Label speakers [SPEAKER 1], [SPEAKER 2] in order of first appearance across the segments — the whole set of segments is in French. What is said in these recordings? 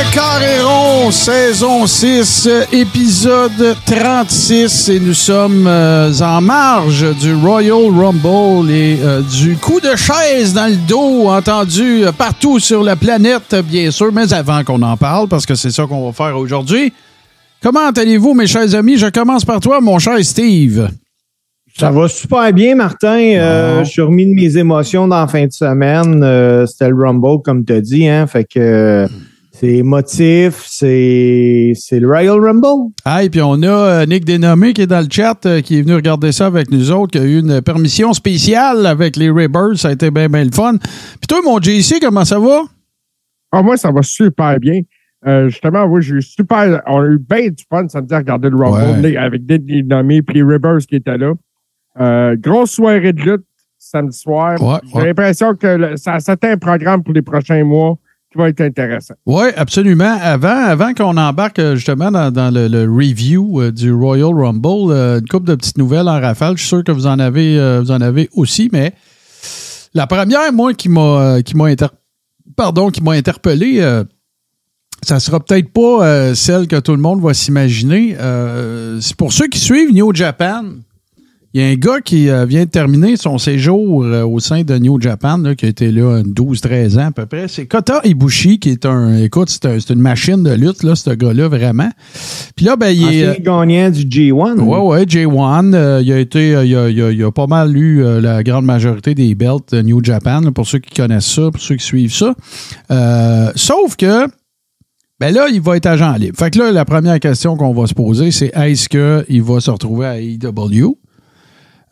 [SPEAKER 1] Le Carréron, saison 6, épisode 36, et nous sommes euh, en marge du Royal Rumble et euh, du coup de chaise dans le dos entendu partout sur la planète, bien sûr, mais avant qu'on en parle, parce que c'est ça qu'on va faire aujourd'hui. Comment allez-vous, mes chers amis? Je commence par toi, mon cher Steve.
[SPEAKER 2] Ça va super bien, Martin. Euh, je suis remis de mes émotions dans la fin de semaine. Euh, C'était le Rumble, comme tu as dit. Hein? Fait que euh, c'est émotif, c'est c'est le Royal Rumble.
[SPEAKER 1] Ah, et puis on a euh, Nick Dénommé qui est dans le chat, euh, qui est venu regarder ça avec nous autres, qui a eu une permission spéciale avec les Ribbers. Ça a été bien, bien le fun. Puis toi, mon JC, comment ça va?
[SPEAKER 3] Ah, moi, ça va super bien. Euh, justement, oui, j'ai eu super. On a eu bien du fun samedi à regarder le Rumble
[SPEAKER 1] Ouais.
[SPEAKER 3] avec des nommés puis les Rivers qui étaient là. Euh, grosse soirée de lutte samedi soir.
[SPEAKER 1] Ouais,
[SPEAKER 3] j'ai
[SPEAKER 1] ouais.
[SPEAKER 3] l'impression que le- ça ça un programme pour les prochains mois qui va être intéressant.
[SPEAKER 1] Oui, absolument. Avant, avant qu'on embarque euh, justement dans, le, le review euh, du Royal Rumble, euh, une couple de petites nouvelles en rafale. Je suis sûr que vous en avez, vous en avez aussi, mais la première, moi, qui m'a qui m'a inter- pardon, qui m'a interpellé, euh, ça sera peut-être pas celle que tout le monde va s'imaginer. C'est pour ceux qui suivent New Japan. Il y a un gars qui euh, vient de terminer son séjour euh, au sein de New Japan, là, qui a été là 12-13 ans à peu près. C'est Kota Ibushi, qui est un. Écoute, c'est un- c'est une machine de lutte, là, ce gars-là, vraiment. Puis là, ben, il est.
[SPEAKER 2] Ancien gagnant du G1.
[SPEAKER 1] Ouais, ouais, J1. euh, il, a été, euh, il, a, il a- il a pas mal eu euh, la grande majorité des belts de New Japan, là, pour ceux qui connaissent ça, pour ceux qui suivent ça. Euh, sauf que, ben là, il va être agent libre. Fait que là, la première question qu'on va se poser, c'est est-ce qu'il va se retrouver à AEW?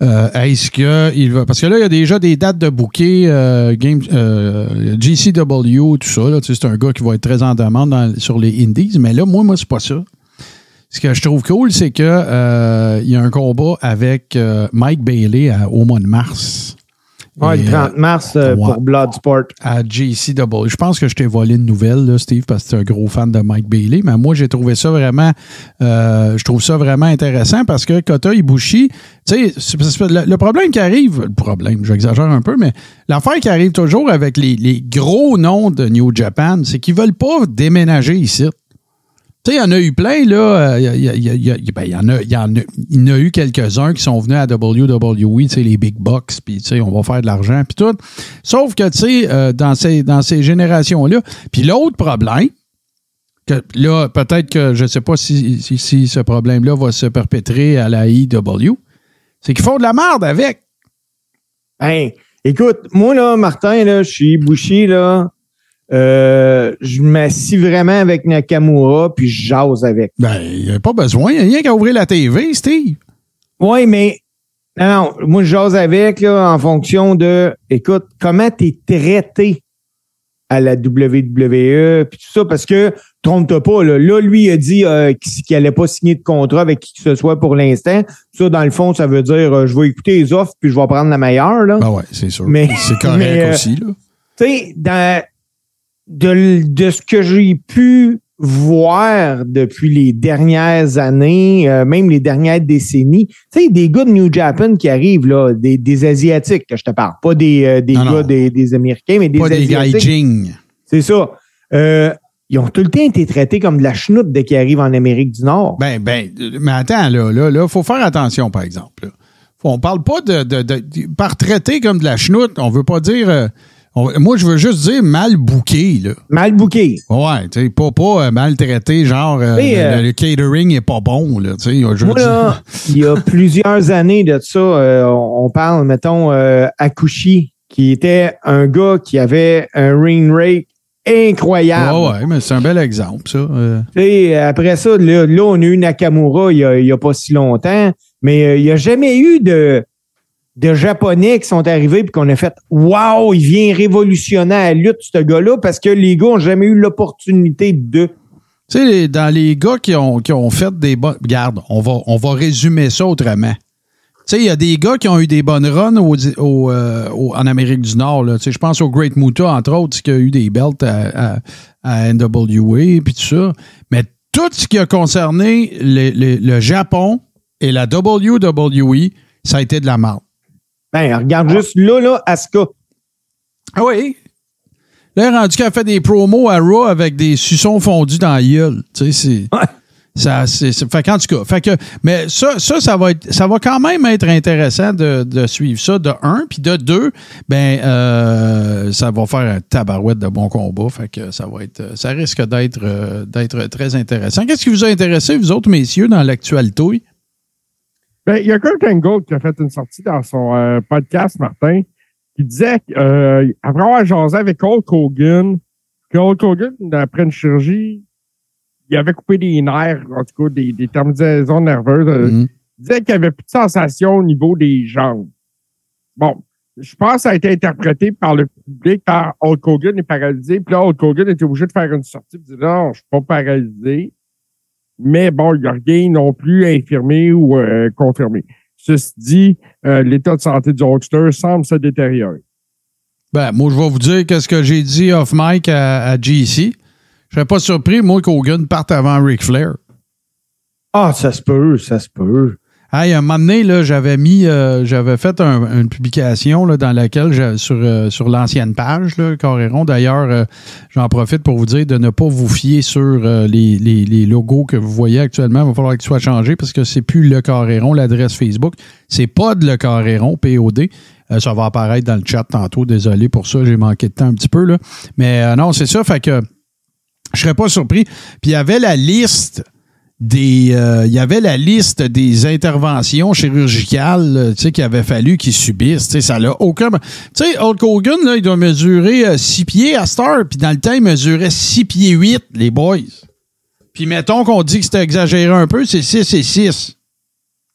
[SPEAKER 1] Euh, est-ce que il va. Parce que là, il y a déjà des dates de bouquet, euh, game, euh, GCW, tout ça. Tu sais, c'est un gars qui va être très en demande dans- sur les Indies. Mais là, moi, moi, c'est pas ça. Ce que je trouve cool, c'est que euh, il y a un combat avec euh, Mike Bailey au mois de mars.
[SPEAKER 2] Ouais, le 30 mars euh,
[SPEAKER 1] ouais.
[SPEAKER 2] pour Bloodsport.
[SPEAKER 1] à JCW. Je pense que je t'ai volé une nouvelle, là, Steve, parce que tu es un gros fan de Mike Bailey. Mais moi, j'ai trouvé ça vraiment. euh, je trouve ça vraiment intéressant parce que Kota Ibushi, tu sais, le, le problème qui arrive, le problème, j'exagère un peu, mais l'affaire qui arrive toujours avec les, les gros noms de New Japan, c'est qu'ils veulent pas déménager ici. Tu sais, il y en a eu plein, là. Il y, en a, eu quelques-uns qui sont venus à WWE, les big bucks, puis on va faire de l'argent, puis tout. Sauf que, tu sais, euh, dans ces, générations-là. Puis l'autre problème, que là, peut-être que je ne sais pas si, ce problème-là va se perpétrer à la IW, c'est qu'ils font de la merde avec.
[SPEAKER 2] Hein, écoute, moi, là, Martin, je suis bouché, là. Euh, je m'assis vraiment avec Nakamura, puis je jase avec.
[SPEAKER 1] Ben, il n'y a pas besoin. Il n'y a rien qu'à ouvrir la TV, Steve.
[SPEAKER 2] Oui, mais non, non, moi, je jase avec là, en fonction de, écoute, comment tu es traité à la WWE, puis tout ça, parce que, trompe-toi pas, là, là lui, il a dit euh, qu'il n'allait pas signer de contrat avec qui que ce soit pour l'instant. Ça, dans le fond, ça veut dire, euh, je vais écouter les offres, puis je vais prendre la meilleure, là.
[SPEAKER 1] Ben ouais, c'est sûr.
[SPEAKER 2] Mais-
[SPEAKER 1] c'est correct
[SPEAKER 2] mais,
[SPEAKER 1] aussi, là.
[SPEAKER 2] tu sais, dans de, de ce que j'ai pu voir depuis les dernières années, euh, même les dernières décennies, tu sais, des gars de New Japan qui arrivent, là, des, des Asiatiques que je te parle, pas des, euh, des
[SPEAKER 1] Non,
[SPEAKER 2] gars
[SPEAKER 1] non.
[SPEAKER 2] Des, des Américains, mais des
[SPEAKER 1] Pas des
[SPEAKER 2] Asiatiques.
[SPEAKER 1] gaijing.
[SPEAKER 2] C'est ça. Euh, ils ont tout le temps été traités comme de la chenoute dès qu'ils arrivent en Amérique du Nord.
[SPEAKER 1] Ben, ben, mais attends, là, là, là, faut faire attention, par exemple. là. Faut- on parle pas de, de, de- de- par traité comme de la chenoute. On veut pas dire. Moi, je veux juste dire mal bouqué, là.
[SPEAKER 2] Mal bouqué.
[SPEAKER 1] Ouais, tu sais, pas, pas euh, maltraité, genre euh, le,
[SPEAKER 2] euh,
[SPEAKER 1] le catering est pas bon, là.
[SPEAKER 2] Moi, là, il y a plusieurs années de ça, euh, on parle, mettons, Akushi, qui était un gars qui avait un ring rate incroyable.
[SPEAKER 1] Ouais, ouais, mais c'est un bel exemple, ça.
[SPEAKER 2] sais, après ça, là, là, on a eu Nakamura il y a, a pas si longtemps, mais il n'y a jamais eu de, de Japonais qui sont arrivés et qu'on a fait Wow, il vient révolutionner la lutte, ce gars-là, parce que les gars n'ont jamais eu l'opportunité de.
[SPEAKER 1] Tu sais, dans les gars qui ont, qui ont fait des bonnes. Regarde, on va, on va résumer ça autrement. sais, il y a des gars qui ont eu des bonnes runs euh, en Amérique du Nord. Tu sais, Je pense au Great Muta, entre autres, qui a eu des belts à, à, à NWA puis tout ça. Mais tout ce qui a concerné le Japon et la WWE, ça a été de la merde.
[SPEAKER 2] Ben, regarde juste là, là, Asuka.
[SPEAKER 1] Ah oui? Là, rendu qu'elle fait des promos à Raw avec des suçons fondus dans la gueule. Tu sais, c'est.
[SPEAKER 2] Ouais.
[SPEAKER 1] Ça, c'est, fait qu'en tout cas, fait que, mais ça, ça, ça va être, ça va quand même être intéressant de, de suivre ça de un, puis de deux, ben, euh, ça va faire un tabarouette de bon combat, fait que ça va être, ça risque d'être, euh, d'être très intéressant. Qu'est-ce qui vous a intéressé, vous autres messieurs, dans l'actualité?
[SPEAKER 3] Ben, il y a Kurt Angle qui a fait une sortie dans son euh, podcast, Martin, qui disait qu'après avoir jasé avec Hulk Hogan, que Hulk Hogan, après une chirurgie, il avait coupé des nerfs, en tout cas des, des terminaisons nerveuses. euh,
[SPEAKER 1] Mhm.
[SPEAKER 3] Il disait qu'il n'y avait plus de sensation au niveau des jambes. Bon, je pense que ça a été interprété par le public par Hulk Hogan est paralysé. Puis là, Hulk Hogan était obligé de faire une sortie et dire non, je suis pas paralysé. Mais bon, il n'y a rien non plus infirmé ou euh, confirmé. Ceci dit, euh, l'état de santé du Hulkster semble se détériorer.
[SPEAKER 1] Ben, moi, je vais vous dire qu'est-ce que j'ai dit off mic à, à GC. Je serais pas surpris, moi, qu'Hogan parte avant Ric Flair.
[SPEAKER 2] Ah, ça se peut, ça se peut.
[SPEAKER 1] Hey, un moment donné, là, j'avais mis, euh, j'avais fait un- une publication là, dans laquelle, sur, euh, sur l'ancienne page, là, Coréron. D'ailleurs, euh, j'en profite pour vous dire de ne pas vous fier sur euh, les, les- les logos que vous voyez actuellement. Il va falloir qu'ils soient changés parce que c'est plus le Coréron, l'adresse Facebook. C'est pas de le Coréron, POD. Euh, ça va apparaître dans le chat tantôt. Désolé pour ça, j'ai manqué de temps un petit peu. Là. Mais euh, non, c'est ça. Fait que je serais pas surpris. Puis il y avait la liste des euh, il y avait la liste des interventions chirurgicales euh, tu sais qu'il avait fallu qu'ils subissent tu sais ça n'a aucun tu sais Hulk Hogan là, il doit mesurer 6 pieds à Star puis dans le temps il mesurait 6 pieds 8 les boys. Puis mettons qu'on dit que c'était exagéré un peu c'est 6 et 6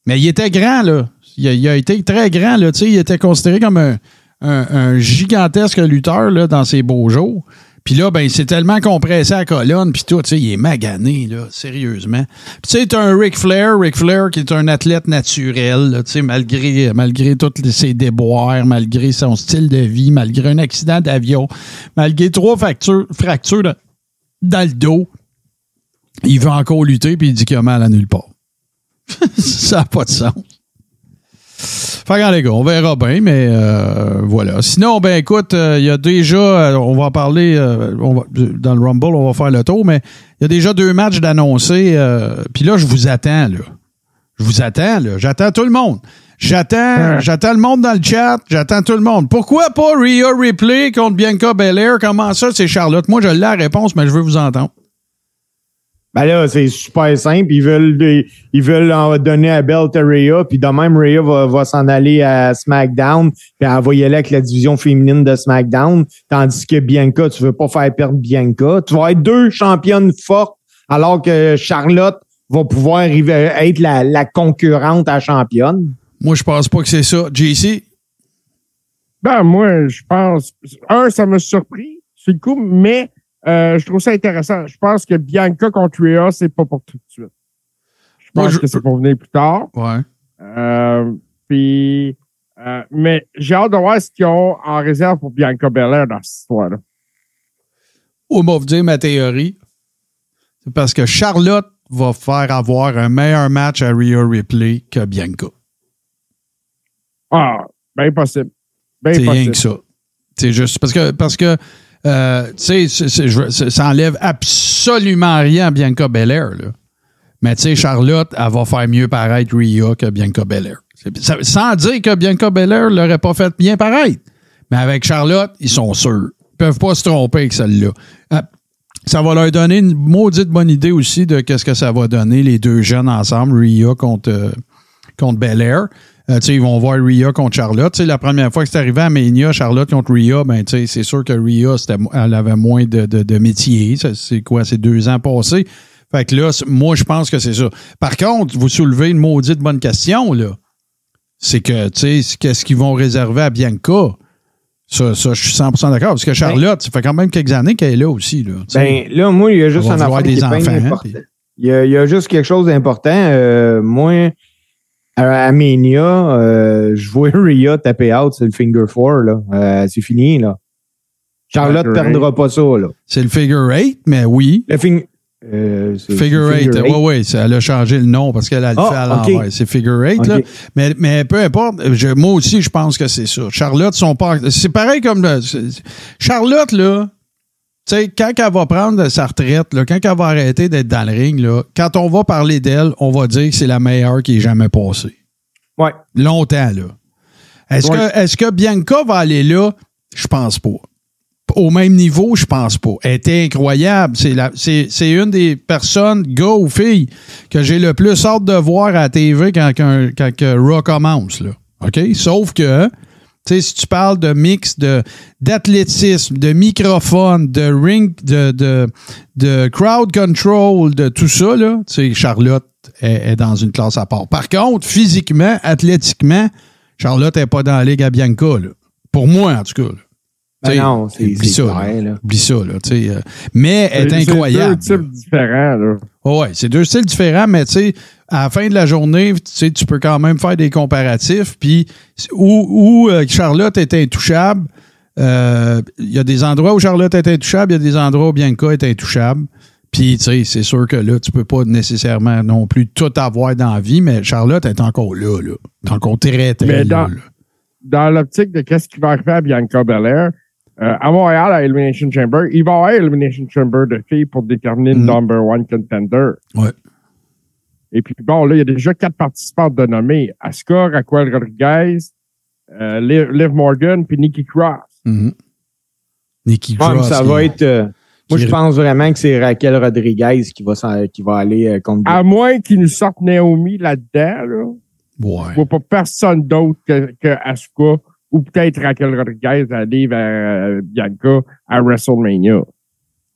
[SPEAKER 1] mais il était grand là. Il a, été très grand là tu sais il était considéré comme un, un- un gigantesque lutteur là, dans ses beaux jours puis là, ben, c'est tellement compressé à colonne, puis tout, tu sais, il est magané, là, sérieusement. Puis tu sais, t'as un Ric Flair, Ric Flair qui est un athlète naturel, tu sais, malgré, malgré tous ses déboires, malgré son style de vie, malgré un accident d'avion, malgré trois fractures, fractures dans, dans le dos, il veut encore lutter, puis il dit qu'il a mal à nulle part. Ça n'a pas de sens. Fait que, les gars, on verra bien, mais euh, voilà. Sinon, ben écoute, euh, il y a déjà, euh, on va en parler on va- dans le Rumble, on va faire le tour, mais il y a déjà deux matchs d'annoncer. Puis là, je vous attends, là. Je vous attends, là. J'attends tout le monde. J'attends, j'attends le monde dans le chat. J'attends tout le monde. Pourquoi pas Rhea Ripley contre Bianca Belair? Comment ça, c'est Charlotte? Moi, je l'ai la réponse, mais je veux vous entendre.
[SPEAKER 2] Ben là, c'est super simple. Ils veulent, des- ils veulent en donner à Belt à Rhea, puis de même, Rhea va, va s'en aller à SmackDown, puis elle va y aller avec la division féminine de SmackDown, tandis que Bianca, tu veux pas faire perdre Bianca. Tu vas être deux championnes fortes, alors que Charlotte va pouvoir être la, la concurrente à championne.
[SPEAKER 1] Moi, je pense pas que c'est ça. JC?
[SPEAKER 3] Ben, moi, je pense, un, ça m'a surpris, sur le coup, mais euh, je trouve ça intéressant. Je pense que Bianca contre Rhea, c'est pas pour tout de suite. Je pense
[SPEAKER 1] Moi, je-
[SPEAKER 3] que c'est pour venir plus tard.
[SPEAKER 1] Ouais.
[SPEAKER 3] Euh, puis, euh, mais j'ai hâte de voir ce qu'ils ont en réserve pour Bianca Belair dans cette histoire-là.
[SPEAKER 1] Ou va vous dire ma théorie. C'est parce que Charlotte va faire avoir un meilleur match à Rhea Ripley que Bianca.
[SPEAKER 3] Ah, bien possible. Bien
[SPEAKER 1] C'est rien que ça. C'est juste parce que parce que euh, ça enlève absolument rien à Bianca Belair. Mais tu sais, Charlotte, elle va faire mieux paraître Rhea que Bianca Belair. Sans dire que Bianca Belair l'aurait pas fait bien paraître. Mais avec Charlotte, ils sont sûrs. Ils peuvent pas se tromper avec celle-là. Euh, ça va leur donner une maudite bonne idée aussi de qu'est-ce que ça va donner les deux jeunes ensemble, Rhea contre, euh, contre Belair. Euh, ils vont voir Rhea contre Charlotte. Tu sais, la première fois que c'est arrivé à Mania, Charlotte contre Rhea, ben, c'est sûr que Rhea, elle avait moins de, de, de métier. C'est quoi, c'est deux ans passés. Fait que là, moi, je pense que c'est ça. Par contre, vous soulevez une maudite bonne question, là. C'est que, tu sais, qu'est-ce qu'ils vont réserver à Bianca? Ça, ça, je suis 100% d'accord. Parce que Charlotte, ça fait quand même quelques années qu'elle est là aussi, là.
[SPEAKER 2] Ben là, moi, il y a juste un affaire qui est
[SPEAKER 1] enfants, hein, puis-
[SPEAKER 2] Il y, a, il y a juste quelque chose d'important. Euh, moi, à, Mania, euh, je vois Rhea taper out, c'est le finger four, là. Euh, c'est fini, là. Charlotte
[SPEAKER 3] Figure
[SPEAKER 2] perdra pas ça, là.
[SPEAKER 1] C'est le figure 8, mais oui.
[SPEAKER 2] Le fing- euh,
[SPEAKER 1] Figure 8, oui, oui, elle a changé le nom parce qu'elle a le
[SPEAKER 2] Ah,
[SPEAKER 1] fait à l'envers. C'est Figure 8, là. Mais, mais peu importe, je- moi aussi, je pense que c'est ça. Charlotte, son pas. C'est pareil comme. le- c'est- Charlotte, là, tu sais, quand elle va prendre sa retraite, là, quand elle va arrêter d'être dans le ring, là, quand on va parler d'elle, on va dire que c'est la meilleure qui ait jamais passée.
[SPEAKER 2] Ouais.
[SPEAKER 1] Longtemps, là. Est-ce
[SPEAKER 3] Ouais.
[SPEAKER 1] que, est-ce que Bianca va aller là? Je pense pas. Au même niveau, je pense pas. Elle était incroyable. C'est, une des personnes, gars ou filles, que j'ai le plus hâte de voir à la TV quand, quand, quand Raw commence. Là. OK? Sauf que, tu sais, si tu parles de mix de, d'athlétisme, de microphone, de ring, de, de, de crowd control, de tout ça, là, tu sais, Charlotte est, est dans une classe à part. Par contre, physiquement, athlétiquement, Charlotte n'est pas dans la ligue à Bianca. Là. Pour moi, en tout cas. là.
[SPEAKER 2] Ben non, c'est
[SPEAKER 1] oublie ça,
[SPEAKER 2] clair,
[SPEAKER 1] là. Oublie ça, là, euh, mais elle est
[SPEAKER 3] C'est-
[SPEAKER 1] incroyable.
[SPEAKER 3] C'est deux types différents, là.
[SPEAKER 1] Oh ouais, c'est deux styles différents, mais tu sais, à la fin de la journée, tu sais, tu peux quand même faire des comparatifs. Puis où, où, euh, Charlotte est intouchable, euh, il y a des endroits où Charlotte est intouchable, il y a des endroits où Bianca est intouchable. Puis, tu sais, c'est sûr que là, tu peux pas nécessairement non plus tout avoir dans la vie, mais Charlotte est encore là, là. Est encore très, très
[SPEAKER 3] Mais
[SPEAKER 1] là,
[SPEAKER 3] dans-
[SPEAKER 1] là.
[SPEAKER 3] Dans l'optique de qu'est-ce qui va arriver à Bianca Belair, euh, à Montréal, à Elimination Chamber, il va y avoir Elimination Chamber de filles pour déterminer le
[SPEAKER 1] Mhm.
[SPEAKER 3] number one contender.
[SPEAKER 1] Ouais.
[SPEAKER 3] Et puis, bon, là, il y a déjà quatre participantes de nommés. Asuka, Raquel Rodriguez, euh, Liv Morgan, puis Nikki Cross.
[SPEAKER 1] Mhm. Nikki Cross.
[SPEAKER 2] ça
[SPEAKER 1] qui-
[SPEAKER 2] va être. euh, moi, je pense vraiment que c'est Raquel Rodriguez qui va, qui va aller euh, contre.
[SPEAKER 3] À moins qu'ils nous sortent Naomi là-dedans, là.
[SPEAKER 1] Ouais.
[SPEAKER 3] Je vois pas personne d'autre que, que Asuka ou peut-être Raquel Rodriguez aller vers euh, Bianca à WrestleMania.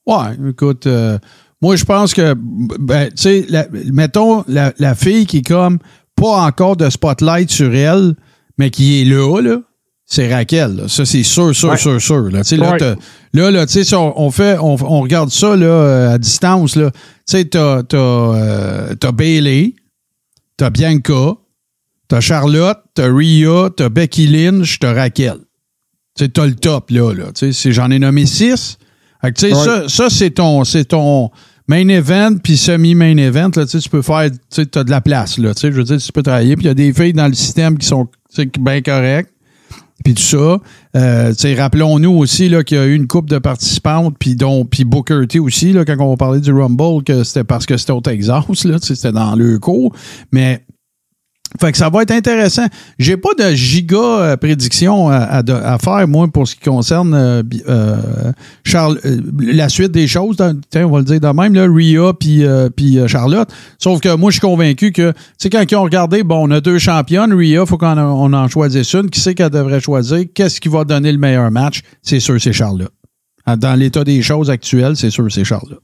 [SPEAKER 1] Ouais, écoute, euh, moi, je pense que, ben, tu sais, mettons la, la fille qui est comme pas encore de spotlight sur elle, mais qui est là, là, c'est Raquel. là. Ça, c'est sûr, sûr,
[SPEAKER 2] Ouais.
[SPEAKER 1] sûr, sûr. Là, Tu sais, là, là, là, tu sais, si on, on fait, on, on regarde ça là, euh, à distance. Là, tu sais, t'as, t'as, euh, t'as Bailey, t'as Bianca, t'as Charlotte, t'as Rhea, t'as Becky Lynch, t'as Raquel. Tu sais, t'as le top, là. là. Tu sais, j'en ai nommé six. Fait que, tu sais,
[SPEAKER 3] Ouais.
[SPEAKER 1] ça, ça c'est ton, c'est ton main event puis semi-main event. Là, tu peux faire, tu sais, t'as de la place. Là, je veux dire, tu peux travailler. Puis il y a des filles dans le système qui sont tu sais, bien correctes. Puis tout ça. Euh, tu sais, rappelons-nous aussi là, qu'il y a eu une coupe de participantes, puis dont puis Booker T aussi, là, quand on va parler du Rumble, que c'était parce que c'était au Texas, c'était dans le cours. Mais fait que ça va être intéressant. J'ai pas de giga euh, prédiction à, à- à faire, moi, pour ce qui concerne euh, euh, Charles, euh, la suite des choses. tiens, on va le dire de même, là, Rhea puis euh, puis, euh, Charlotte. Sauf que moi, je suis convaincu que, tu sais, quand ils ont regardé, bon, on a deux championnes, Rhea, faut qu'on en, on en choisisse une. Qui c'est qu'elle devrait choisir? Qu'est-ce qui va donner le meilleur match? C'est sûr, c'est Charlotte. Dans l'état des choses actuelles, c'est sûr, c'est Charlotte.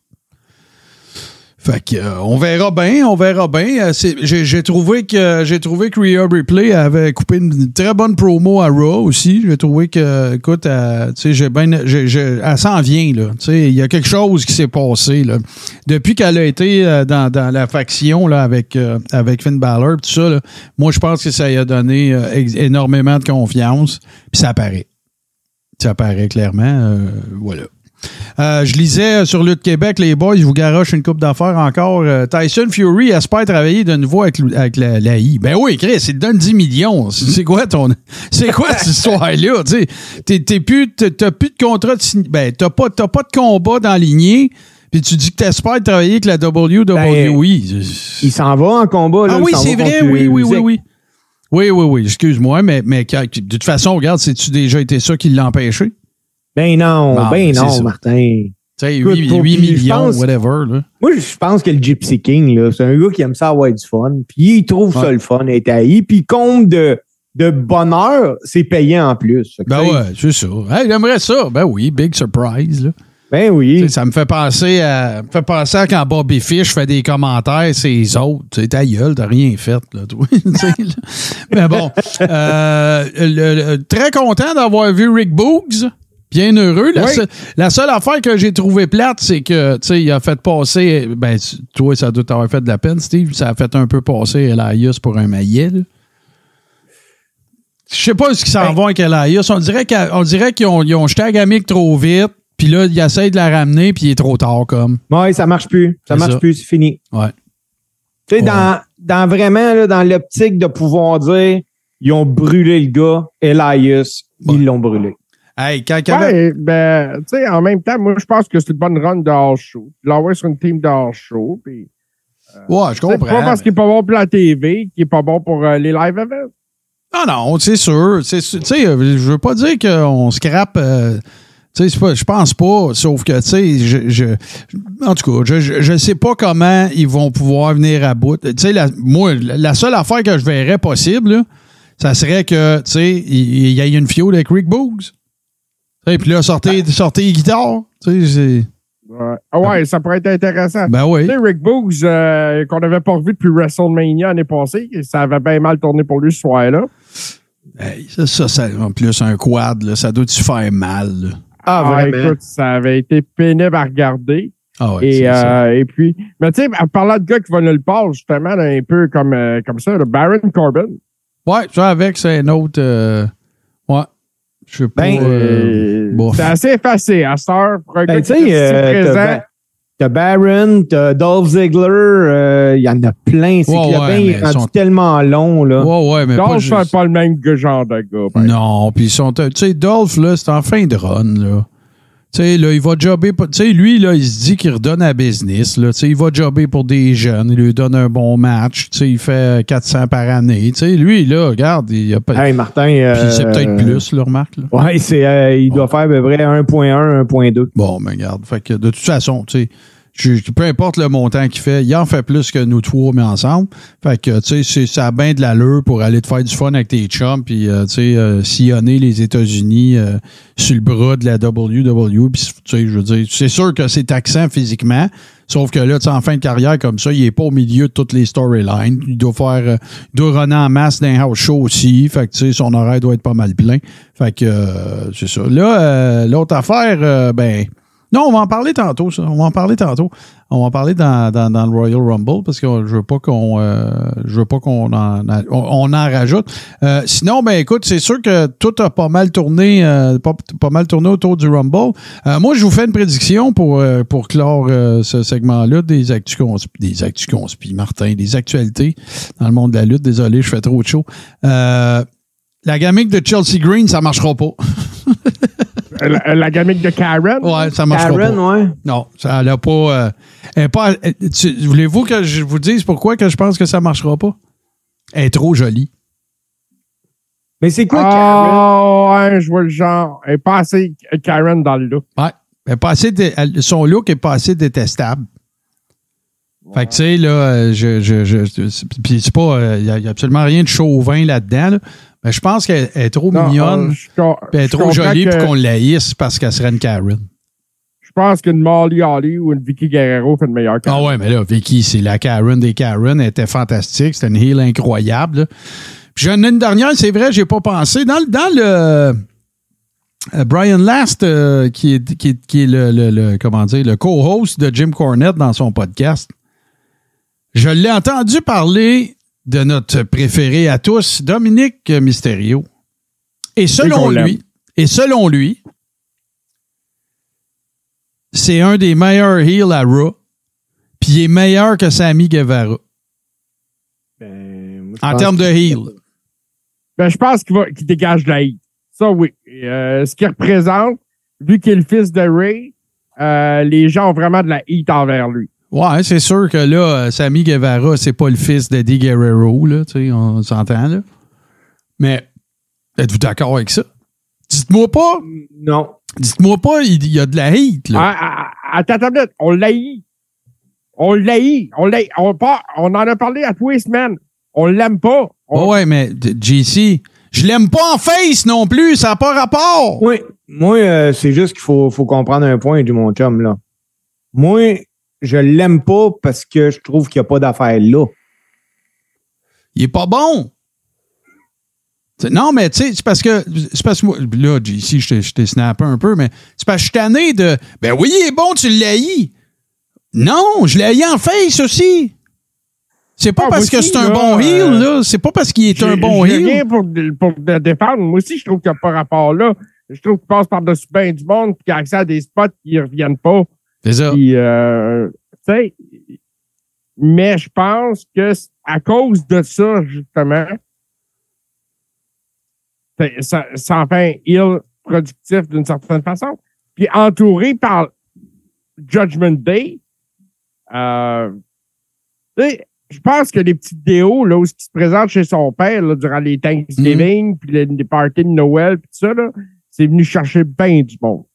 [SPEAKER 1] Fait que euh, on verra bien, on verra bien. Euh, J'ai trouvé que j'ai trouvé que Rhea Ripley avait coupé une très bonne promo à Raw aussi. J'ai trouvé que, écoute, euh, tu sais, j'ai j'ai- elle s'en vient là. Tu sais, il y a quelque chose qui s'est passé là. Depuis qu'elle a été dans, dans la faction là avec euh, avec Finn Balor, tout ça. moi, je pense que ça y a donné énormément de confiance. Puis ça apparaît, ça apparaît clairement. voilà. Euh, je lisais sur Lutte Québec, les boys, vous garoche une coupe d'affaires encore. Euh, Tyson Fury espère travailler de nouveau avec, avec la, la I. Ben oui, Chris, il te donne 10 millions. C'est quoi ton. C'est quoi cette histoire-là? Tu sais, T'es- t'es plus- t'as plus de contrat de Ben, t'as pas, t'as pas de combat dans lignée. Puis tu dis que t'espères travailler avec la WWE.
[SPEAKER 2] Il s'en va en combat. Là,
[SPEAKER 1] ah oui, c'est vrai, oui, oui, oui, oui. Oui, oui, oui, excuse-moi, mais, mais de toute façon, regarde, c'est-tu déjà été ça qui l'a empêché?
[SPEAKER 2] Ben non,
[SPEAKER 1] Bon,
[SPEAKER 2] ben
[SPEAKER 1] c'est
[SPEAKER 2] non. Martin.
[SPEAKER 1] Tu sais,
[SPEAKER 2] Écoute,
[SPEAKER 1] 8,
[SPEAKER 2] pour- puis je
[SPEAKER 1] millions,
[SPEAKER 2] pense-
[SPEAKER 1] whatever. Là.
[SPEAKER 2] Moi, je pense que le Gypsy King, c'est un gars qui aime ça avoir du fun. Puis il trouve ça le fun, être haï. Puis compte de, de bonheur, c'est payant en plus.
[SPEAKER 1] Ben ouais, c'est ça. Hey, j'aimerais ça. Ben oui, big surprise. Là.
[SPEAKER 2] Ben oui.
[SPEAKER 1] Ça me fait penser à me fait penser à quand Bobby Fish fait des commentaires, c'est les autres. Tu ta gueule, t'as rien fait, là, toi. Mais bon. euh, le- le- très content d'avoir vu Rick Boogs. Bien heureux. La,
[SPEAKER 3] Oui.
[SPEAKER 1] seule, la seule affaire que j'ai trouvé plate, c'est que, tu sais, il a fait passer, ben, tu- toi, ça doit t'avoir fait de la peine, Steve, ça a fait un peu passer Elias pour un maillet, là. Je sais pas ce qu'ils s'en
[SPEAKER 2] Ben-
[SPEAKER 1] vont avec Elias. On dirait qu'ils ont, ils ont jeté trop vite, puis là, ils essayent de la ramener, puis il est trop tard, comme.
[SPEAKER 2] Ouais, ça marche plus. Ça marche
[SPEAKER 1] ça.
[SPEAKER 2] plus, c'est fini.
[SPEAKER 1] Ouais.
[SPEAKER 2] Tu sais,
[SPEAKER 1] Ouais.
[SPEAKER 2] dans, dans vraiment, là, dans l'optique de pouvoir dire, ils ont brûlé le gars, Elias,
[SPEAKER 1] Ouais.
[SPEAKER 2] ils l'ont brûlé.
[SPEAKER 1] Hey, quand, quand-
[SPEAKER 3] Ouais, ben, tu sais, en même temps, moi, je pense que c'est une bonne run de hors-show. L'envoyer sur une team de hors-show. Puis,
[SPEAKER 1] ouais, je
[SPEAKER 3] c'est pas
[SPEAKER 1] comprends.
[SPEAKER 3] parce qu'il est pas bon pour la TV qu'il est pas bon pour euh, les live events.
[SPEAKER 1] Non, non, c'est sûr. Tu sais, euh, je veux pas dire qu'on scrape. euh, tu sais, je pense pas. Sauf que, tu sais, je, je- en tout cas, je, je, je sais pas comment ils vont pouvoir venir à bout. Tu sais, la- moi, la seule affaire que je verrais possible, là, ça serait que, tu sais, il il y, ait une fiole avec Rick Boogs. Et puis là, sortez, sortez les guitares. Tu sais, c'est-
[SPEAKER 3] Ouais, Ah ouais ça pourrait être intéressant.
[SPEAKER 1] ben oui.
[SPEAKER 3] Tu sais, Rick Boogs, euh, qu'on n'avait pas revu depuis WrestleMania l'année passée, ça avait bien mal tourné pour lui ce soir-là.
[SPEAKER 1] Hey, ça, ça, ça, en plus, un quad, là, ça doit-tu faire mal, là?
[SPEAKER 2] Ah,
[SPEAKER 3] Ah,
[SPEAKER 2] vraiment?
[SPEAKER 3] écoute, ça avait été pénible à regarder.
[SPEAKER 1] Ah ouais,
[SPEAKER 3] et,
[SPEAKER 1] c'est ça.
[SPEAKER 3] euh, et puis, mais tu sais, en parlant de gars qui vont nulle part, justement, là, un peu comme, euh, comme ça, le Baron Corbin.
[SPEAKER 1] Ouais, ça avec, c'est un autre. Ouais. Je sais pas.
[SPEAKER 2] Ben,
[SPEAKER 1] euh,
[SPEAKER 3] Euh, c'est assez effacé à heure pour un
[SPEAKER 2] Ben,
[SPEAKER 3] gars qui est
[SPEAKER 2] euh,
[SPEAKER 3] présent.
[SPEAKER 2] t'as Ba- t'as Baron, t'as Dolph Ziggler, euh, il y en a plein. C'est
[SPEAKER 1] Ouais,
[SPEAKER 2] que le
[SPEAKER 1] ouais,
[SPEAKER 2] bain est rendu
[SPEAKER 1] sont-
[SPEAKER 2] tellement long, là.
[SPEAKER 1] Ouais, ouais, mais
[SPEAKER 3] Dolph, c'est pas le même que genre de gars. ben.
[SPEAKER 1] Non, puis ils sont. Tu sais, Dolph, là, c'est en fin de run, là. Tu sais, là, il va jobber. pour- Tu sais, lui, là, il se dit qu'il redonne à business, là. Tu sais, il va jobber pour des jeunes. Il lui donne un bon match. Tu sais, il fait 400 par année. Tu sais, lui, là, regarde, il a pas.
[SPEAKER 2] Hey, Martin. Euh,
[SPEAKER 1] c'est peut-être plus, là, remarque, là.
[SPEAKER 2] Ouais, c'est, euh, il doit faire à peu près 1.1, 1.2.
[SPEAKER 1] Bon, mais regarde. Fait que de toute façon, tu sais, je- peu importe le montant qu'il fait, il en fait plus que nous trois, mais ensemble. Fait que, tu sais, ça a bien de l'allure pour aller te faire du fun avec tes chums, puis, euh, tu sais, euh, sillonner les États-Unis euh, sur le bras de la WWE. Puis, tu sais, je veux dire, c'est sûr que c'est taxant physiquement, sauf que là, tu en fin de carrière comme ça, il est pas au milieu de toutes les storylines. Il doit faire, euh, il doit runner en masse d'un house show aussi. Fait que, tu sais, son horaire doit être pas mal plein. Fait que, euh, c'est ça. Là, l'autre affaire, ben, non, on va en parler tantôt, ça. On va en parler tantôt. On va en parler dans, dans, dans le Royal Rumble parce que je veux pas qu'on euh, je veux pas qu'on en, on, en rajoute. Euh, sinon, ben écoute, c'est sûr que tout a pas mal tourné, euh, pas, pas mal tourné autour du Rumble. Euh, moi, je vous fais une prédiction pour, euh, pour clore euh, ce segment-là des actus conspi, des actus Martin, des actualités dans le monde de la lutte. Désolé, je fais trop de chaud. La gamique de Chelsea Green, ça marchera pas.
[SPEAKER 3] la, la gamique de Karen?
[SPEAKER 1] Ouais, ça marchera pas.
[SPEAKER 2] Karen, ouais.
[SPEAKER 1] Non, ça n'a pas. euh, elle est pas tu- Voulez-vous que je vous dise pourquoi que je pense que ça marchera pas? Elle est trop jolie.
[SPEAKER 2] Mais c'est quoi, Karen?
[SPEAKER 3] Ah, ouais, je vois le genre. Elle est pas assez Karen dans le look.
[SPEAKER 1] Ouais. Elle est pas assez dé- elle- son look est pas assez détestable. Fait que, tu sais, là, euh, je. je, je puis c'est pas. Il n'y a, absolument rien de chauvin là-dedans, là. Mais je pense qu'elle elle est trop
[SPEAKER 3] Non,
[SPEAKER 1] mignonne.
[SPEAKER 3] euh, je
[SPEAKER 1] elle est trop jolie pour qu'on l'haïsse parce qu'elle serait une Karen.
[SPEAKER 3] Je pense qu'une Molly Holly ou une Vicky Guerrero fait une meilleure Karen.
[SPEAKER 1] Ah ouais, mais là, Vicky, c'est la Karen des Karen. Elle était fantastique. C'était une heel incroyable. Puis j'en ai une dernière, c'est vrai, j'ai pas pensé. Dans, le- dans le. euh, Brian Last, euh, qui est, qui est, qui est le, le- le- comment dire, le co-host de Jim Cornette dans son podcast, je l'ai entendu parler de notre préféré à tous, Dominique Mysterio. Et selon lui, et selon lui, c'est un des meilleurs heels à Raw, puis il est meilleur que Sammy Guevara
[SPEAKER 2] Ben, moi,
[SPEAKER 1] en termes de
[SPEAKER 2] que-
[SPEAKER 1] heel.
[SPEAKER 3] Ben, je pense qu'il va, qu'il dégage de la heat. Ça, oui. Euh, ce qu'il représente, vu qu'il est le fils de Ray, euh, les gens ont vraiment de la heat envers lui.
[SPEAKER 1] Ouais, c'est sûr que là, euh, Sammy Guevara, c'est pas le fils d'Eddie Guerrero, là, tu sais, on s'entend, là. Mais, êtes-vous d'accord avec ça? Dites-moi pas,
[SPEAKER 2] Non.
[SPEAKER 1] dites-moi pas, il y a de la hate, là.
[SPEAKER 3] Ah, ah, ah, attends, attends, on l'haït. On l'haït. On l'haït. On, on en a parlé à tous les semaines. On l'aime pas. On-
[SPEAKER 1] Ouais, ouais, mais JC, je l'aime pas en face non plus, ça n'a pas rapport.
[SPEAKER 2] Oui, moi, euh, c'est juste qu'il faut, faut comprendre un point du mon chum, là. Moi, je l'aime pas parce que je trouve qu'il n'y a pas d'affaire là.
[SPEAKER 1] Il est pas bon. T'sais, non, mais tu sais, c'est parce que. C'est parce que moi. Là, ici, je t'ai- snappé un peu, mais c'est parce que je suis tanné de. Ben oui, il est bon, tu l'as haï. Non, je l'ai en face aussi. C'est pas
[SPEAKER 3] Ah,
[SPEAKER 1] parce que c'est un
[SPEAKER 3] là,
[SPEAKER 1] bon
[SPEAKER 3] euh,
[SPEAKER 1] heel, là. C'est pas parce qu'il est un bon heel.
[SPEAKER 3] rien pour, pour le défendre. Moi aussi, je trouve qu'il n'y a pas rapport là. Je trouve qu'il passe par-dessus bien du monde puis qu'il a accès à des spots qui ne reviennent pas.
[SPEAKER 1] C'est ça.
[SPEAKER 3] Puis, euh, tu sais, mais je pense que à cause de ça, justement, ça, ça en fait un productif d'une certaine façon. Puis entouré par Judgment Day, euh, tu sais, je pense que les petits déos, là, où il se présente chez son père, là, durant les Thanksgiving, puis les, les parties de Noël, puis tout ça, là, c'est venu chercher bien du monde.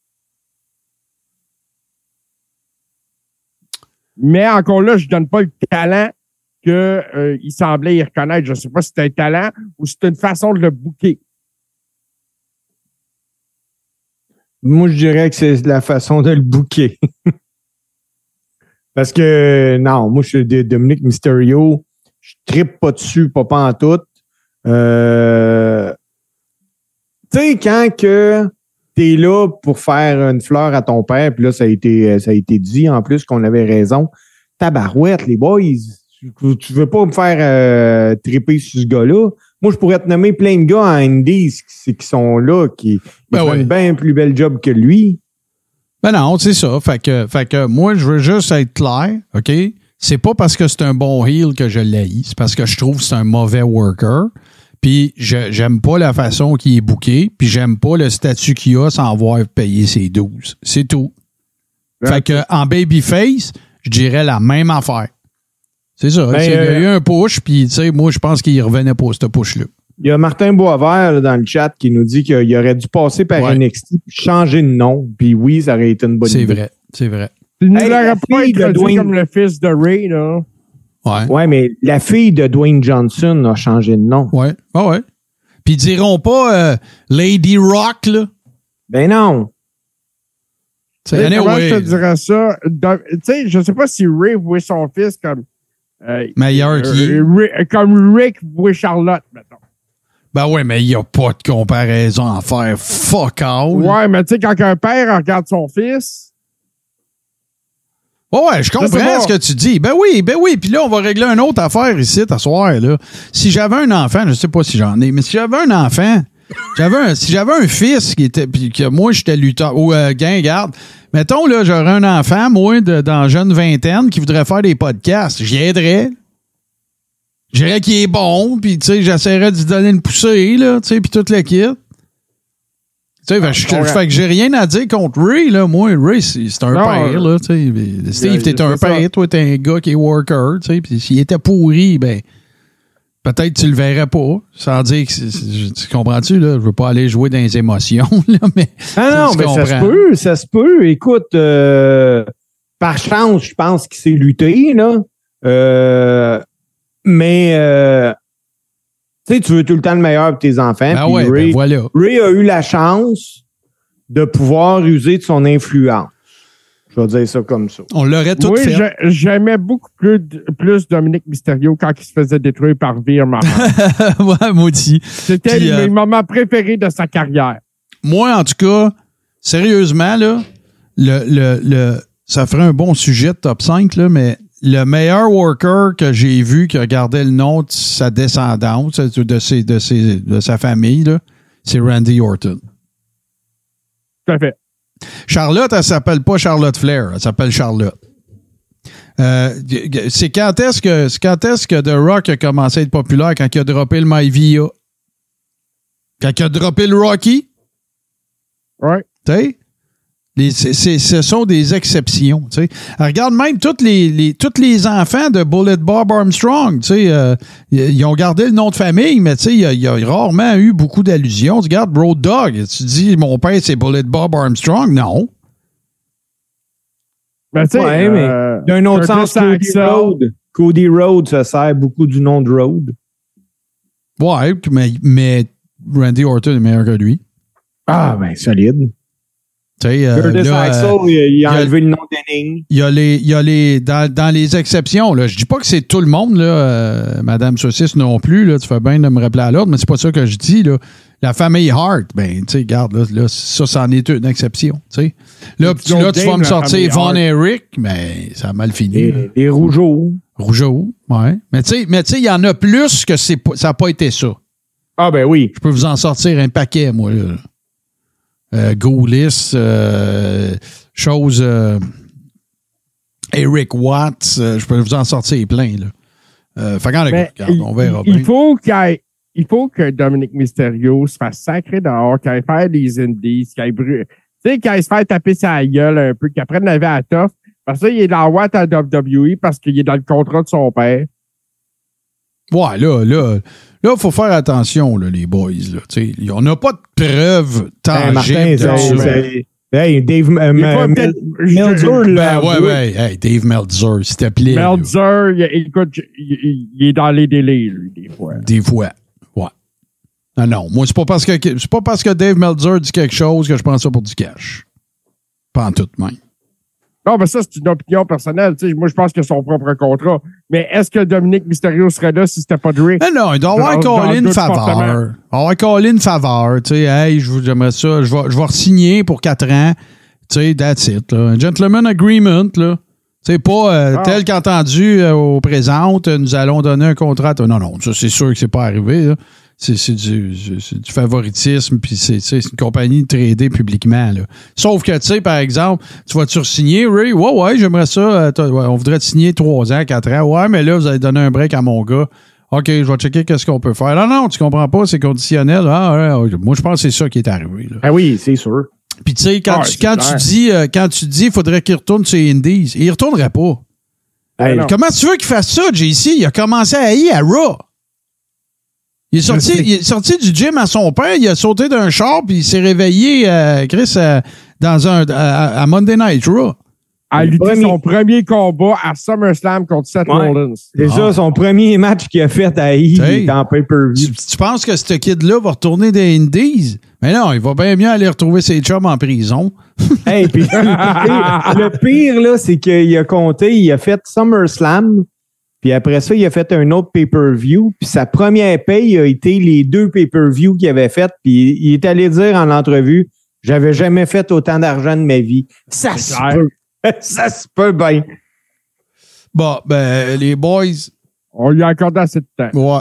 [SPEAKER 3] Mais encore là, je donne pas le talent qu'il euh, semblait y reconnaître. Je sais pas si c'est un talent ou si c'est une façon de le bouquer.
[SPEAKER 2] Moi, je dirais que c'est la façon de le booker. Parce que, non, moi, je suis Dominique Mysterio. Je trippe pas dessus, pas, pas en tout. Euh, tu sais, quand que t'es là pour faire une fleur à ton père, puis là, ça a été, ça a été dit en plus qu'on avait raison. Tabarouette, les boys. Tu, tu veux pas me faire euh, triper sur ce gars-là? Moi, je pourrais te nommer plein de gars en Indies qui, qui sont là, qui,
[SPEAKER 1] Ben
[SPEAKER 2] font
[SPEAKER 1] oui.
[SPEAKER 2] une bien plus belle job que lui.
[SPEAKER 1] Ben non, c'est ça. Fait que, fait que moi, je veux juste être clair, OK? C'est pas parce que c'est un bon heel que je l'haïs. C'est parce que je trouve que c'est un mauvais worker. Puis je j'aime pas la façon qu'il est booké. Puis j'aime pas le statut qu'il a sans avoir payé ses 12. C'est tout. Fait que en babyface, je dirais la même affaire. C'est ça.
[SPEAKER 2] Ben,
[SPEAKER 1] C'est- il y a
[SPEAKER 2] euh,
[SPEAKER 1] eu un push, puis tu sais, moi, je pense qu'il revenait pas, ce push-là.
[SPEAKER 2] Il y a Martin Boisvert là, dans le chat qui nous dit qu'il aurait dû passer par
[SPEAKER 1] Ouais.
[SPEAKER 2] NXT changer de nom. Puis oui, ça aurait été une bonne
[SPEAKER 1] C'est
[SPEAKER 2] idée.
[SPEAKER 1] vrai. C'est vrai.
[SPEAKER 3] Il ne
[SPEAKER 2] Hey, la
[SPEAKER 3] l'aurait pas introduit comme le fils de Ray, là.
[SPEAKER 1] Ouais.
[SPEAKER 2] Ouais, mais la fille de Dwayne Johnson a changé de nom.
[SPEAKER 1] Ouais. Ah ouais. Puis ils diront pas euh, Lady Rock, là.
[SPEAKER 2] Ben non.
[SPEAKER 3] Comment
[SPEAKER 1] anyway,
[SPEAKER 3] je te dirais ça? Tu sais, je sais pas si Ray voit son fils comme. euh,
[SPEAKER 1] Meilleur
[SPEAKER 3] euh, Rick- comme Rick voit Charlotte, mettons.
[SPEAKER 1] Ben ouais, mais il n'y a pas de comparaison à faire. Fuck all.
[SPEAKER 3] Ouais, mais tu sais, quand un père regarde son fils,
[SPEAKER 1] Ouais, ouais, je comprends ce que tu dis. Ben oui, ben oui. Puis là, on va régler une autre affaire ici, à soir, là. Si j'avais un enfant, je sais pas si j'en ai, mais si j'avais un enfant, j'avais un, si j'avais un fils qui était, puis que moi, j'étais lutteur, ou euh, guingarde, mettons, là, j'aurais un enfant, moi, de- dans la jeune vingtaine, qui voudrait faire des podcasts, j'y aiderais. Je dirais qu'il est bon, puis tu sais, j'essaierais de lui donner une poussée, là, tu sais, puis toute l'équipe. Tu sais, fait, je-
[SPEAKER 3] comprends.
[SPEAKER 1] fait que j'ai rien à dire contre Ray, là. Moi, Ray, c'est un
[SPEAKER 3] Non,
[SPEAKER 1] père,
[SPEAKER 3] euh,
[SPEAKER 1] là, tu sais. Steve, t'es un
[SPEAKER 3] c'est ça.
[SPEAKER 1] père, toi, t'es un gars qui est worker, tu sais. Puis s'il était pourri, ben, peut-être tu le verrais pas, sans dire que. Tu comprends-tu, là? Je veux pas aller jouer dans les émotions, là, mais.
[SPEAKER 2] Ah non, mais ça se peut, ça se peut. Écoute, euh, par chance, je pense qu'il s'est lutté, là. Euh, mais, euh, tu sais, tu veux tout le temps le meilleur pour tes enfants.
[SPEAKER 1] Ben ouais,
[SPEAKER 2] Ray,
[SPEAKER 1] ben voilà.
[SPEAKER 2] Ray a eu la chance de pouvoir user de son influence. Je vais dire ça comme ça.
[SPEAKER 1] On l'aurait tout fait.
[SPEAKER 3] j'ai- j'aimais beaucoup plus, plus Dominique Mysterio quand il se faisait détruire par Veer
[SPEAKER 1] ouais, maudit.
[SPEAKER 3] C'était le
[SPEAKER 1] euh,
[SPEAKER 3] moment préféré de sa carrière.
[SPEAKER 1] Moi, en tout cas, sérieusement, là, le, le, le, ça ferait un bon sujet de top 5, là, mais le meilleur worker que j'ai vu qui regardait le nom de sa descendance, de, ses, de, ses, de sa famille, c'est Randy Orton.
[SPEAKER 3] Tout à fait.
[SPEAKER 1] Charlotte, elle s'appelle pas Charlotte Flair, elle s'appelle Charlotte. Euh, c'est quand est-ce que c'est quand est-ce que The Rock a commencé à être populaire quand il a droppé le Maivia? Quand il a droppé le Rocky?
[SPEAKER 3] Ouais.
[SPEAKER 1] Tu sais? Les- ce sont des exceptions. tu sais. Regarde même tous les, les, tous les enfants de Bullet Bob Armstrong. tu sais, euh, ils ont gardé le nom de famille, mais tu sais, il y, a- il y a rarement eu beaucoup d'allusions. Tu regardes Road Dog. Tu dis, mon père, c'est Bullet Bob Armstrong. Non.
[SPEAKER 3] Mais tu sais,
[SPEAKER 2] Ouais, mais
[SPEAKER 3] euh,
[SPEAKER 2] D'un autre sens, Cody. Road. Cody Road se sert beaucoup du nom de Road.
[SPEAKER 1] Ouais, mais, mais Randy Orton est meilleur que lui.
[SPEAKER 2] Ah, ben, solide.
[SPEAKER 1] Euh,
[SPEAKER 2] Curtis
[SPEAKER 1] là,
[SPEAKER 2] Axel,
[SPEAKER 1] euh,
[SPEAKER 2] il, a- enlevé le nom
[SPEAKER 1] il y a les, il y a les dans, dans les exceptions, là, je dis pas que c'est tout le monde, là, euh, Madame Saucisse non plus, là, tu fais bien de me rappeler à l'ordre, mais c'est pas ça que je dis, là. La famille Hart, ben, tu sais, regarde, là, là, ça, c'en est une exception. Là, tu, là,
[SPEAKER 3] Joe
[SPEAKER 1] tu vas me sortir Von. Eric, mais ça a mal fini.
[SPEAKER 2] les rougeaux.
[SPEAKER 1] Rougeau, ouais. Mais tu sais, mais il y en a plus que c'est ça n'a pas été ça.
[SPEAKER 2] Ah, ben oui.
[SPEAKER 1] Je peux vous en sortir un paquet, moi, là. Euh, Goulis, euh, chose. euh, Eric Watts, euh, je peux vous en sortir plein, là. Fait regarde, on verra
[SPEAKER 3] il,
[SPEAKER 1] bien.
[SPEAKER 3] il faut qu'il il faut que Dominique Mysterio se fasse sacrer dehors, qu'il aille faire des indies, qu'il aille brûler. Tu sais, qu'il aille se faire taper sa gueule un peu, qu'il apprenne la vie à la toffe. Parce que ça, il est dans la Watt à WWE parce qu'il est dans le contrat de son père.
[SPEAKER 1] Ouais, là, là, là, faut faire attention, là, les boys, là. Tu sais, on n'a pas de preuves
[SPEAKER 2] Hey,
[SPEAKER 1] tangibles
[SPEAKER 2] ça- Hey, Dave euh,
[SPEAKER 3] Il faut
[SPEAKER 2] Mel-
[SPEAKER 3] peut-être-
[SPEAKER 2] Meltzer
[SPEAKER 1] Ben, ouais, ouais. Hey, Dave Meltzer, s'il te plaît.
[SPEAKER 3] il- écoute, il, est dans les délais, lui, des fois.
[SPEAKER 1] Des fois. Ouais. Non, non. Moi, c'est pas parce que c'est pas parce que Dave Meltzer dit quelque chose que je prends ça pour du cash. Pas en tout même.
[SPEAKER 3] Non, mais ça, c'est une opinion personnelle. Moi, je pense que son propre contrat. Mais est-ce que Dominique Mysterio serait là si c'était pas Drake?
[SPEAKER 1] Mais non, il doit avoir callé une faveur. doit avoir callé une faveur. Tu sais, hey, j'aimerais ça. Je vais, je vais re-signer pour 4 ans. Tu sais, that's it. Là. Un gentleman agreement, là. C'est pas euh,
[SPEAKER 3] Ah.
[SPEAKER 1] tel qu'entendu euh, au présent, nous allons donner un contrat. Non, non, ça c'est sûr que c'est pas arrivé. là. C'est du, du favoritisme, puis c'est une compagnie tradée publiquement. Là. Sauf que, tu sais, par exemple, tu vas-tu re-signer, Ray? Ouais, ouais, j'aimerais ça. euh, ouais, on voudrait te signer 3 ans, 4 ans. Ouais, mais là, vous allez donner un break à mon gars. OK, je vais checker qu'est-ce qu'on peut faire. Non, non, tu comprends pas, c'est conditionnel. Ah, ouais, moi, je pense que c'est ça qui est arrivé. Là.
[SPEAKER 2] Ah oui, c'est sûr.
[SPEAKER 1] Puis tu sais, quand,
[SPEAKER 3] Ouais,
[SPEAKER 1] tu, quand tu dis euh, quand tu dis il faudrait qu'il retourne sur les Indies, il retournerait pas.
[SPEAKER 2] Hey,
[SPEAKER 3] non.
[SPEAKER 1] Comment tu veux qu'il fasse ça, JC? Il a commencé à haïr à Raw. Il est, sorti, il est sorti du gym à son père, il a sauté d'un char, puis il s'est réveillé, euh, Chris, euh, dans un, à, à Monday Night Raw.
[SPEAKER 3] A lutté
[SPEAKER 2] premier-
[SPEAKER 3] son premier combat à SummerSlam contre Seth
[SPEAKER 2] Ouais.
[SPEAKER 3] Rollins.
[SPEAKER 2] C'est
[SPEAKER 1] Ah.
[SPEAKER 2] ça, son premier match qu'il a fait à était en pay-per-view.
[SPEAKER 1] Tu, tu penses que ce kid-là va retourner des Indies? Mais non, il va bien mieux aller retrouver ses chums en prison.
[SPEAKER 2] Hey, puis, le pire, là, c'est qu'il a compté, il a fait SummerSlam, puis après ça, il a fait un autre pay-per-view, puis sa première paye a été les deux pay-per-view qu'il avait fait, puis il est allé dire en entrevue, j'avais jamais fait autant d'argent de ma vie. Ça
[SPEAKER 3] C'est
[SPEAKER 2] se
[SPEAKER 3] clair.
[SPEAKER 2] peut. Ça se peut bien.
[SPEAKER 1] Bon, ben, les boys,
[SPEAKER 3] On lui a accordé assez de temps.
[SPEAKER 1] Ouais.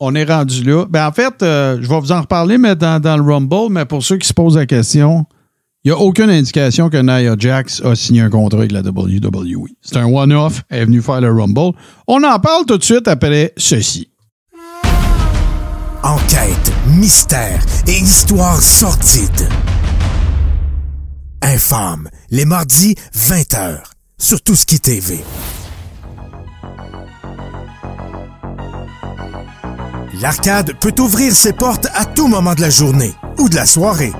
[SPEAKER 1] On est rendu là. Ben, en fait, euh, je vais vous en reparler mais dans, dans le Rumble, mais pour ceux qui se posent la question, il n'y a aucune indication que Nia Jax a signé un contrat avec la WWE. C'est un one-off. Elle est venue faire le Rumble. On en parle tout de suite après ceci.
[SPEAKER 4] Enquête, mystère et histoire sordide. Infâme, les mardis 20h, sur Touski TV. L'arcade peut ouvrir ses portes à tout moment de la journée ou de la soirée.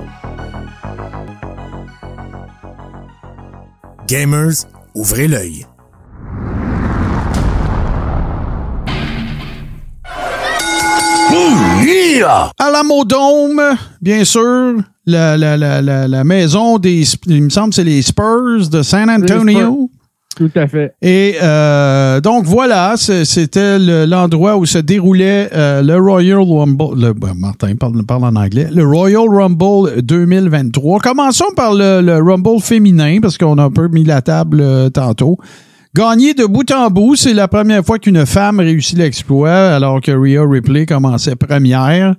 [SPEAKER 4] Gamers, ouvrez l'œil.
[SPEAKER 1] À la Modome, bien sûr, la, la, la, la, la maison des, il me semble que c'est les Spurs de San Antonio.
[SPEAKER 3] Tout à fait.
[SPEAKER 1] Et euh, donc voilà, c'était le- l'endroit où se déroulait euh, le Royal Rumble. Le, ben, Martin parle, en anglais. Le Royal Rumble 2023. Commençons par le, le Rumble féminin parce qu'on a un peu mis la table euh, tantôt. Gagné de bout en bout, c'est la première fois qu'une femme réussit l'exploit alors que Rhea Ripley commençait première.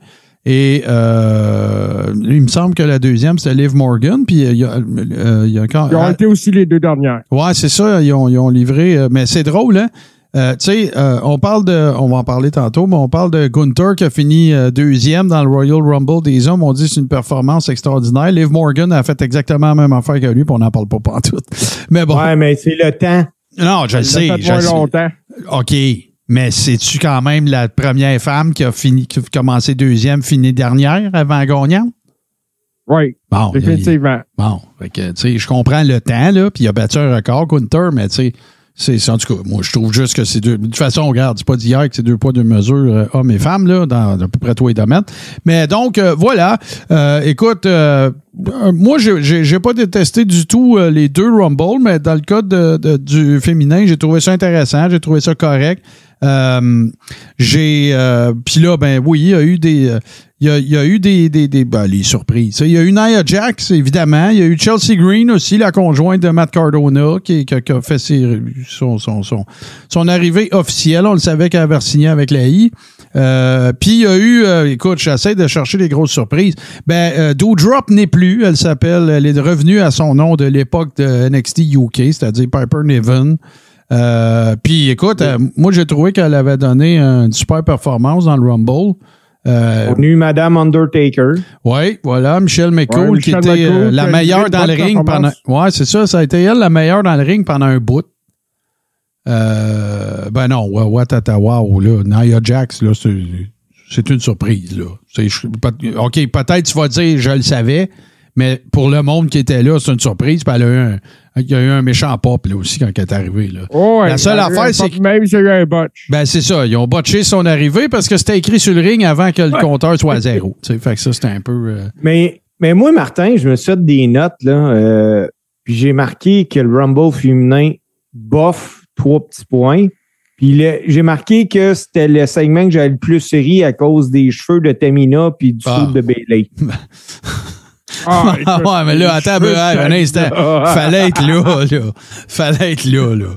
[SPEAKER 1] Et euh, il me semble que la deuxième, c'était Liv Morgan. Puis il y a, euh, il y a quand-
[SPEAKER 3] Ils ont été aussi les deux dernières.
[SPEAKER 1] Ouais, c'est ça, ils ont, ils ont livré. euh, mais c'est drôle, hein? Euh, tu sais, euh, on parle de, on va en parler tantôt, mais on parle de Gunther qui a fini euh, deuxième dans le Royal Rumble des hommes. On dit que c'est une performance extraordinaire. Liv Morgan a fait exactement la même affaire que lui, puis on n'en parle pas tout. Mais bon,
[SPEAKER 2] Ouais, mais c'est le temps.
[SPEAKER 1] non, je le
[SPEAKER 3] Ça
[SPEAKER 1] sais.
[SPEAKER 3] fait
[SPEAKER 1] je
[SPEAKER 3] moins
[SPEAKER 1] le sais.
[SPEAKER 3] longtemps.
[SPEAKER 1] OK. Mais c'est-tu quand même la première femme qui a fini, qui a commencé deuxième, fini dernière avant gagnant?
[SPEAKER 3] Oui,
[SPEAKER 1] Bon, il-
[SPEAKER 3] définitivement.
[SPEAKER 1] Bon, fait que, tu sais, je comprends le temps, là, puis il a battu un record, Gunther, mais tu sais, C'est, en tout cas, moi, je trouve juste que c'est deux. De toute façon, regarde, c'est pas d'hier que c'est deux poids, deux mesures, euh, hommes et femmes, là, dans à peu près tous les domaines. Mais donc, euh, voilà. Euh, écoute, euh, euh, moi, j'ai, pas détesté du tout euh, les deux Rumble, mais dans le cas de, de- du féminin, j'ai trouvé ça intéressant, j'ai trouvé ça correct. J'ai puis là ben oui il y a eu des il y a, il y a eu des, des, des ben, les surprises il y a eu Nia Jax évidemment il y a eu Chelsea Green aussi la conjointe de Matt Cardona qui, qui a- qui a fait ses- son, son, son, son arrivée officielle on le savait qu'elle avait signé avec la I euh, puis il y a eu, euh, écoute, j'essaie de chercher des grosses surprises. Ben, euh, Doudrop n'est plus. Elle s'appelle, elle est revenue à son nom de l'époque de NXT UK, c'est-à-dire Piper Niven. Euh, puis écoute, moi j'ai trouvé qu'elle avait donné une super performance dans le Rumble. Euh,
[SPEAKER 2] Madame Undertaker.
[SPEAKER 1] oui, voilà, Michelle McCool
[SPEAKER 3] Ouais,
[SPEAKER 1] qui était euh,
[SPEAKER 3] McCool
[SPEAKER 1] la meilleure dans le ring pendant. Ouais, c'est ça, ça a été elle la meilleure dans le ring pendant un bout. Euh, ben non, ouais, Watata, wow, là, Nia Jax, là, c'est, une surprise, là. OK, peut-être tu vas dire, je le savais, mais pour le monde qui était là, c'est une surprise, puis elle a eu un, il y a eu un méchant pop, là, aussi, quand elle est arrivée, là.
[SPEAKER 3] Oh, ouais,
[SPEAKER 1] La seule
[SPEAKER 3] il
[SPEAKER 1] affaire, c'est que-
[SPEAKER 3] Même s'il y a eu un botch.
[SPEAKER 1] Ben, c'est ça. Ils ont botché son arrivée parce que c'était écrit sur le ring avant que le compteur soit à zéro. Tu sais, fait que ça, c'était un peu. euh,
[SPEAKER 2] Mais, mais moi, Martin, je me suis des notes, là. euh, puis j'ai marqué que le Rumble féminin, bof, trois petits points. Puis j'ai marqué que c'était le segment que j'avais le plus ri à cause des cheveux de Tamina puis du
[SPEAKER 1] Ah.
[SPEAKER 2] soude de Bailey.
[SPEAKER 3] Ah,
[SPEAKER 1] Ah
[SPEAKER 3] écoute,
[SPEAKER 1] ouais, mais là, attends, ben, un instant. Fallait être là, là. Fallait être là, là.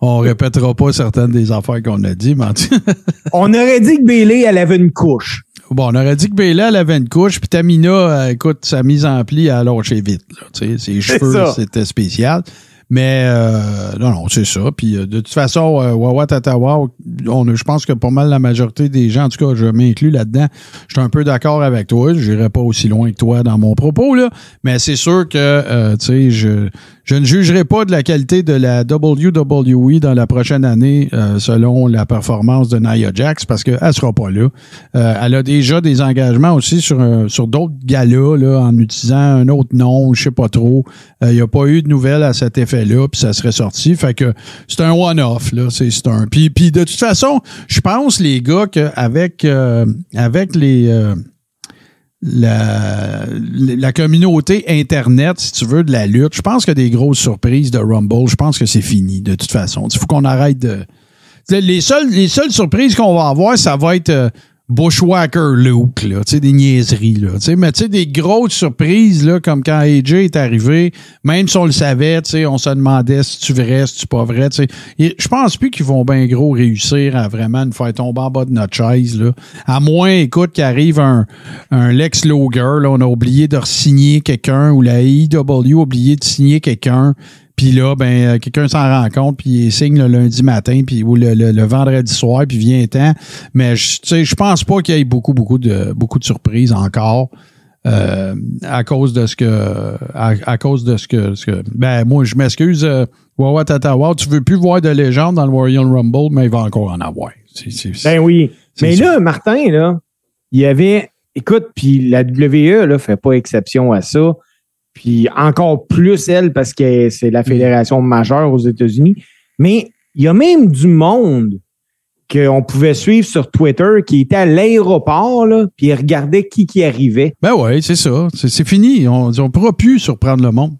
[SPEAKER 1] On répétera pas certaines des affaires qu'on a dit, mais
[SPEAKER 2] On aurait dit que Bailey, elle avait une couche.
[SPEAKER 1] Bon, on aurait dit que Bella, elle avait une couche, puis Tamina, euh, écoute, sa mise en pli, elle a lâché vite. Là, tu sais, ses cheveux, c'était spécial. Mais euh, non, non, c'est ça. Puis euh, de toute façon, euh, Wawa Tatawa, on, je pense que pas mal la majorité des gens, en tout cas, je m'inclus là-dedans. Je suis un peu d'accord avec toi. Je n'irai pas aussi loin que toi dans mon propos, là. Mais c'est sûr que, euh, tu sais, je, ne jugerai pas de la qualité de la WWE dans la prochaine année euh, selon la performance de Nia Jax parce qu'elle ne sera pas là. Euh, elle a déjà des engagements aussi sur, sur d'autres galas là, en utilisant un autre nom, je sais pas trop. Euh, Il n'y a pas eu de nouvelles à cet effet-là, puis ça serait sorti. Fait que c'est un one-off. là. C'est un. Puis, de toute façon, je pense, les gars, qu'avec euh, avec les. La, la communauté Internet, si tu veux, de la lutte, je pense qu'il y a des grosses surprises de Rumble. Je pense que c'est fini, de toute façon. Il faut qu'on arrête de. Les seules, les seules surprises qu'on va avoir, ça va être euh, Bushwhacker Luke, là, tu sais, des niaiseries, là, tu sais, mais tu sais, des grosses surprises, là, comme quand AJ est arrivé, même si on le savait, tu sais, on se demandait si tu vrai, si tu pas vrai, Je pense plus qu'ils vont bien gros réussir à vraiment nous faire tomber en bas de notre chaise, là. À moins, écoute, qu'arrive un, un Lex Luger, là, on a oublié de signer quelqu'un, ou la AEW a oublié de signer quelqu'un, puis là, ben, euh, quelqu'un s'en rend compte, puis il signe le lundi matin, puis ou le, le- le vendredi soir, puis vient temps. Mais je tu sais, je pense pas qu'il y ait beaucoup, beaucoup de beaucoup de surprises encore. euh, à cause de ce que à, à cause de ce que, ce que- ben moi je m'excuse euh, Wawa Tatawa tu veux plus voir de légende dans le Royal Rumble mais il va encore en avoir
[SPEAKER 2] Ben oui. Mais là, Martin, là, il y avait. Écoute, puis la WWE, là, fait pas exception à ça. Puis encore plus elle, parce que c'est la fédération majeure aux États-Unis. Mais il y a même du monde qu'on pouvait suivre sur Twitter qui était à l'aéroport, là, puis il regardait qui qui arrivait.
[SPEAKER 1] ben ouais c'est ça c'est fini on on pourra plus surprendre le monde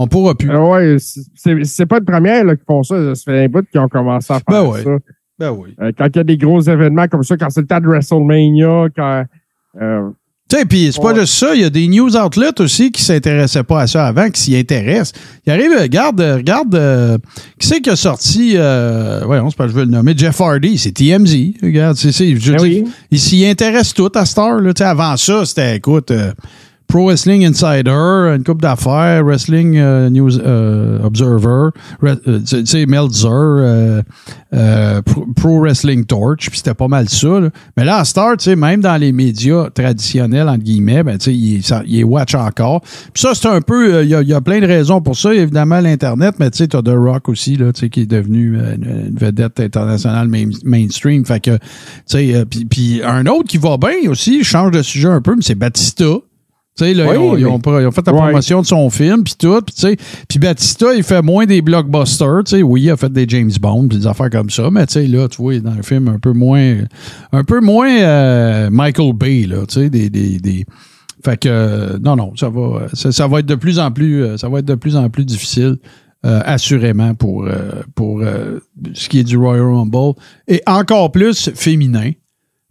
[SPEAKER 1] on pourra plus
[SPEAKER 3] Ah ouais, c'est- pas de première là, qui font ça. Ça fait un bout qui ont commencé à faire
[SPEAKER 1] Ben ouais.
[SPEAKER 3] ça.
[SPEAKER 1] ben oui
[SPEAKER 3] Euh, quand il y a des gros événements comme ça, quand c'est le temps de WrestleMania, quand. euh,
[SPEAKER 1] Tu sais, puis c'est pas
[SPEAKER 3] Ouais.
[SPEAKER 1] juste ça, il y a des news outlets aussi qui s'intéressaient pas à ça avant, qui s'y intéressent. Il arrive, regarde, euh, regarde, euh, qui c'est qui a sorti, euh, ouais, on se pas, je veux le nommer, Jeff Hardy, c'est TMZ, regarde, c'est, c'est, je veux
[SPEAKER 2] Ben
[SPEAKER 1] dire,
[SPEAKER 2] oui.
[SPEAKER 1] ils s'y intéressent tout à Star, là, tu sais, avant ça, c'était, écoute, euh, Pro Wrestling Insider, une coupe d'affaires, Wrestling euh, News euh, Observer, euh, tu sais, Meltzer, euh, euh, Pro, Pro Wrestling Torch, puis c'était pas mal ça. là. Mais là, à Star, tu sais, même dans les médias traditionnels, entre guillemets, ben, tu sais, il, il est watch encore. Puis ça, c'est un peu, il y, a, y a plein de raisons pour ça. Évidemment, l'Internet, mais tu sais, t'as The Rock aussi, là, tu sais, qui est devenu une, vedette internationale main- mainstream. Fait que, tu sais, puis- un autre qui va bien aussi, change de sujet un peu, mais c'est Batista. Tu sais, là,
[SPEAKER 2] Oui,
[SPEAKER 1] ils, ont, ils ont pro- ils ont fait la promotion de son film, puis tout. Puis, tu sais, puis Batista, il fait moins des blockbusters. Tu sais, oui, il a fait des James Bond, puis des affaires comme ça. Mais, tu sais, là, tu vois, il est dans un film un peu moins, un peu moins euh, Michael Bay, là. Tu sais, des, des, des- Fait que, euh, non, non, ça va, ça, ça va être de plus en plus, euh, ça va être de plus en plus difficile. euh, assurément pour, euh, pour euh, ce qui est du Royal Rumble et encore plus féminin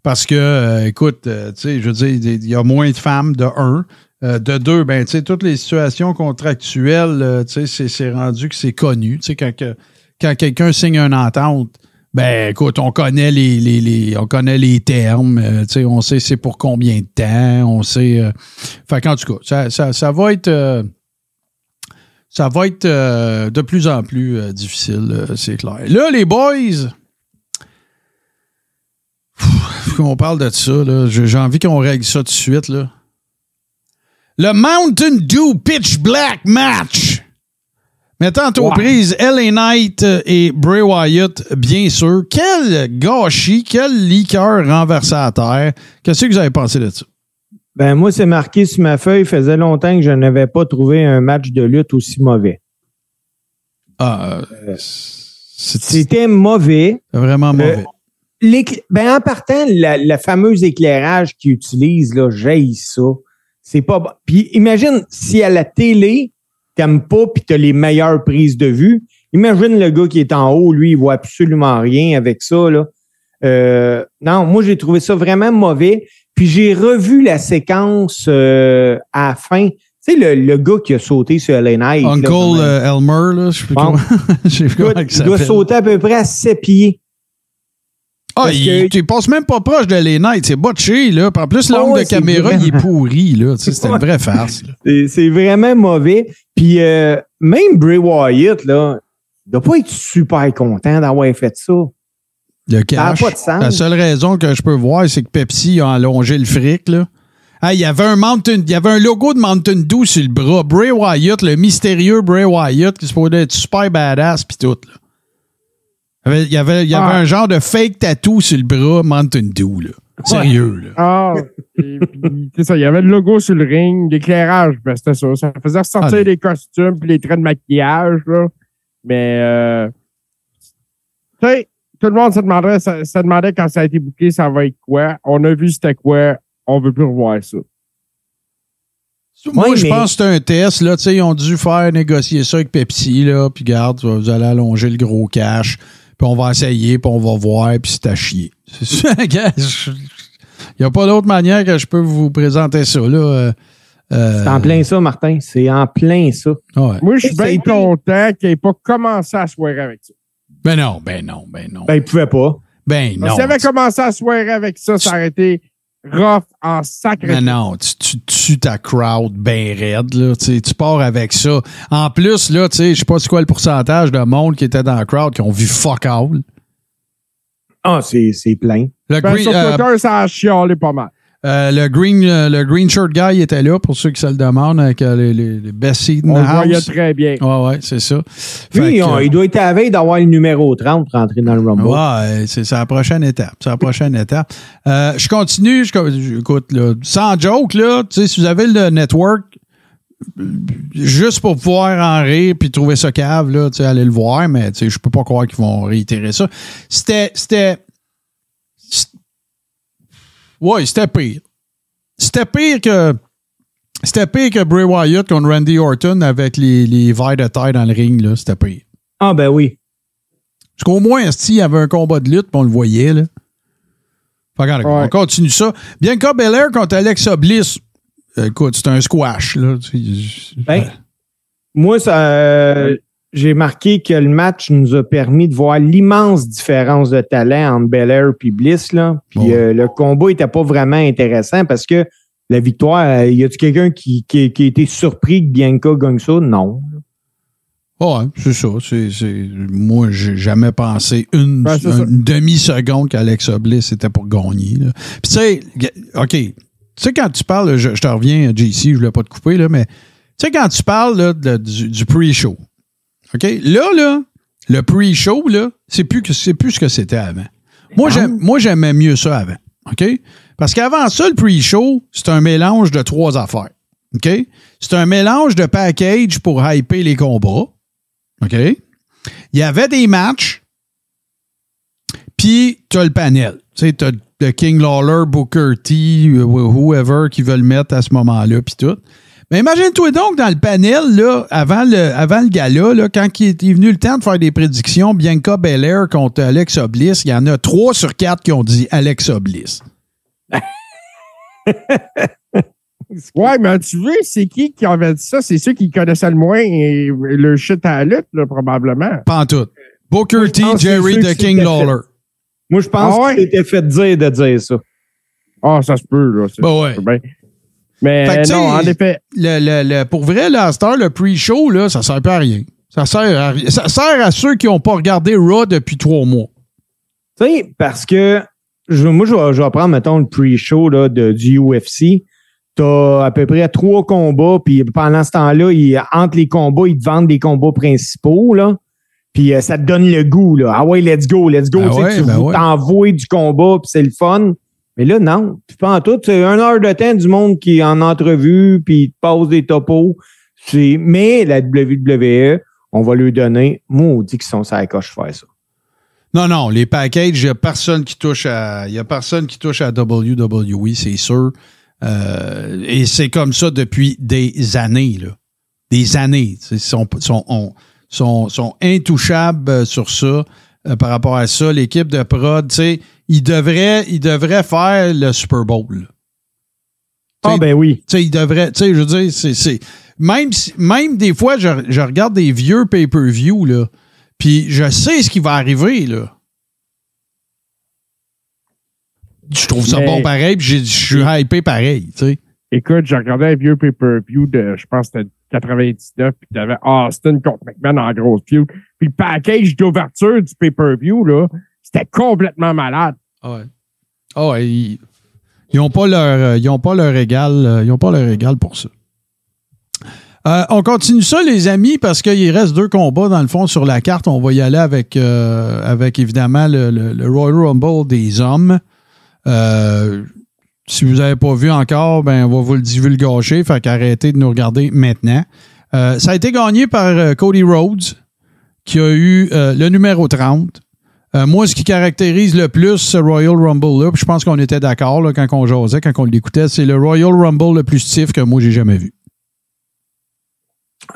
[SPEAKER 1] parce que, euh, écoute, euh, tu sais, je veux dire, il y a moins de femmes, de un. Euh, de deux, ben, tu sais, toutes les situations contractuelles, tu sais, c'est- rendu que c'est connu. Tu sais, quand, que- quand quelqu'un signe une entente, ben, écoute, on connaît les, les, on connaît les termes, tu sais, on sait c'est pour combien de temps, on sait. euh, fait qu'en tout cas, ça, ça, ça va être. ça va être de plus en plus difficile, c'est clair. Là, les boys, qu'on parle de ça. là. J'ai envie qu'on règle ça tout de suite. Là. Le Mountain Dew Pitch Black Match. Mettant aux prises LA Knight euh, et Bray Wyatt, bien sûr. Quel gâchis, quel liqueur renversé à terre. Qu'est-ce que vous avez pensé de ça?
[SPEAKER 2] Ben, moi, c'est marqué sur ma feuille. faisait longtemps que je n'avais pas trouvé un match de lutte aussi mauvais.
[SPEAKER 1] Ah, euh,
[SPEAKER 2] C'était mauvais.
[SPEAKER 1] vraiment mauvais.
[SPEAKER 2] L'écl- Ben, en partant, la fameuse éclairage qu'ils utilisent, là, j'haïs ça. C'est pas bon. Puis imagine si à la télé, t'aimes pas puis t'as les meilleures prises de vue. Imagine le gars qui est en haut, lui, il voit absolument rien avec ça, là. Euh, non, moi, j'ai trouvé ça vraiment mauvais. Puis j'ai revu la séquence euh, à la fin. Tu sais, le, le gars qui a sauté sur là,
[SPEAKER 1] Uncle euh, Elmer, là, je sais plus
[SPEAKER 2] Bon.
[SPEAKER 1] comment. je sais plus comment il
[SPEAKER 2] il doit sauter à peu près à sept pieds.
[SPEAKER 1] Ah, il, tu passes même pas proche de les Knights, c'est botché, là. En plus, l'angle
[SPEAKER 2] Ah ouais,
[SPEAKER 1] de
[SPEAKER 2] c'est
[SPEAKER 1] caméra, il est pourri, là. Tu sais, C'était une vraie farce.
[SPEAKER 2] C'est c'est vraiment mauvais. Puis euh, même Bray Wyatt, là, il doit pas être super content d'avoir fait ça.
[SPEAKER 1] Le
[SPEAKER 2] Ça n'a
[SPEAKER 1] cash.
[SPEAKER 2] pas de sens.
[SPEAKER 1] La seule raison que je peux voir, c'est que Pepsi a allongé le fric, là. Ah, il y avait un Mountain, il y avait un logo de Mountain Dew sur le bras. Bray Wyatt, le mystérieux Bray Wyatt, qui se pourrait être super badass pis tout, là. Il y avait, il y avait, il y avait
[SPEAKER 3] Ah.
[SPEAKER 1] un genre de fake tattoo sur le bras Mountain Dew, là. Sérieux, là.
[SPEAKER 3] Ah, c'est ça. Il y avait le logo sur le ring, l'éclairage, ben, c'était ça. Ça faisait ressortir
[SPEAKER 1] Ah,
[SPEAKER 3] les costumes puis les traits de maquillage, là. Mais, euh, tu sais, tout le monde se demandait, se demandait quand ça a été bouclé, ça va être quoi. On a vu c'était quoi. On veut plus revoir ça.
[SPEAKER 1] Moi, je
[SPEAKER 2] mais-
[SPEAKER 1] pense que c'est un test. Là, Tu sais, ils ont dû faire négocier ça avec Pepsi. Là, puis garde, vous allez allonger le gros cash. Puis on va essayer, puis on va voir, puis c'est à chier. C'est ça, gars, je- Il n'y a pas d'autre manière que je peux vous présenter ça. Là. Euh, euh,
[SPEAKER 2] C'est en plein ça, Martin. C'est en plein ça.
[SPEAKER 1] ouais.
[SPEAKER 3] Moi, je suis bien content qu'il n'ait pas commencé à soirer avec ça.
[SPEAKER 1] Ben non, ben non, ben non.
[SPEAKER 2] Ben, il pouvait pas.
[SPEAKER 1] Ben non.
[SPEAKER 3] S'il avait commencé à soirer avec ça, ça aurait été rough en sacré.
[SPEAKER 1] Ben non, tu, tu tues ta crowd bien raide, là. Tu pars avec ça. En plus, là, tu sais, je sais pas c'est quoi le pourcentage de monde qui était dans la crowd qui ont vu fuck all.
[SPEAKER 2] Ah, c'est c'est plein.
[SPEAKER 1] Le
[SPEAKER 3] Ben,
[SPEAKER 1] green,
[SPEAKER 3] sur
[SPEAKER 1] euh,
[SPEAKER 3] Twitter, ça a chialé pas mal.
[SPEAKER 1] Euh, le, green, euh, le green shirt guy était là, pour ceux qui se le demandent, avec euh, les, les, les best seats
[SPEAKER 3] On
[SPEAKER 1] the
[SPEAKER 3] le voyait
[SPEAKER 1] house.
[SPEAKER 3] très bien.
[SPEAKER 1] Ouais, ouais, c'est ça.
[SPEAKER 2] Lui,
[SPEAKER 1] que,
[SPEAKER 2] on- il doit être à veille d'avoir le numéro 30 pour rentrer dans le Rumble.
[SPEAKER 1] Ouais, c'est c'est la prochaine étape. C'est la prochaine étape. Euh, je continue. Je, écoute, là, sans joke, là, tu sais, si vous avez le network, juste pour pouvoir en rire puis trouver ça cave, là, tu sais, allez le voir, mais tu sais, je peux pas croire qu'ils vont réitérer ça. C'était. Ouais, c'était pire. C'était pire que. C'était pire que Bray Wyatt contre Randy Orton avec les, les verres de taille dans le ring, là. C'était pire.
[SPEAKER 2] Ah, ben oui.
[SPEAKER 1] Parce qu'au moins, esti, il y avait un combat de lutte, on le voyait, là. Fait que, regarde,
[SPEAKER 3] Ouais.
[SPEAKER 1] on continue ça. Bianca Belair contre Alexa Bliss. Écoute, c'est un squash, là.
[SPEAKER 2] Ben, moi, ça, euh, j'ai marqué que le match nous a permis de voir l'immense différence de talent entre Belair et Bliss. Là. Puis euh, le combat était pas vraiment intéressant parce que la victoire, euh, y a-tu quelqu'un qui, qui, qui a été surpris que Bianca gagne ça? Non.
[SPEAKER 1] Ouais, c'est ça. C'est, c'est- moi, j'ai jamais pensé une, demi-seconde qu'Alexa Bliss était pour gagner. là. Puis tu sais, OK. Tu sais, quand tu parles, je, je te reviens, JC, je voulais pas te couper, là, mais tu sais, quand tu parles là, de- du, du pre-show, OK? Là, là, le pre-show, là, c'est plus, que, c'est plus ce que c'était avant. Moi, j'aime, moi, j'aimais mieux ça avant. OK? Parce qu'avant ça, le pre-show, c'est un mélange de trois affaires. OK? C'est un mélange de package pour hyper les combats. OK? Il y avait des matchs, puis tu as le panel. Tu sais, tu as le King Lawler, Booker T, euh, whoever qui veut le mettre à ce moment-là, puis tout. Mais imagine-toi donc dans le panel, là, avant le, avant le gala, là, quand il est venu le temps de faire des prédictions, Bianca Belair contre Alexa Bliss, il y en a trois sur quatre qui ont dit Alexa Bliss.
[SPEAKER 3] Ouais, mais tu veux, c'est qui qui avait dit ça? C'est ceux qui connaissaient le moins et le shit à la lutte, là, probablement.
[SPEAKER 1] Pas en tout. Booker
[SPEAKER 2] Moi,
[SPEAKER 1] T, Jerry the King Lawler.
[SPEAKER 2] Moi, je pense
[SPEAKER 3] Ah ouais?
[SPEAKER 2] que c'était fait dire de dire ça.
[SPEAKER 3] Ah, ça se peut, là. c'est-
[SPEAKER 1] Ben ouais.
[SPEAKER 3] c'est bien. Mais non, en effet,
[SPEAKER 1] Le, le- le- pour vrai, là, à cette heure, le pre-show, là, ça sert pas à rien. Ça sert à, ça sert à ceux qui n'ont pas regardé Raw depuis trois mois.
[SPEAKER 2] Tu sais, parce que je, moi, je vais, je vais prendre, mettons, le pre-show là, de, du UFC. T'as à peu près trois combats, puis pendant ce temps-là, ils- entre les combats, ils te vendent des combats principaux, là. Puis euh, ça te donne le goût, là. Ah ouais, let's go, let's go.
[SPEAKER 1] Ben
[SPEAKER 2] Tu sais,
[SPEAKER 1] ouais,
[SPEAKER 2] tu
[SPEAKER 1] ben ouais.
[SPEAKER 2] t'envoies du combat, puis c'est le fun. Mais là, non. Puis pas en tout. C'est une heure de temps du monde qui est en entrevue, puis il te passe des topos. Mais la WWE, on va lui donner, maudit qu'ils sont sur la coche faire ça.
[SPEAKER 1] Non, non, les packages, il n'y a personne qui touche à. A personne qui touche à WWE, c'est sûr. Euh, et c'est comme ça depuis des années, là. Des années. Ils sont, sont, on- sont, sont intouchables sur ça. euh, par rapport à ça, l'équipe de prod, tu sais, ils devraient, ils devraient faire le Super Bowl.
[SPEAKER 2] Ah ben oui.
[SPEAKER 1] Tu sais, il devrait. Tu sais, je veux dire, c'est. c'est- Même, si- même des fois, je, je regarde des vieux pay-per-view, là. Puis je sais ce qui va arriver, là. Je trouve ça
[SPEAKER 3] Mais-
[SPEAKER 1] bon pareil, puis je suis hypé pareil, tu sais.
[SPEAKER 3] écoute, j'ai regardé un vieux pay-per-view de, je pense que c'était 99, puis t'avais Austin contre McMahon en grosse feud. Puis le package d'ouverture du pay-per-view, là, c'était complètement malade.
[SPEAKER 1] Ah ouais. Ouais, ils, ils ont pas leur euh, ils pas leur égal, euh, ils pas leur pour ça. Euh, on continue ça, les amis, parce qu'il reste deux combats dans le fond sur la carte. On va y aller avec, avec évidemment le, Royal Rumble des hommes. Si vous n'avez pas vu encore, ben on va vous le divulgacher. Fait qu'arrêtez de nous regarder maintenant. Ça a été gagné par Cody Rhodes, qui a eu le numéro 30. Euh, moi, ce qui caractérise le plus ce Royal Rumble-là, je pense qu'on était d'accord quand on jasait, quand on l'écoutait, c'est le Royal Rumble le plus stiff que moi j'ai jamais vu.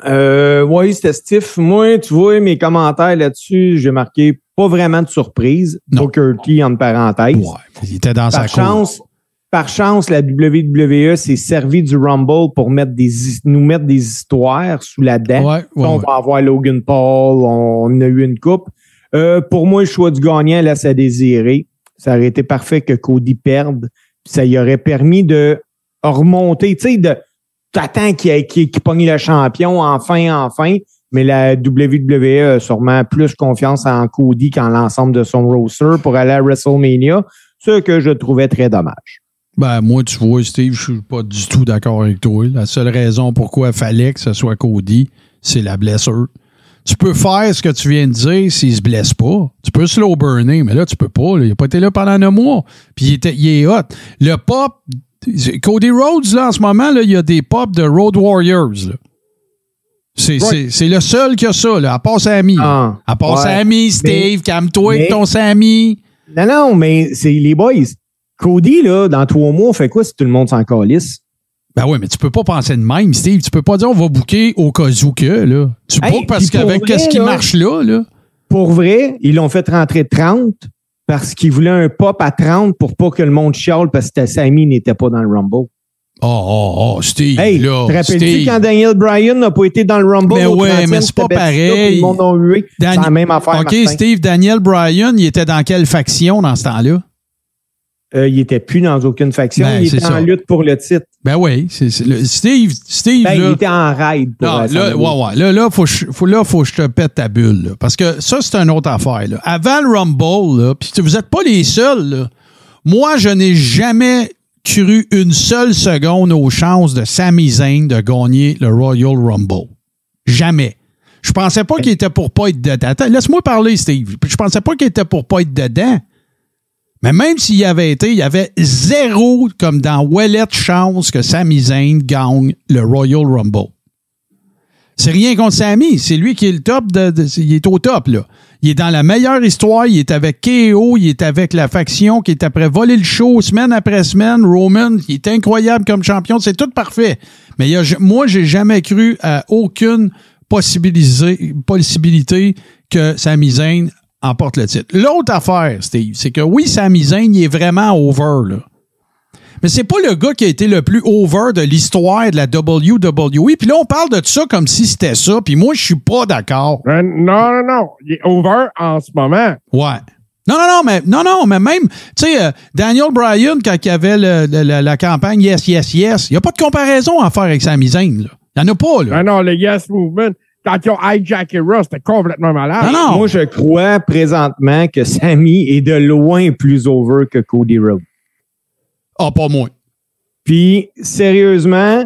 [SPEAKER 2] Euh, oui, c'était stiff. Moi, tu vois, mes commentaires là-dessus, j'ai marqué pas vraiment de surprise.
[SPEAKER 1] Non.
[SPEAKER 2] Booker T, entre parenthèses.
[SPEAKER 1] Ouais, il était dans sa
[SPEAKER 2] Par
[SPEAKER 1] cour.
[SPEAKER 2] chance, par chance, la WWE s'est servi du Rumble pour mettre des, nous mettre des histoires sous la dent.
[SPEAKER 1] Ouais, ouais,
[SPEAKER 2] on va avoir Logan Paul, on a eu une coupe. Euh, pour moi, le choix du gagnant laisse à désirer. Ça aurait été parfait que Cody perde. Ça y aurait permis de remonter, tu sais, de t'attends qu'il qu'il pogne le champion enfin, enfin. Mais la WWE a sûrement plus confiance en Cody qu'en l'ensemble de son roster pour aller à WrestleMania, ce que je trouvais très dommage.
[SPEAKER 1] Ben, moi, tu vois, Steve, je suis pas du tout d'accord avec toi. La seule raison pourquoi il fallait que ce soit Cody, c'est la blessure. Tu peux faire ce que tu viens de dire s'il se blesse pas. Tu peux slow burner, mais là, tu peux pas. là. Il n'a pas été là pendant un mois. Puis il, était, il est hot. Le pop, Cody Rhodes, là, en ce moment, là, il y a des pops de Road Warriors. C'est le seul qui a ça, là, à part Sammy.
[SPEAKER 2] Ah,
[SPEAKER 1] à part
[SPEAKER 2] ouais.
[SPEAKER 1] Sammy, Steve, calme-toi avec ton Sammy.
[SPEAKER 2] Non, non, mais c'est les boys. Cody, là, dans trois mois, on fait quoi si tout le monde s'en calisse?
[SPEAKER 1] Ben oui, mais tu peux pas penser de même, Steve. Tu peux pas dire on va booker au cas où que, là. Tu
[SPEAKER 2] Hey,
[SPEAKER 1] bookes parce qu'avec qu'est-ce qui marche là, là.
[SPEAKER 2] Pour vrai, ils l'ont fait rentrer 30 parce qu'ils voulaient un pop à 30 pour pas que le monde chiale parce que Sammy n'était pas dans le Rumble.
[SPEAKER 1] Oh, oh, oh, Steve,
[SPEAKER 2] Hey,
[SPEAKER 1] là.
[SPEAKER 2] te rappelles-tu quand Daniel Bryan n'a pas été dans le Rumble?
[SPEAKER 1] Mais
[SPEAKER 2] au
[SPEAKER 1] ouais,
[SPEAKER 2] 30e,
[SPEAKER 1] mais c'est pas pareil.
[SPEAKER 2] Le monde a hué.
[SPEAKER 1] Dan-
[SPEAKER 2] C'est la même affaire,
[SPEAKER 1] OK,
[SPEAKER 2] Martin.
[SPEAKER 1] Steve, Daniel Bryan, il était dans quelle faction dans ce temps-là?
[SPEAKER 2] Euh, il était plus dans aucune faction.
[SPEAKER 1] Ben,
[SPEAKER 2] il était
[SPEAKER 1] ça.
[SPEAKER 2] en lutte pour le titre.
[SPEAKER 1] Ben oui, c'est Steve, Steve,
[SPEAKER 2] Ben,
[SPEAKER 1] là.
[SPEAKER 2] il était en raid pour
[SPEAKER 1] Non, là, ouais. Là, là, faut, que je- faut, là, faut que je te pète ta bulle. là. Parce que ça, c'est une autre affaire. Là. Avant le Rumble, puis vous n'êtes pas les seuls. Moi, je n'ai jamais cru une seule seconde aux chances de Sami Zayn de gagner le Royal Rumble. Jamais. Je pensais pas qu'il était pour pas être dedans. Attends, laisse-moi parler, Steve. Je pensais pas qu'il était pour pas être dedans. Mais même s'il y avait été, il y avait zéro, comme dans Wallet, chance que Sami Zayn gagne le Royal Rumble. C'est rien contre Sami, c'est lui qui est le top, de, il est au top, là. Il est dans la meilleure histoire, il est avec KO, il est avec la faction qui est après voler le show semaine après semaine. Roman, il est incroyable comme champion, c'est tout parfait. Mais il y a, moi, j'ai jamais cru à aucune possibilité, possibilité que Sami Zayn emporte le titre. L'autre affaire, Steve, c'est que oui, Sami Zayn, il est vraiment over, là. Mais c'est pas le gars qui a été le plus over de l'histoire de la WWE. Puis là, on parle de ça comme si c'était ça. Puis moi, je suis pas d'accord.
[SPEAKER 3] Euh, non, non, non. Il est over en ce moment.
[SPEAKER 1] Ouais. Non, non, non, mais non, non, mais même, tu sais, euh, Daniel Bryan, quand il y avait le- le- la, la campagne Yes, Yes, Yes, il n'y a pas de comparaison à faire avec Sami Zayn, là. Il n'y en a pas, là.
[SPEAKER 3] Non, non, le Yes Movement, quand ils ont hijacké Raw, c'était complètement malade.
[SPEAKER 1] Non, non.
[SPEAKER 2] Moi, je crois présentement que Sammy est de loin plus over que Cody Rhodes.
[SPEAKER 1] Ah, pas moi.
[SPEAKER 2] Puis, sérieusement,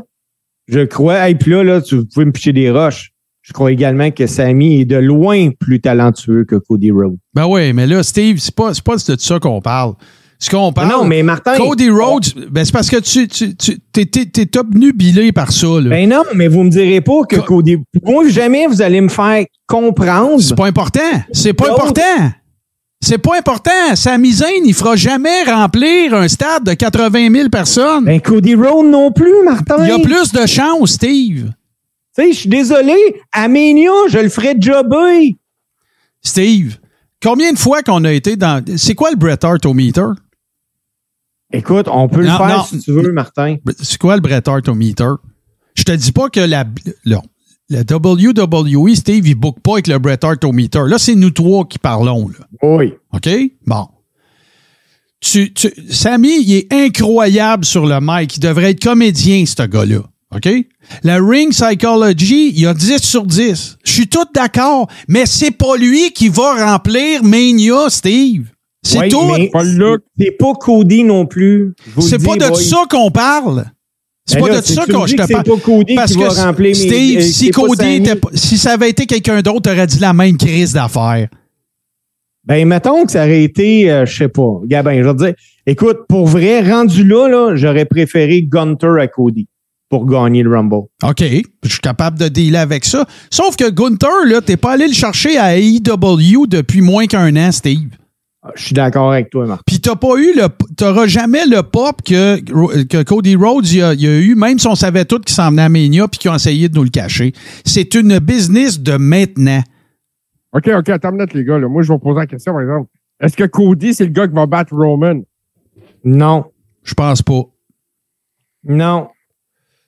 [SPEAKER 2] je crois, et puis là, là, tu pouvais me picher des roches. Je crois également que Sammy est de loin plus talentueux que Cody Rhodes.
[SPEAKER 1] Ben oui, mais là, Steve, c'est pas, c'est pas de ça qu'on parle. Ce qu'on parle.
[SPEAKER 2] non, mais Martin.
[SPEAKER 1] Cody Rhodes, ben c'est parce que tu, tu, tu t'es, obnubilé par ça, là.
[SPEAKER 2] Ben non, mais vous me direz pas que Cody. Moi, jamais vous allez me faire comprendre.
[SPEAKER 1] C'est pas important. C'est pas important. C'est pas important. Sami Zayn, il fera jamais remplir un stade de 80 000 personnes.
[SPEAKER 2] Ben Cody Rhodes non plus, Martin.
[SPEAKER 1] il y a plus de chance, Steve.
[SPEAKER 2] Tu sais, je suis désolé. À je le ferais jobber.
[SPEAKER 1] Steve, combien de fois qu'on a été dans. C'est quoi le Bret Hart au meter?
[SPEAKER 2] Écoute, on peut le faire
[SPEAKER 1] non.
[SPEAKER 2] si tu veux, Martin.
[SPEAKER 1] C'est quoi le Bret Hart au meter? Je te dis pas que la, la, la WWE, Steve, il book pas avec le Bret Hart au meter. Là, c'est nous trois qui parlons. Là.
[SPEAKER 2] Oui.
[SPEAKER 1] OK? Bon. Tu, tu, Sammy, il est incroyable sur le mic. Il devrait être comédien, ce gars-là. OK? La Ring Psychology, il a 10 sur 10. Je suis tout d'accord, mais c'est pas lui qui va remplir Mania, Steve. C'est tout.
[SPEAKER 2] C'est pas Cody non plus.
[SPEAKER 1] C'est pas de
[SPEAKER 2] boy.
[SPEAKER 1] ça qu'on parle. C'est
[SPEAKER 2] Ben
[SPEAKER 1] pas
[SPEAKER 2] là,
[SPEAKER 1] de ça
[SPEAKER 2] dis
[SPEAKER 1] je te
[SPEAKER 2] que
[SPEAKER 1] parle.
[SPEAKER 2] C'est pas Cody
[SPEAKER 1] Parce
[SPEAKER 2] qui va
[SPEAKER 1] que
[SPEAKER 2] remplir mes
[SPEAKER 1] Steve,
[SPEAKER 2] euh,
[SPEAKER 1] si Cody était si ça avait été quelqu'un d'autre, t'aurais dit la même crise d'affaires.
[SPEAKER 2] Ben, mettons que ça aurait été, euh, je sais pas, Gabin, je veux dire, écoute, pour vrai, rendu là, là j'aurais préféré Gunter à Cody pour gagner le Rumble.
[SPEAKER 1] OK, je suis capable de dealer avec ça. Sauf que Gunther, là, t'es pas allé le chercher à AEW depuis moins qu'un an, Steve.
[SPEAKER 2] Ah, Je suis d'accord avec toi, Marc.
[SPEAKER 1] Puis t'as pas eu le, t'auras jamais le pop que, que Cody Rhodes il a, eu, même si on savait tout qu'il s'en venait à Mania puis qu'ils ont essayé de nous le cacher. C'est une business de maintenant.
[SPEAKER 3] OK, OK, attends une minute, les gars. là. Moi, je vais vous poser la question, par exemple. Est-ce que Cody, c'est le gars qui va battre Roman?
[SPEAKER 2] Non,
[SPEAKER 1] Je pense pas.
[SPEAKER 2] non.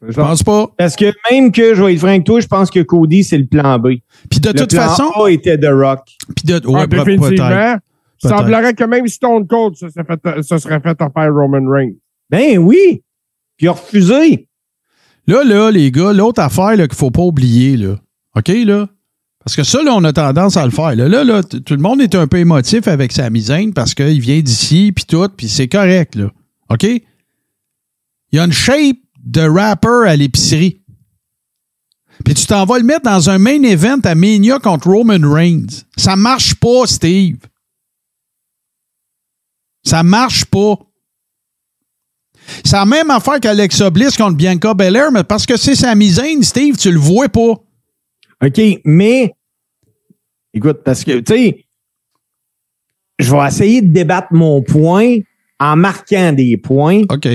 [SPEAKER 1] Je pense pas.
[SPEAKER 2] Parce que même que, je vais être franc avec toi, je pense que Cody, c'est le plan B.
[SPEAKER 1] Puis de
[SPEAKER 2] Le
[SPEAKER 1] toute
[SPEAKER 2] plan
[SPEAKER 1] façon,
[SPEAKER 2] A était The Rock.
[SPEAKER 1] puis de, ouais,
[SPEAKER 3] Ah, définitivement. Il semblerait que même Stone Cold se serait fait, se serait fait offrir Roman Reigns.
[SPEAKER 2] Ben oui. Puis il a refusé.
[SPEAKER 1] Là, là, les gars, l'autre affaire là, qu'il faut pas oublier, là. OK, là? Parce que ça, là, on a tendance à le faire. Là, là, là, tout le monde est un peu émotif avec sa misaine parce qu'il vient d'ici, puis tout, puis c'est correct, là. OK? Il y a une shape de rapper à l'épicerie. Puis tu t'en vas le mettre dans un main event à Mania contre Roman Reigns. Ça marche pas, Steve. Ça marche pas. C'est la même affaire qu'Alexa Bliss contre Bianca Belair, mais parce que c'est sa misaine, Steve, tu le vois pas.
[SPEAKER 2] OK, mais écoute, parce que, tu sais, je vais essayer de débattre mon point en marquant des points.
[SPEAKER 1] OK.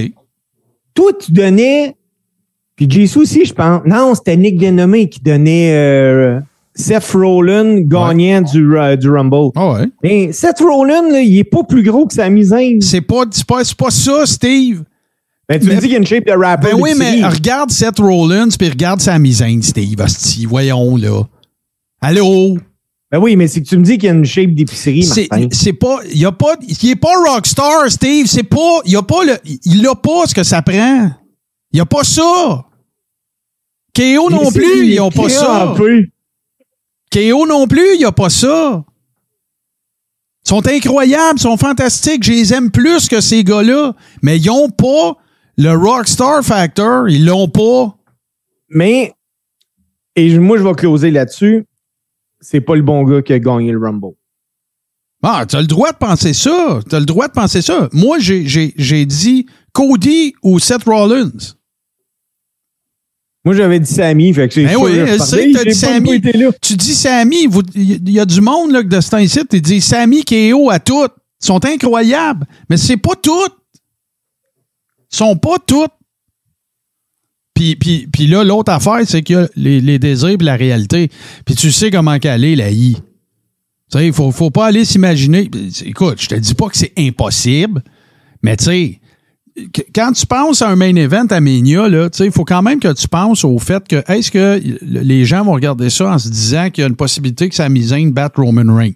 [SPEAKER 2] Toi, tu donnais, puis Jisoo aussi, je pense. Non, c'était Nick Denomé qui donnait euh, Seth Rollins gagnant du, euh, du Rumble.
[SPEAKER 1] Ah ouais.
[SPEAKER 2] Mais Seth Rollins, là, il est pas plus gros que sa misaine.
[SPEAKER 1] C'est pas, c'est pas, pas ça, Steve.
[SPEAKER 2] Ben, tu
[SPEAKER 1] mais-
[SPEAKER 2] me dis qu'il y a une shape de rapper.
[SPEAKER 1] Ben oui, mais regarde Seth Rollins puis regarde sa misaine, Steve. Hostie, voyons, là. Allô?
[SPEAKER 2] Ben oui, mais c'est que tu me dis qu'il y a une shape d'épicerie, Martin.
[SPEAKER 1] c'est pas, il a pas, il est pas rockstar, Steve. C'est pas, il a pas le, il a pas ce que ça prend. Il a pas ça. KO non plus,
[SPEAKER 2] il
[SPEAKER 1] ils ont pas ça.
[SPEAKER 2] crampé.
[SPEAKER 1] KO non plus, il n'y a pas ça. Ils sont incroyables, ils sont fantastiques. Je les aime plus que ces gars-là. Mais ils n'ont pas le Rockstar Factor. Ils l'ont pas.
[SPEAKER 2] Mais, et moi, je vais closer là-dessus. C'est pas le bon gars qui a gagné le Rumble.
[SPEAKER 1] Ah, tu as le droit de penser ça. Tu as le droit de penser ça. Moi, j'ai- j'ai j'ai dit Cody ou Seth Rollins.
[SPEAKER 2] Moi, j'avais dit Sammy, fait que c'est
[SPEAKER 1] Ben oui,
[SPEAKER 2] je
[SPEAKER 1] que t'as dit. Tu dis vous- il y a du monde là, de ce temps-ci, tu dis Sammy qui est haut à toutes. Ils sont incroyables, mais c'est pas toutes. Ils sont pas toutes. Puis, puis, puis là, l'autre affaire, c'est qu'il y a les, les désirs et la réalité. Puis tu sais comment qu'elle est, la I. Tu sais, il faut, faut pas aller s'imaginer. Écoute, je te dis pas que c'est impossible, mais tu sais, quand tu penses à un main event à sais, il faut quand même que tu penses au fait que est-ce que les gens vont regarder ça en se disant qu'il y a une possibilité que Sami Zayn batte Roman Reigns?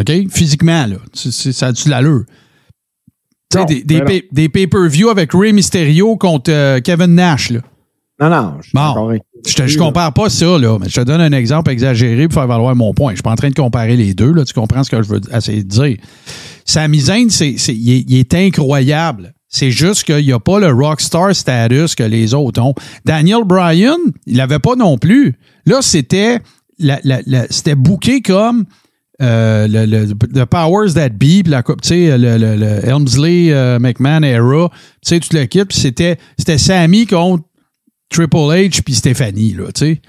[SPEAKER 1] OK? Physiquement, là. Ça a-tu de l'allure? Tu sais,
[SPEAKER 3] Non,
[SPEAKER 1] des, des,
[SPEAKER 3] non.
[SPEAKER 1] pay- des pay-per-view avec Rey Mysterio contre euh, Kevin Nash, là.
[SPEAKER 2] Non, non, je
[SPEAKER 1] Bon. Je, te, je compare pas ça, là, mais je te donne un exemple exagéré pour faire valoir mon point. Je suis pas en train de comparer les deux, là. Tu comprends ce que je veux essayer de dire? Sami Zayn, il, est, incroyable. C'est juste qu'il n'y a pas le rockstar status que les autres ont. Daniel Bryan, il l'avait pas non plus. Là, c'était, la- la- booké comme euh, le, Powers That Be, la le, le, le Helmsley euh, McMahon era, tu quittes, puis c'était, c'était Sammy contre Triple H puis Stéphanie, là, tu sais.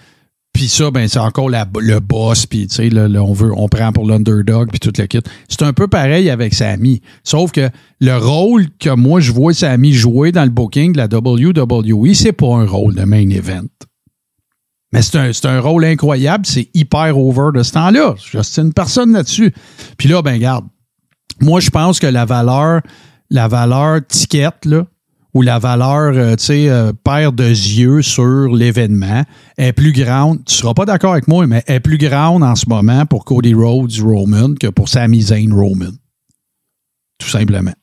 [SPEAKER 1] Puis ça, ben, c'est encore le boss, puis tu sais, là, on, veut, on prend pour l'underdog, puis tout le kit. C'est un peu pareil avec Sammy. Sauf que le rôle que moi, je vois Sammy jouer dans le booking de la WWE, c'est pas un rôle de main event. Mais c'est un, un rôle incroyable, c'est hyper over de ce temps-là. C'est une personne là-dessus. Puis là, ben, garde. Moi, je pense que la valeur, la valeur ticket, là, ou la valeur, euh, tu sais, euh, paire de yeux sur l'événement est plus grande. Tu seras pas d'accord avec moi, mais est plus grande en ce moment pour Cody Rhodes Roman que pour Sami Zayn Roman. Tout simplement.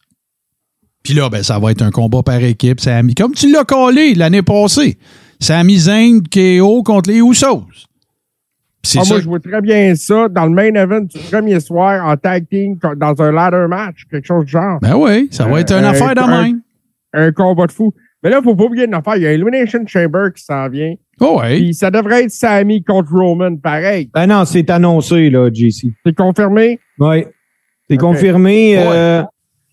[SPEAKER 1] Puis là, ben, ça va être un combat par équipe. Sami, comme tu l'as collé l'année passée. Sami Zayn KO contre les Usos.
[SPEAKER 3] Ah, moi, je vois très bien ça dans le main event du premier soir en tag team dans un ladder match, quelque chose du genre.
[SPEAKER 1] Ben oui, ça va être une
[SPEAKER 3] Euh,
[SPEAKER 1] affaire de même.
[SPEAKER 3] Un combat de fou. Mais là, il ne faut pas oublier une affaire. Il y a Elimination Chamber qui s'en vient.
[SPEAKER 1] Oh ouais.
[SPEAKER 3] Puis ça devrait être Sammy contre Roman, pareil.
[SPEAKER 2] Ben non, c'est annoncé, là, JC.
[SPEAKER 3] C'est confirmé?
[SPEAKER 2] Oui. C'est confirmé. euh,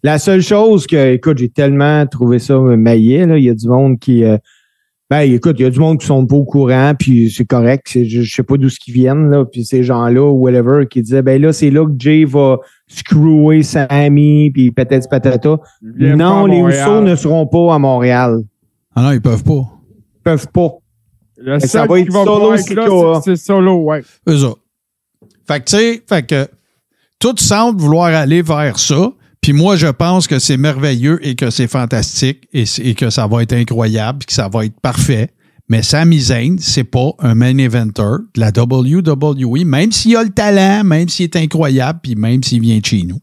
[SPEAKER 2] la seule chose que, écoute, j'ai tellement trouvé ça maillet, là. Il y a du monde qui. euh, ben, écoute, il y a du monde qui sont pas au courant, puis c'est correct. c'est- Je, je sais pas d'où ce qu'ils viennent, là. Puis ces gens-là, ou whatever, qui disaient, ben là, c'est là que Jay va screwer Sammy, puis peut-être patata. Non, les. Usos ne seront pas à Montréal.
[SPEAKER 1] Ah non, ils peuvent pas.
[SPEAKER 2] Ils peuvent pas.
[SPEAKER 3] Le
[SPEAKER 2] ça va être
[SPEAKER 3] va
[SPEAKER 2] solo
[SPEAKER 3] c'est solo, ouais.
[SPEAKER 1] Eux autres. Fait que, tu sais, fait que tout semble vouloir aller vers ça. Puis moi, je pense que c'est merveilleux et que c'est fantastique et, que ça va être incroyable que ça va être parfait. Mais Sami Zayn, c'est pas un main eventer de la WWE, même s'il a le talent, même s'il est incroyable, puis même s'il vient de chez nous.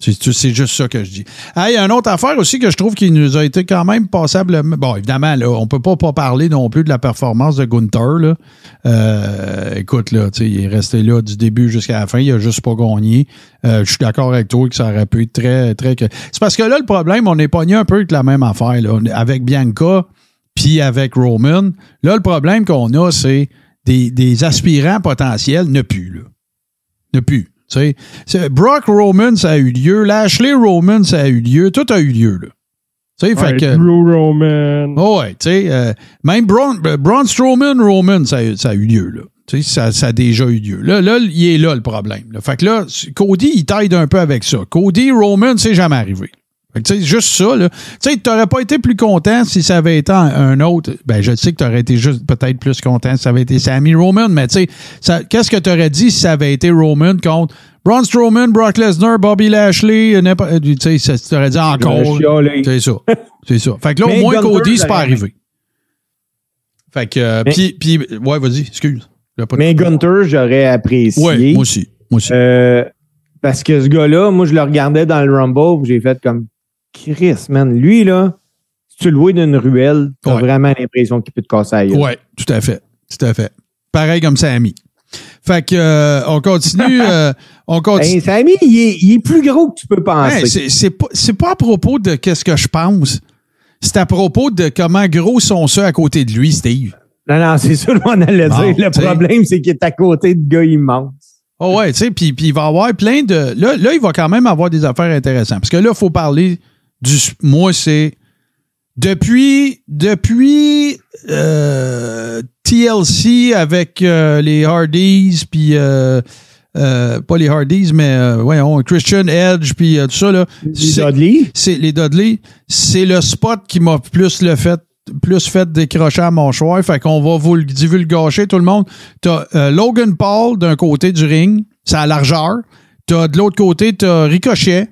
[SPEAKER 1] C'est juste ça que je dis. Ah, il y a une autre affaire aussi que je trouve qui nous a été quand même passablement. Bon, évidemment, là, on peut pas, pas parler non plus de la performance de Gunther. Là. Euh, écoute, là, il est resté là du début jusqu'à la fin. Il a juste pas gagné. Euh, je suis d'accord avec toi que ça aurait pu être très, très. C'est parce que là, le problème, on est pogné un peu avec la même affaire. Là. Avec Bianca puis avec Roman. Là, le problème qu'on a, c'est des, des aspirants potentiels ne plus. Là. Ne plus. Tu sais, c'est- Brock Roman, ça a eu lieu. Lashley Roman, ça a eu lieu. Tout a eu lieu. Là. Tu sais, fait que.
[SPEAKER 3] Drew Roman.
[SPEAKER 1] Oh ouais, tu sais, euh, même Braun, euh, Braun Strowman, Roman, ça, a- ça a eu lieu, là. Tu sais, ça, ça a déjà eu lieu. Là, là, il est là, le problème. là. Fait que là, Cody, il t'aide un peu avec ça. Cody, Roman, c'est jamais arrivé. Fait que, tu sais, juste ça, là. Tu sais, t'aurais pas été plus content si ça avait été un, autre. Ben, je sais que t'aurais été juste peut-être plus content si ça avait été Sammy Roman, mais tu sais, qu'est-ce que t'aurais dit si ça avait été Roman contre Braun Strowman, Brock Lesnar, Bobby Lashley, euh, euh, tu sais, t'aurais dit encore. C'est ça. C'est ça. Fait que là, au moins, Cody, c'est pas arrivé. Fait que, euh, puis, puis, ouais, vas-y, excuse.
[SPEAKER 2] Mais Gunter, j'aurais apprécié.
[SPEAKER 1] Ouais, moi aussi. Moi aussi.
[SPEAKER 2] Euh, parce que ce gars-là, moi, je le regardais dans le Rumble, j'ai fait comme Chris, man. Lui, là, si tu le vois d'une ruelle, t'as
[SPEAKER 1] Ouais.
[SPEAKER 2] vraiment l'impression qu'il peut te casser gueule.
[SPEAKER 1] ouais, tout à fait. Tout à fait. Pareil comme Sammy. Fait que, euh, on continue. euh, on continue.
[SPEAKER 2] Hey, Sammy, il est, il est plus gros que tu peux penser.
[SPEAKER 1] C'est- pas, à propos de qu'est-ce que je pense. C'est à propos de comment gros sont ceux à côté de lui, Steve.
[SPEAKER 2] non, non, c'est ça qu'on allait
[SPEAKER 1] Bon,
[SPEAKER 2] dire. Le
[SPEAKER 1] t'sais.
[SPEAKER 2] problème, c'est qu'il est à côté de gars immenses.
[SPEAKER 1] Oh ouais, tu sais, puis, puis il va avoir plein de. Là, là, il va quand même avoir des affaires intéressantes. Parce que là, il faut parler du. Moi, c'est. Depuis. Depuis. euh, TLC avec euh, les Hardys, puis. euh, pas les Hardys, mais euh, voyons, Christian Edge, puis tout ça, là.
[SPEAKER 2] Les Dudley.
[SPEAKER 1] c'est les Dudley, c'est le spot qui m'a plus le fait plus fait décrocher à mon choix. Fait qu'on va vous le divulgacher, tout le monde. T'as Logan Paul d'un côté du ring, c'est à largeur. T'as de l'autre côté, t'as Ricochet.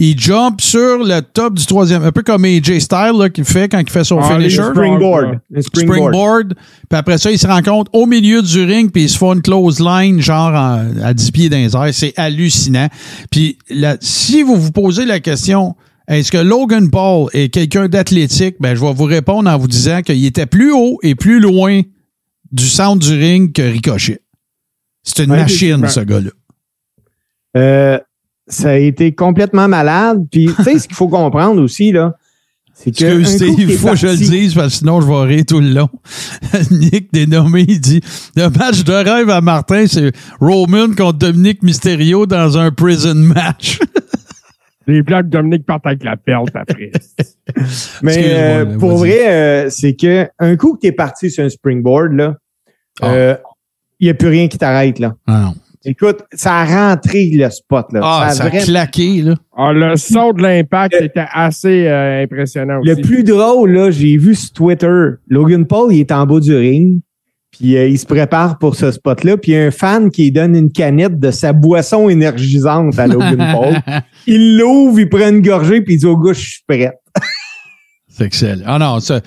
[SPEAKER 1] Il jump sur le top du troisième, un peu comme AJ Styles là, qu'il fait quand il fait son
[SPEAKER 3] Ah, les
[SPEAKER 1] finisher.
[SPEAKER 2] Springboard. Le springboard.
[SPEAKER 1] Springboard. Puis après ça, il se rencontre au milieu du ring, puis il se fait une close line, genre en- à 10 pieds dans les airs. C'est hallucinant. Puis là, si vous vous posez la question, est-ce que Logan Paul est quelqu'un d'athlétique? Ben, je vais vous répondre en vous disant qu'il était plus haut et plus loin du centre du ring que Ricochet. C'est une
[SPEAKER 3] Ouais,
[SPEAKER 1] machine, ce gars-là.
[SPEAKER 2] Euh, ça a été complètement malade. Puis, tu sais, ce qu'il faut comprendre aussi, là, c'est que.
[SPEAKER 1] Excuse, il faut que je le dise parce que sinon je vais rire tout le long. Nick dénommé, il dit Le match de rêve à Martin, c'est Roman contre Dominique Mysterio dans un prison match.
[SPEAKER 3] Les de Dominique partent avec la perte après.
[SPEAKER 2] Mais euh, pour vrai, euh, c'est que un coup que tu es parti sur un springboard, là,
[SPEAKER 1] Ah.
[SPEAKER 2] euh, il n'y a plus rien qui t'arrête. là.
[SPEAKER 1] Ah non.
[SPEAKER 2] Écoute, ça a rentré le spot. Là.
[SPEAKER 1] Ah,
[SPEAKER 2] a
[SPEAKER 1] ça a
[SPEAKER 2] vraiment-
[SPEAKER 1] claqué, là.
[SPEAKER 3] Ah, le son de l'impact était assez euh, impressionnant aussi.
[SPEAKER 2] Le plus drôle, là, j'ai vu sur Twitter, Logan Paul, il est en bas du ring, puis euh, il se prépare pour ce spot-là, puis il y a un fan qui donne une canette de sa boisson énergisante à Logan Paul. Il l'ouvre, il prend une gorgée, puis il dit au gars, je suis prêt.
[SPEAKER 1] C'est excellent. Ah non, ça.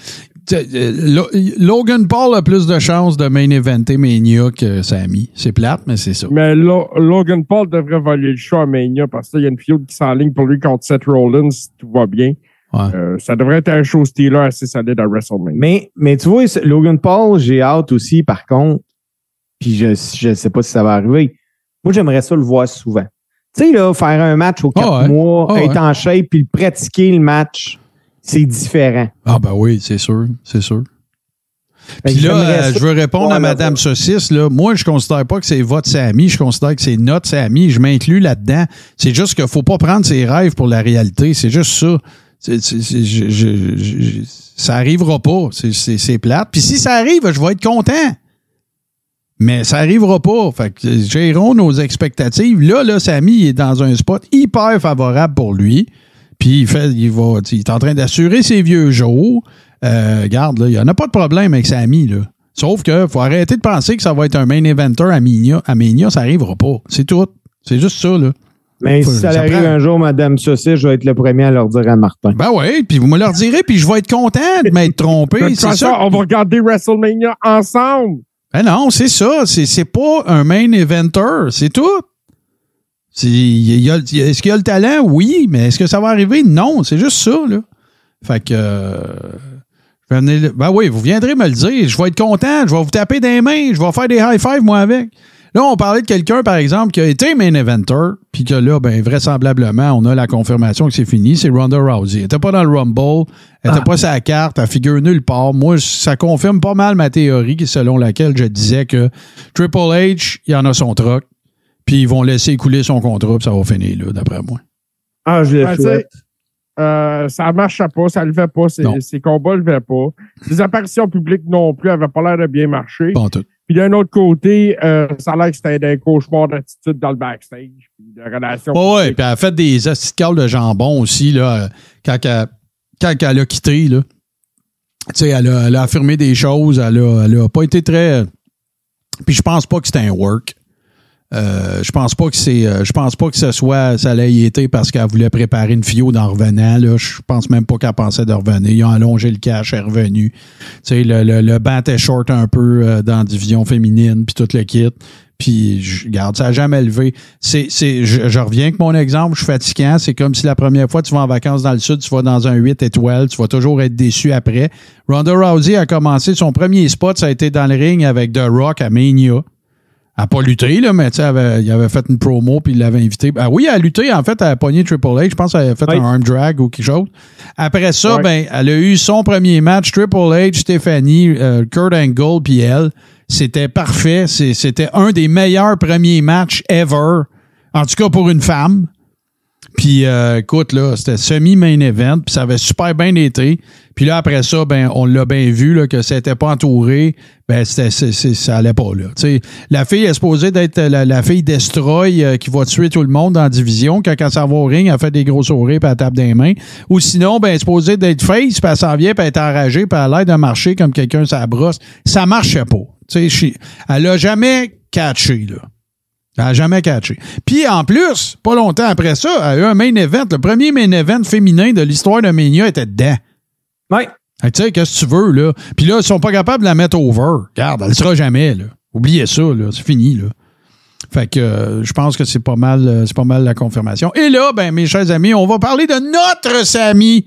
[SPEAKER 1] Euh, Lo- Logan Paul a plus de chances de main eventer Mania que Sammy. C'est plate, mais c'est ça.
[SPEAKER 3] Mais Lo- Logan Paul devrait voler le show à Mania parce qu'il y a une feud qui s'enligne pour lui contre Seth Rollins, si tout va bien.
[SPEAKER 1] Ouais.
[SPEAKER 3] Euh, ça devrait être un show stealer assez solide à WrestleMania.
[SPEAKER 2] Mais, mais tu vois, Logan Paul, j'ai hâte aussi, par contre, puis je je sais pas si ça va arriver. Moi, j'aimerais ça le voir souvent. Tu sais, là, faire un match aux quatre
[SPEAKER 1] Ah ouais.
[SPEAKER 2] mois,
[SPEAKER 1] Ah
[SPEAKER 2] être
[SPEAKER 1] ouais.
[SPEAKER 2] en shape, puis pratiquer le match, c'est différent.
[SPEAKER 1] Ah ben oui, c'est sûr, c'est sûr.
[SPEAKER 2] Fait
[SPEAKER 1] Puis là, euh, je veux répondre à Madame. Saucisse. Là. Moi, je considère pas que c'est votre Sammy. Je considère que c'est notre Sammy. Je m'inclus là-dedans. C'est juste qu'il faut pas prendre ses rêves pour la réalité. C'est juste ça. Je- je- je- ça arrivera pas. C'est- plate. Puis si ça arrive, je vais être content. Mais ça arrivera pas. Fait que euh, gérons nos expectatives. Là, là, Sammy il est dans un spot hyper favorable pour lui. Puis il fait, il va, il est en train d'assurer ses vieux jours. Euh, regarde, là, il n'y en a pas de problème avec Sammy, là. Sauf que faut arrêter de penser que ça va être un main eventer à Mania. À Mania, ça n'arrivera pas. C'est tout. C'est juste ça, là.
[SPEAKER 2] Mais
[SPEAKER 1] Faut-
[SPEAKER 2] si ça,
[SPEAKER 1] ça
[SPEAKER 2] arrive
[SPEAKER 1] prend-
[SPEAKER 2] un jour, Madame Saucisse, je vais être le premier à leur dire à Martin.
[SPEAKER 1] Ben oui, puis vous me leur direz, puis je vais être content de m'être trompé. C'est ça.
[SPEAKER 3] on va regarder WrestleMania ensemble.
[SPEAKER 1] Ben non, c'est ça. C'est, c'est pas un main eventer. C'est tout. Est-ce qu'il y a le talent? Oui, mais est-ce que ça va arriver? Non, c'est juste ça, là. Fait que. euh, ben oui, vous viendrez me le dire. Je vais être content. Je vais vous taper des mains. Je vais faire des high five, moi, avec. Là, on parlait de quelqu'un, par exemple, qui a été main eventer, puis que là, ben, vraisemblablement, on a la confirmation que c'est fini. C'est Ronda Rousey. Elle était pas dans le Rumble. Elle était
[SPEAKER 2] Ah.
[SPEAKER 1] pas sa carte. Elle figure nulle part. Moi, ça confirme pas mal ma théorie selon laquelle je disais que Triple H, il en a son troc, puis ils vont laisser couler son contrat, puis ça va finir là, d'après moi.
[SPEAKER 2] Ah, je le
[SPEAKER 3] Ben,
[SPEAKER 2] souhaite.
[SPEAKER 3] Euh, ça marchait pas, ça le fait pas, ses, combats le fait pas. Ses apparitions publiques non plus avaient pas l'air de bien marcher.
[SPEAKER 1] Pas en tout.
[SPEAKER 3] Puis d'un autre côté, euh, ça a l'air que c'était un cauchemar d'attitude dans le backstage, puis de relations.
[SPEAKER 1] Ouais, ouais, puis elle a fait des asticables de jambon aussi, là, euh, quand, elle, quand elle a quitté, là. Tu sais, elle a, elle a affirmé des choses, elle a, elle a pas été très. Puis je pense pas que c'était un work. Euh, je pense pas que c'est. euh, Je pense pas que ce soit. Ça allait y été parce qu'elle voulait préparer une fio en revenant. Là. Je pense même pas qu'elle pensait de revenir. Ils ont allongé le cash, elle est revenue. Tu sais, le, le, le banc short un peu euh, dans division féminine, puis tout le kit. Puis, je regarde, ça n'a jamais levé. C'est, c'est, je, je reviens avec mon exemple, je suis fatigant. C'est comme si la première fois tu vas en vacances dans le sud, tu vas dans un 8 étoiles, tu vas toujours être déçu après. Ronda Rousey a commencé son premier spot, ça a été dans le ring avec The Rock à Mania. Elle n'a pas lutté, là, mais tu avait- il avait fait une promo puis il l'avait invité. Ah oui, elle a lutté, en fait, elle a pogné Triple H. Je pense qu'elle avait fait
[SPEAKER 2] Oui.
[SPEAKER 1] un arm drag ou quelque chose. Après ça, ben, elle a eu son premier match, Triple H, Stephanie, euh, Kurt Angle, puis elle. C'était parfait. C'était un des meilleurs premiers matchs ever. En tout cas pour une femme. Puis euh, écoute, là, c'était semi-main event, puis ça avait super bien été. Puis là, après ça, ben, on l'a bien vu là, que c'était pas entouré. Ben, c'est- c'est- ça allait pas, là. La fille est supposée d'être la, la fille Destroy euh, qui va tuer tout le monde la division. Quand, quand ça va au ring, elle fait des gros sourires puis elle tape des mains. Ou sinon, ben, elle est supposée d'être face, puis elle s'en vient, puis elle est enragée, puis elle a l'air de marcher comme quelqu'un ça brosse. Ça marchait pas. Elle a jamais catché, là. Elle n'a jamais catché. Puis en plus, pas longtemps après ça, elle a eu un main event. Le premier main event féminin de l'histoire de Mania était dedans. Que Tu sais, qu'est-ce que tu veux, là? Puis là, ils sont pas capables de la mettre over. Regarde, elle ne sera jamais, là. Oubliez ça, là. C'est fini, là. Fait que euh, je pense que c'est pas mal euh, c'est pas mal la confirmation. Et là, ben, mes chers amis, on va parler de notre Samy.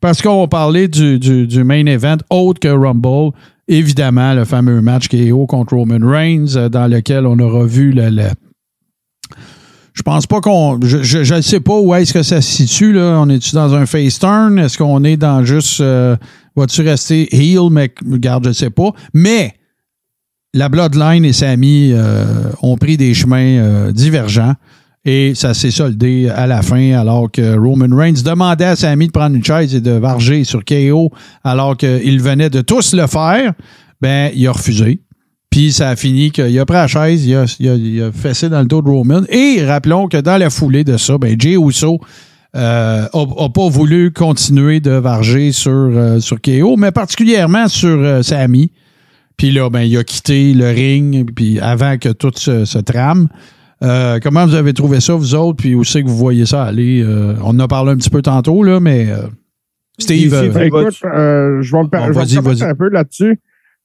[SPEAKER 1] Parce qu'on va parler du, du, du main event autre que Rumble. Évidemment, le fameux match KO contre Roman Reigns, euh, dans lequel on aura vu le. le- je pense pas qu'on. Je ne sais pas où est-ce que ça se situe. Là. On est-tu dans un face turn? Est-ce qu'on est dans juste. euh, Va-tu rester heel? Mais regarde, je sais pas. Mais la Bloodline et Sami euh, ont pris des chemins euh, divergents. Et ça s'est soldé à la fin, alors que Roman Reigns demandait à Sami de prendre une chaise et de varger sur KO, alors qu'il venait de tous le faire. Ben, il a refusé. Puis ça a fini qu'il a pris la chaise, il a, il a- il a fessé dans le dos de Roman. Et rappelons que dans la foulée de ça, ben, Jay Uso euh, a, a pas voulu continuer de varger sur, euh, sur KO, mais particulièrement sur euh, Sami. Puis là, ben, il a quitté le ring, puis avant que tout se, se trame. Euh, comment vous avez trouvé ça, vous autres, puis où c'est que vous voyez ça aller? Euh, on en a parlé un petit peu tantôt, là, mais euh, Steve, euh,
[SPEAKER 3] Ben, écoute, euh, je vais me, je vais me un peu là-dessus.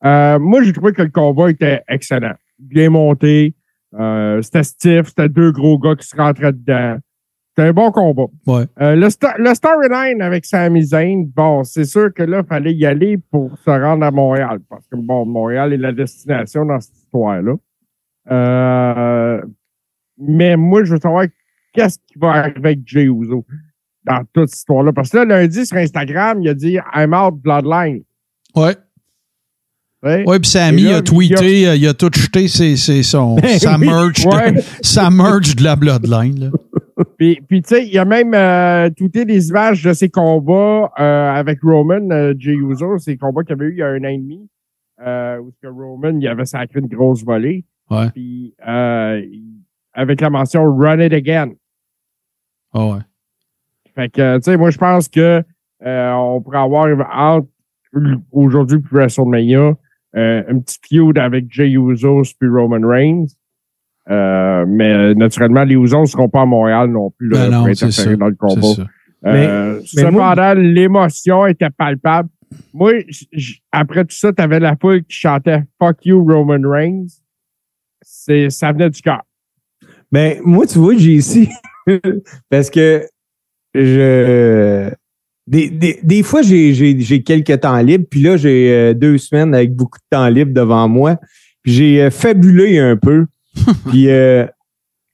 [SPEAKER 3] Euh, moi, j'ai trouvé que le combat était excellent. Bien monté. Euh, c'était stiff. C'était deux gros gars qui se rentraient dedans. C'était un bon combat.
[SPEAKER 1] Ouais.
[SPEAKER 3] Euh, le, sta- le storyline avec Sami Zayn, bon, c'est sûr que là, il fallait y aller pour se rendre à Montréal. Parce que, bon, Montréal est la destination dans cette histoire-là. Euh, mais moi, je veux savoir qu'est-ce qui va arriver avec Jay Uso dans toute cette histoire-là. Parce que là, lundi, sur Instagram, il a dit I'm out Bloodline.
[SPEAKER 1] ouais.
[SPEAKER 3] Ouais.
[SPEAKER 1] Oui, puis Sammy
[SPEAKER 3] là,
[SPEAKER 1] a tweeté, euh, il a tout jeté ses, ses- son, sa,
[SPEAKER 2] oui,
[SPEAKER 1] merch
[SPEAKER 3] ouais.
[SPEAKER 1] de, sa merch de la Bloodline. Là.
[SPEAKER 3] Puis, puis tu sais, il a même euh, tweeté des images de ses combats euh, avec Roman, euh, Jey Uso, ses combats qu'il y avait eu il y a un an et demi, euh, où que Roman, il avait sacré une grosse volée.
[SPEAKER 1] Ouais.
[SPEAKER 3] Puis, euh, avec la mention Run it again.
[SPEAKER 1] Ah ouais.
[SPEAKER 3] Fait que, tu sais, moi, je pense que euh, on pourrait avoir entre aujourd'hui puis WrestleMania euh, un petit feud avec Jey Uso puis Roman Reigns. Euh, mais naturellement, les Usos ne seront pas à Montréal non plus là,
[SPEAKER 1] Ben non,
[SPEAKER 3] pour
[SPEAKER 1] c'est
[SPEAKER 3] interférer
[SPEAKER 1] ça.
[SPEAKER 3] dans le combat. Euh,
[SPEAKER 2] mais
[SPEAKER 3] cependant, l'émotion était palpable. Moi, après tout ça, tu avais la foule qui chantait Fuck you, Roman Reigns. C'est, ça venait du cœur.
[SPEAKER 2] Ben, moi, tu vois, j'ai ici. parce que je. Des, des, des fois, j'ai, j'ai, j'ai quelques temps libres, puis là, j'ai euh, deux semaines avec beaucoup de temps libre devant moi. Puis j'ai euh, fabulé un peu. puis, euh,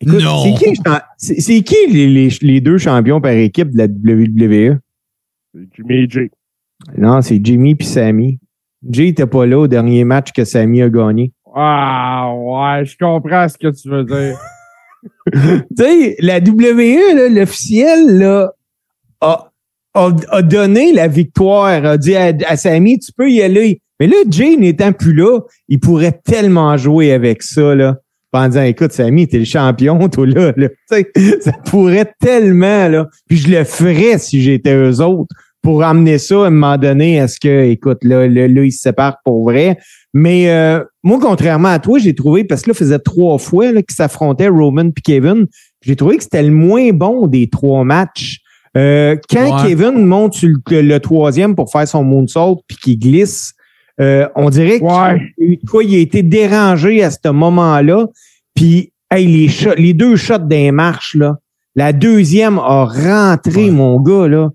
[SPEAKER 2] écoute,
[SPEAKER 1] Non.
[SPEAKER 2] c'est qui, c'est qui les, les, les deux champions par équipe de la WWE?
[SPEAKER 3] C'est Jimmy et Jay.
[SPEAKER 2] Non, c'est Jimmy puis Sammy. Jay n'était pas là au dernier match que Sammy a gagné.
[SPEAKER 3] Ah, ouais, je comprends ce que tu veux dire.
[SPEAKER 2] tu sais, la WWE, là, l'officiel, là, a, a, donné la victoire, a dit à, à Sammy, tu peux y aller. Mais là, Jay n'étant plus là, il pourrait tellement jouer avec ça, là. En disant, écoute, Sammy, t'es le champion, toi, là. là. Ça pourrait tellement, là. Puis je le ferais si j'étais eux autres pour amener ça à un moment donné à ce que, écoute, là, là, là, ils se séparent pour vrai. Mais euh, moi, contrairement à toi, j'ai trouvé, parce que là, faisait trois fois qu'ils s'affrontaient Roman puis Kevin, j'ai trouvé que c'était le moins bon des trois matchs. Euh, quand
[SPEAKER 1] Ouais.
[SPEAKER 2] Kevin monte sur le, le troisième pour faire son moonsault puis qu'il glisse, euh, on dirait
[SPEAKER 3] Ouais.
[SPEAKER 2] qu'il quoi, il a été dérangé à ce moment-là. Puis, hey, les, shots- les deux shots des marches, là, la deuxième a rentré,
[SPEAKER 1] Ouais.
[SPEAKER 2] mon gars, là.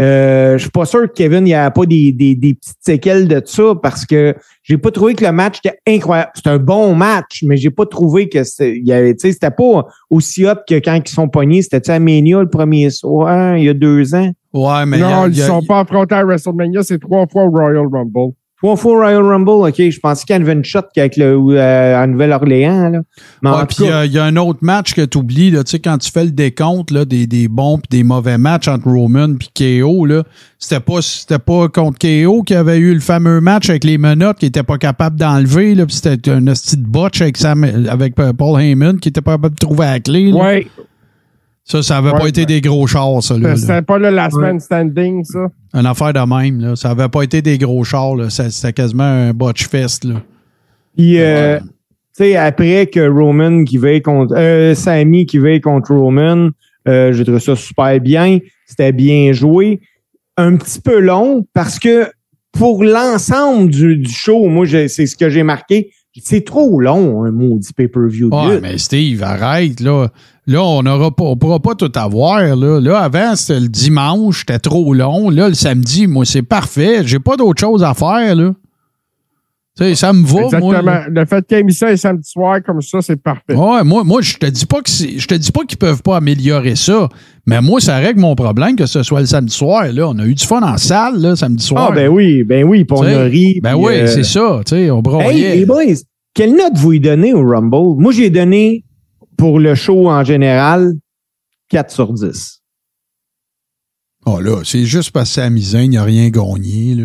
[SPEAKER 2] Euh, je suis pas sûr que Kevin, il n'y a pas des, des, des petites séquelles de ça parce que j'ai pas trouvé que le match était incroyable. C'est un bon match, mais j'ai pas trouvé que c'était, il y avait, tu sais, c'était pas aussi hot que quand ils sont pognés. C'était à Mania le premier soir, il y a deux ans?
[SPEAKER 1] Ouais, mais a-
[SPEAKER 3] non, ils ne
[SPEAKER 1] a-
[SPEAKER 3] sont pas affrontés à WrestleMania, c'est trois fois au Royal Rumble.
[SPEAKER 2] Trois fois Royal Rumble, OK. Je pensais qu'il y avait une shot avec le, euh, à Nouvelle-Orléans. Là. Mais
[SPEAKER 1] Ouais, puis euh, il y a un autre match que tu oublies, tu sais, quand tu fais le décompte là, des, des bons et des mauvais matchs entre Roman et KO, là, c'était pas, c'était pas contre KO qui avait eu le fameux match avec les menottes qui était pas capable d'enlever, là, puis c'était un de botch avec, Sam, avec euh, Paul Heyman qui était pas capable de trouver la clé. là. Ça, ça avait
[SPEAKER 3] Ouais,
[SPEAKER 1] pas été des gros chars, ça.
[SPEAKER 3] C'était pas le last man standing, ça.
[SPEAKER 1] Une affaire de même. Là. Ça avait pas été des gros chars. Là. C'était quasiment un botch fest. Là.
[SPEAKER 2] Puis, euh, tu sais, après que Roman qui veille contre. Euh, Sammy qui veille contre Roman, euh, j'ai trouvé ça super bien. C'était bien joué. Un petit peu long parce que pour l'ensemble du, du show, moi, c'est ce que j'ai marqué. C'est trop long, un maudit pay-per-view lutte.
[SPEAKER 1] mais Steve, arrête. Là, là on on pourra pas tout avoir. Là, là avant, c'était le dimanche, c'était trop long. Là, le samedi, moi, c'est parfait. J'ai pas d'autre chose à faire. Là. Tu sais, ça me va,
[SPEAKER 3] Exactement.
[SPEAKER 1] moi.
[SPEAKER 3] Le fait qu'il mis ça les samedis soirs comme ça, c'est parfait.
[SPEAKER 1] Ouais, moi, moi je te dis pas que je te dis pas qu'ils peuvent pas améliorer ça, mais moi, ça règle mon problème que ce soit le samedi soir. Là, on a eu du fun en salle, là, samedi soir.
[SPEAKER 2] Ah, ben oui, ben oui, puis on a ri.
[SPEAKER 1] Ben oui,
[SPEAKER 2] euh,
[SPEAKER 1] c'est ça. Tu sais, on broyait.
[SPEAKER 2] Hey, les boys, quelle note vous y donnez au Rumble? Moi, j'ai donné pour le show en général 4 sur 10.
[SPEAKER 1] Oh là, c'est juste parce que c'est amusant, il n'y a rien gagné. Là.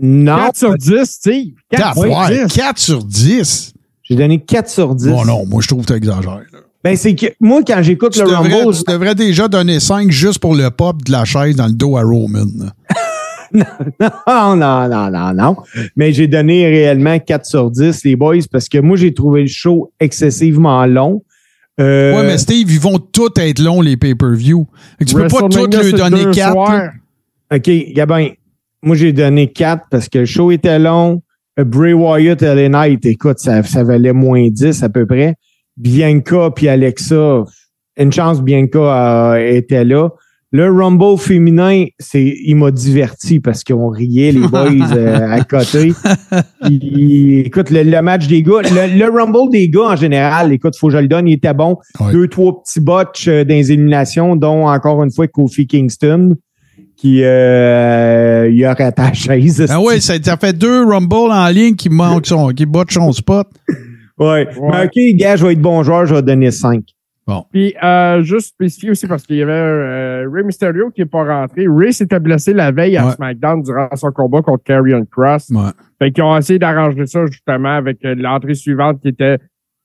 [SPEAKER 2] Non,
[SPEAKER 3] 4 sur 10, Steve. 4 sur
[SPEAKER 1] Ouais,
[SPEAKER 3] 10.
[SPEAKER 1] 4 sur 10.
[SPEAKER 2] j'ai donné 4 sur 10.
[SPEAKER 1] Bon, non, moi, je trouve que tu exagères.
[SPEAKER 2] Ben, c'est que moi, quand j'écoute le
[SPEAKER 1] devrais,
[SPEAKER 2] Rumble,
[SPEAKER 1] tu devrais déjà donner 5 juste pour le pop de la chaise dans le dos à Roman.
[SPEAKER 2] non, non, non, non, non. Mais j'ai donné réellement 4 sur 10, les boys, parce que moi, j'ai trouvé le show excessivement long. Euh,
[SPEAKER 1] Ouais, mais Steve, ils vont tous être longs, les pay-per-view. Tu peux pas tous
[SPEAKER 3] c'est
[SPEAKER 1] donner
[SPEAKER 3] deux
[SPEAKER 1] 4.
[SPEAKER 3] soirs.
[SPEAKER 2] OK, Gabin, moi, j'ai donné 4 parce que le show était long. Euh, Bray Wyatt, LA Knight, écoute, ça, ça valait moins 10 à peu près. Bianca puis Alexa, une chance Bianca euh, était là. Le Rumble féminin, c'est, il m'a diverti parce qu'on riait, les boys, euh, à côté. Puis, écoute, le, le match des gars, le, le Rumble des gars en général, écoute, faut que je le donne, il était bon.
[SPEAKER 1] Ouais.
[SPEAKER 2] Deux, trois petits botches euh, dans les éliminations, dont encore une fois Kofi Kingston, qui euh, il a raté la chaise.
[SPEAKER 1] Ah ouais, ça, ça fait deux Rumble en ligne qui manquent son, qui bottent son spot.
[SPEAKER 2] Ouais.
[SPEAKER 3] Ouais.
[SPEAKER 2] Mais OK, gars, je vais être bon joueur, je vais donner 5.
[SPEAKER 3] Puis, euh, juste spécifier aussi parce qu'il y avait euh, Ray Mysterio qui n'est pas rentré. Ray s'était blessé la veille à
[SPEAKER 1] Ouais.
[SPEAKER 3] SmackDown durant son combat contre Karrion Cross.
[SPEAKER 1] Ouais.
[SPEAKER 3] Fait qu'ils ont essayé d'arranger ça justement avec euh, l'entrée suivante qui était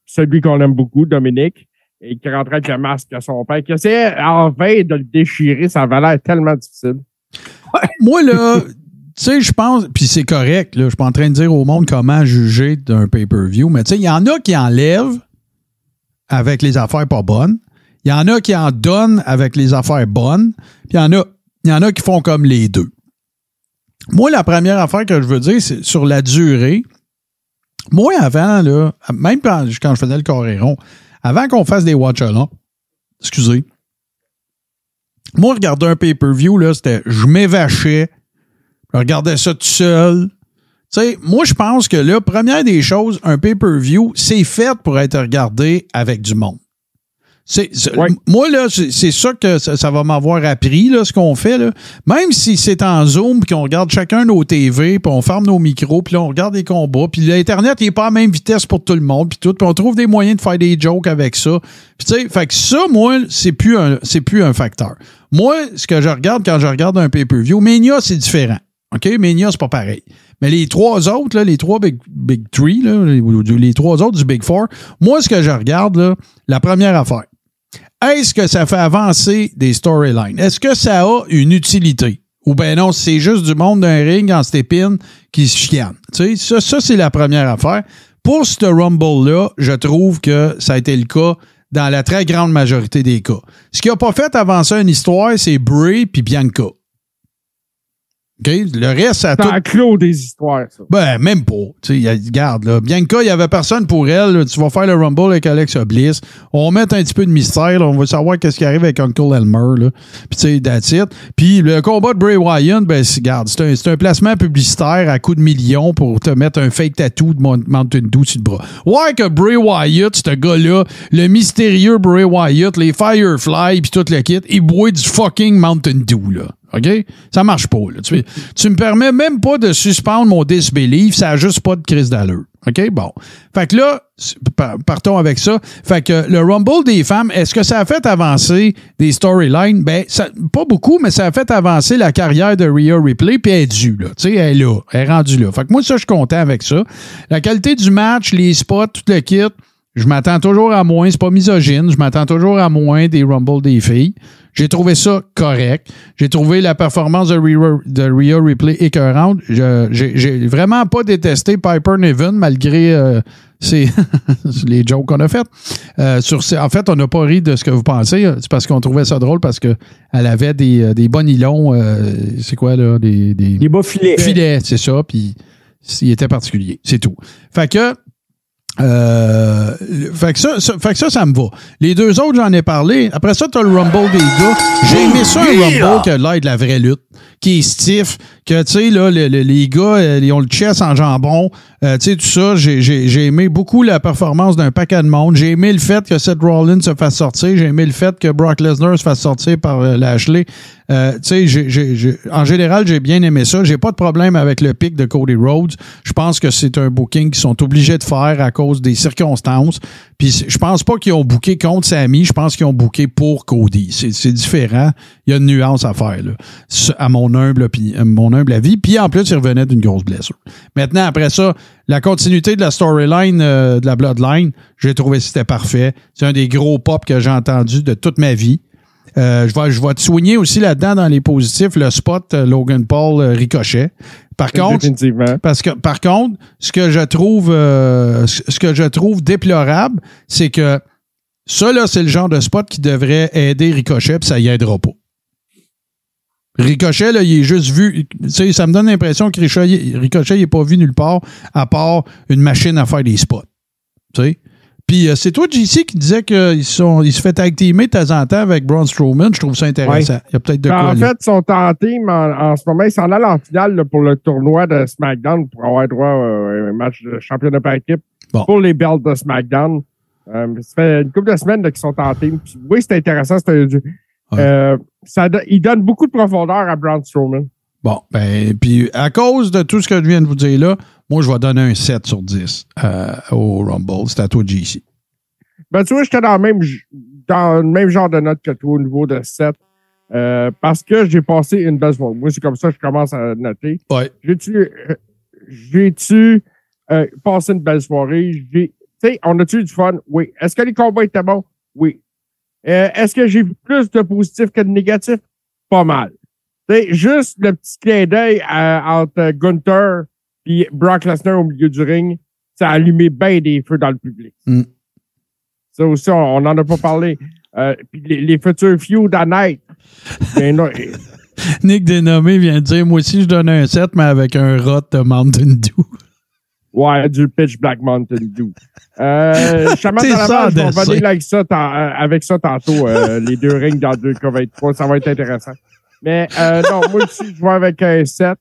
[SPEAKER 3] celui qu'on aime beaucoup, Dominique, et qui rentrait avec le masque à son père, qui essayait en vain de le déchirer. Ça avait l'air tellement difficile.
[SPEAKER 1] Moi, là, tu sais, je pense, puis c'est correct, là, je suis pas en train de dire au monde comment juger d'un pay-per-view, mais tu sais, il y en a qui enlèvent avec les affaires pas bonnes. Il y en a qui en donnent avec les affaires bonnes. Puis il y en a, il y en a qui font comme les deux. Moi, la première affaire que je veux dire, c'est sur la durée. Moi, avant, là, même quand, je faisais le coréron, avant qu'on fasse des watch-alongs, excusez, moi, regarder un pay-per-view, c'était je m'évachais, je regardais ça tout seul. Tu sais, moi, je pense que là, première des choses, un pay-per-view, c'est fait pour être regardé avec du monde. C'est, c'est-
[SPEAKER 3] Ouais.
[SPEAKER 1] Moi, là, c'est, c'est ça que ça, ça va m'avoir appris, là, ce qu'on fait. Là. Même si c'est en Zoom, puis qu'on regarde chacun nos TV, puis on ferme nos micros, puis là, on regarde les combats, puis l'Internet, il n'est pas à la même vitesse pour tout le monde, puis tout, puis on trouve des moyens de faire des jokes avec ça. Puis tu sais, fait que ça, moi, c'est plus un, c'est plus un facteur. Moi, ce que je regarde quand je regarde un pay-per-view, Mania, c'est différent. OK? Mania, c'est pas pareil. Mais les trois autres, là, les trois Big, big Three, là, les, les trois autres du Big Four, moi, ce que je regarde, là, la première affaire, est-ce que ça fait avancer des storylines? Est-ce que ça a une utilité? Ou ben non, c'est juste du monde d'un ring en stépine qui se chiane. Tu sais, ça, ça c'est la première affaire. Pour ce Rumble-là, je trouve que ça a été le cas dans la très grande majorité des cas. Ce qui n'a pas fait avancer une histoire, c'est Bray puis Bianca. OK? Le reste, ça a tout
[SPEAKER 3] clos des histoires, ça.
[SPEAKER 1] ben, même pas. Tu sais, regarde, là. Bianca, il y avait personne pour elle. là. Tu vas faire le Rumble avec Alexa Bliss. On va mettre un petit peu de mystère. là. On va savoir qu'est-ce qui arrive avec Uncle Elmer, là. Puis, tu sais, that's it. Puis, le combat de Bray Wyatt, ben, c'est- regarde, c'est un, un placement publicitaire à coup de millions pour te mettre un fake tattoo de Mountain Dew sur le bras. Ouais, que Bray Wyatt, ce gars-là, le mystérieux Bray Wyatt, les Firefly, puis tout le kit, il boit du fucking Mountain Dew, là. OK? Ça marche pas. Là. Tu, tu me permets même pas de suspendre mon disbelief, ça a juste pas de crise d'allure. OK? Bon. Fait que là, partons avec ça. Fait que le Rumble des femmes, est-ce que ça a fait avancer des storylines? Ben, pas beaucoup, mais ça a fait avancer la carrière de Rhea Ripley, puis elle est due, là. Tu sais, elle est là. Elle est rendue là. Fait que moi, ça, je suis content avec ça. La qualité du match, les spots, tout le kit, je m'attends toujours à moins. C'est pas misogyne. Je m'attends toujours à moins des Rumble des filles. J'ai trouvé ça correct. J'ai trouvé la performance de Rhea, de Rhea Ripley écœurante. Je- J'ai vraiment pas détesté Piper Niven malgré euh, les jokes qu'on a faites. Euh, sur en fait, on n'a pas ri de ce que vous pensez. C'est parce qu'on trouvait ça drôle parce qu'elle avait des, euh, des bons nylons. euh, c'est quoi, là? Des, des,
[SPEAKER 2] Les bas filets.
[SPEAKER 1] filet, c'est ça, puis il était particulier, c'est tout. Fait que, euh, fait que ça, ça- fait que ça, ça me va. Les deux autres, j'en ai parlé. Après ça, t'as le Rumble des gars. J'ai aimé ça, un Rumble qui a l'air de la vraie lutte, qui est stiff, que, tu sais, là, le- le- les gars, euh, ils ont le chest en jambon, euh, tu sais, tout ça. J'ai- J'ai j'ai aimé beaucoup la performance d'un paquet de monde. J'ai aimé le fait que Seth Rollins se fasse sortir. J'ai aimé le fait que Brock Lesnar se fasse sortir par euh, Lashley. Euh, tu sais, en général, j'ai bien aimé ça. J'ai pas de problème avec le pic de Cody Rhodes. Je pense que c'est un booking qu'ils sont obligés de faire à cause des circonstances. Puis je pense pas qu'ils ont booké contre Sami. Je pense qu'ils ont booké pour Cody. C'est différent. Il y a une nuance à faire, là, à mon humble, opi- à mon avis. Puis en plus, il revenait d'une grosse blessure. Maintenant, après ça, la continuité de la storyline euh, de la Bloodline, j'ai trouvé que c'était parfait. C'est un des gros pop que j'ai entendu de toute ma vie. Euh, je, vais, je vais te soigner aussi là-dedans dans les positifs le spot euh, Logan Paul euh, Ricochet. Par contre, parce que par contre, ce que je trouve euh, ce ce que je trouve déplorable, c'est que ça là, c'est le genre de spot qui devrait aider Ricochet, puis ça y aidera pas. Ricochet, là, il est juste vu. Ça me donne l'impression que Ricochet, il n'est pas vu nulle part à part une machine à faire des spots. Puis euh, c'est toi, JC, qui disait qu'il sont- il se fait tag de temps en temps avec Braun Strowman. Je trouve ça intéressant. Il y a peut-être de quoi.
[SPEAKER 3] Ben, en
[SPEAKER 1] là.
[SPEAKER 3] fait, ils sont tentés, mais en, en ce moment, ils s'en allent en finale là, pour le tournoi de SmackDown pour avoir droit euh, à un match de championnat par équipe
[SPEAKER 1] Bon.
[SPEAKER 3] pour les belts de SmackDown. Euh, ça fait une couple de semaines qu'ils sont tentés. Puis, oui, c'est intéressant. c'est
[SPEAKER 1] Ouais.
[SPEAKER 3] euh, ça, il donne beaucoup de profondeur à Braun Strowman.
[SPEAKER 1] Bon, ben, puis à cause de tout ce que je viens de vous dire là, moi, je vais donner un 7 sur 10 euh, au Rumble. C'est à toi, JC.
[SPEAKER 3] Ben, tu vois, j'étais dans le même, dans le même genre de note que toi au niveau de 7. euh, parce que j'ai passé une belle soirée. Moi, c'est comme ça que je commence à noter.
[SPEAKER 1] Ouais.
[SPEAKER 3] J'ai-tu j'ai-tu euh, passé une belle soirée? J'ai, tu sais, on a-tu eu du fun? Oui. Est-ce que les combats étaient bons? Oui. Euh, Est-ce que j'ai vu plus de positifs que de négatifs? Pas mal. Sais, juste le petit clin d'œil à- entre Gunther et Brock Lesnar au milieu du ring, ça a allumé bien des feux dans le public.
[SPEAKER 1] Mm.
[SPEAKER 3] Ça aussi, on n'en a pas parlé. Euh, puis les, les futurs feuds à night. Non,
[SPEAKER 1] Nick Dénommé vient de dire Moi aussi, je donne un 7, mais avec un rot de Mountain Dew.
[SPEAKER 3] Ouais, du pitch Black Mountain Dew. Euh, à
[SPEAKER 1] ça,
[SPEAKER 3] la revenir avec ça, euh, avec ça tantôt, euh, les deux rings dans 2K23. Ça va être intéressant. Mais euh, non, moi aussi, je vais avec un 7.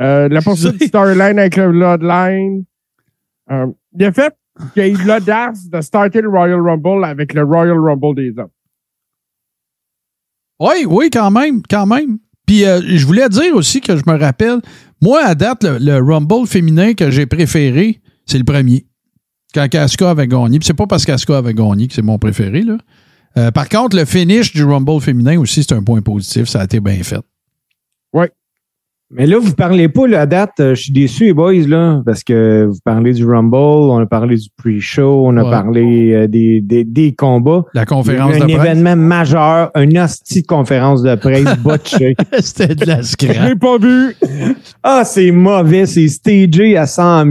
[SPEAKER 3] Euh, la poursuite du storyline avec le Bloodline. Euh, le fait y ait eu l'audace de starter le Royal Rumble avec le Royal Rumble des hommes.
[SPEAKER 1] Oui, oui, quand même, quand même. Puis euh, je voulais dire aussi que je me rappelle, moi, à date, le, le Rumble féminin que j'ai préféré, c'est le premier. Quand Casca avait gagné. C'est pas parce qu'Asuka avait gagné que c'est mon préféré, là. Euh, par contre, le finish du Rumble féminin aussi, c'est un point positif. Ça a été bien fait.
[SPEAKER 2] Mais là, vous parlez pas, là, à date, euh, je suis déçu, les boys, là, parce que vous parlez du Rumble, on a parlé du pre-show, on a
[SPEAKER 1] Ouais.
[SPEAKER 2] parlé euh, des, des, des combats.
[SPEAKER 1] La conférence de
[SPEAKER 2] un
[SPEAKER 1] presse.
[SPEAKER 2] événement majeur, une hostie de conférence de presse botchée.
[SPEAKER 1] C'était de la
[SPEAKER 3] Je
[SPEAKER 1] scrap.
[SPEAKER 3] l'ai pas vu.
[SPEAKER 2] Ah, c'est mauvais, c'est stagé à 100 000.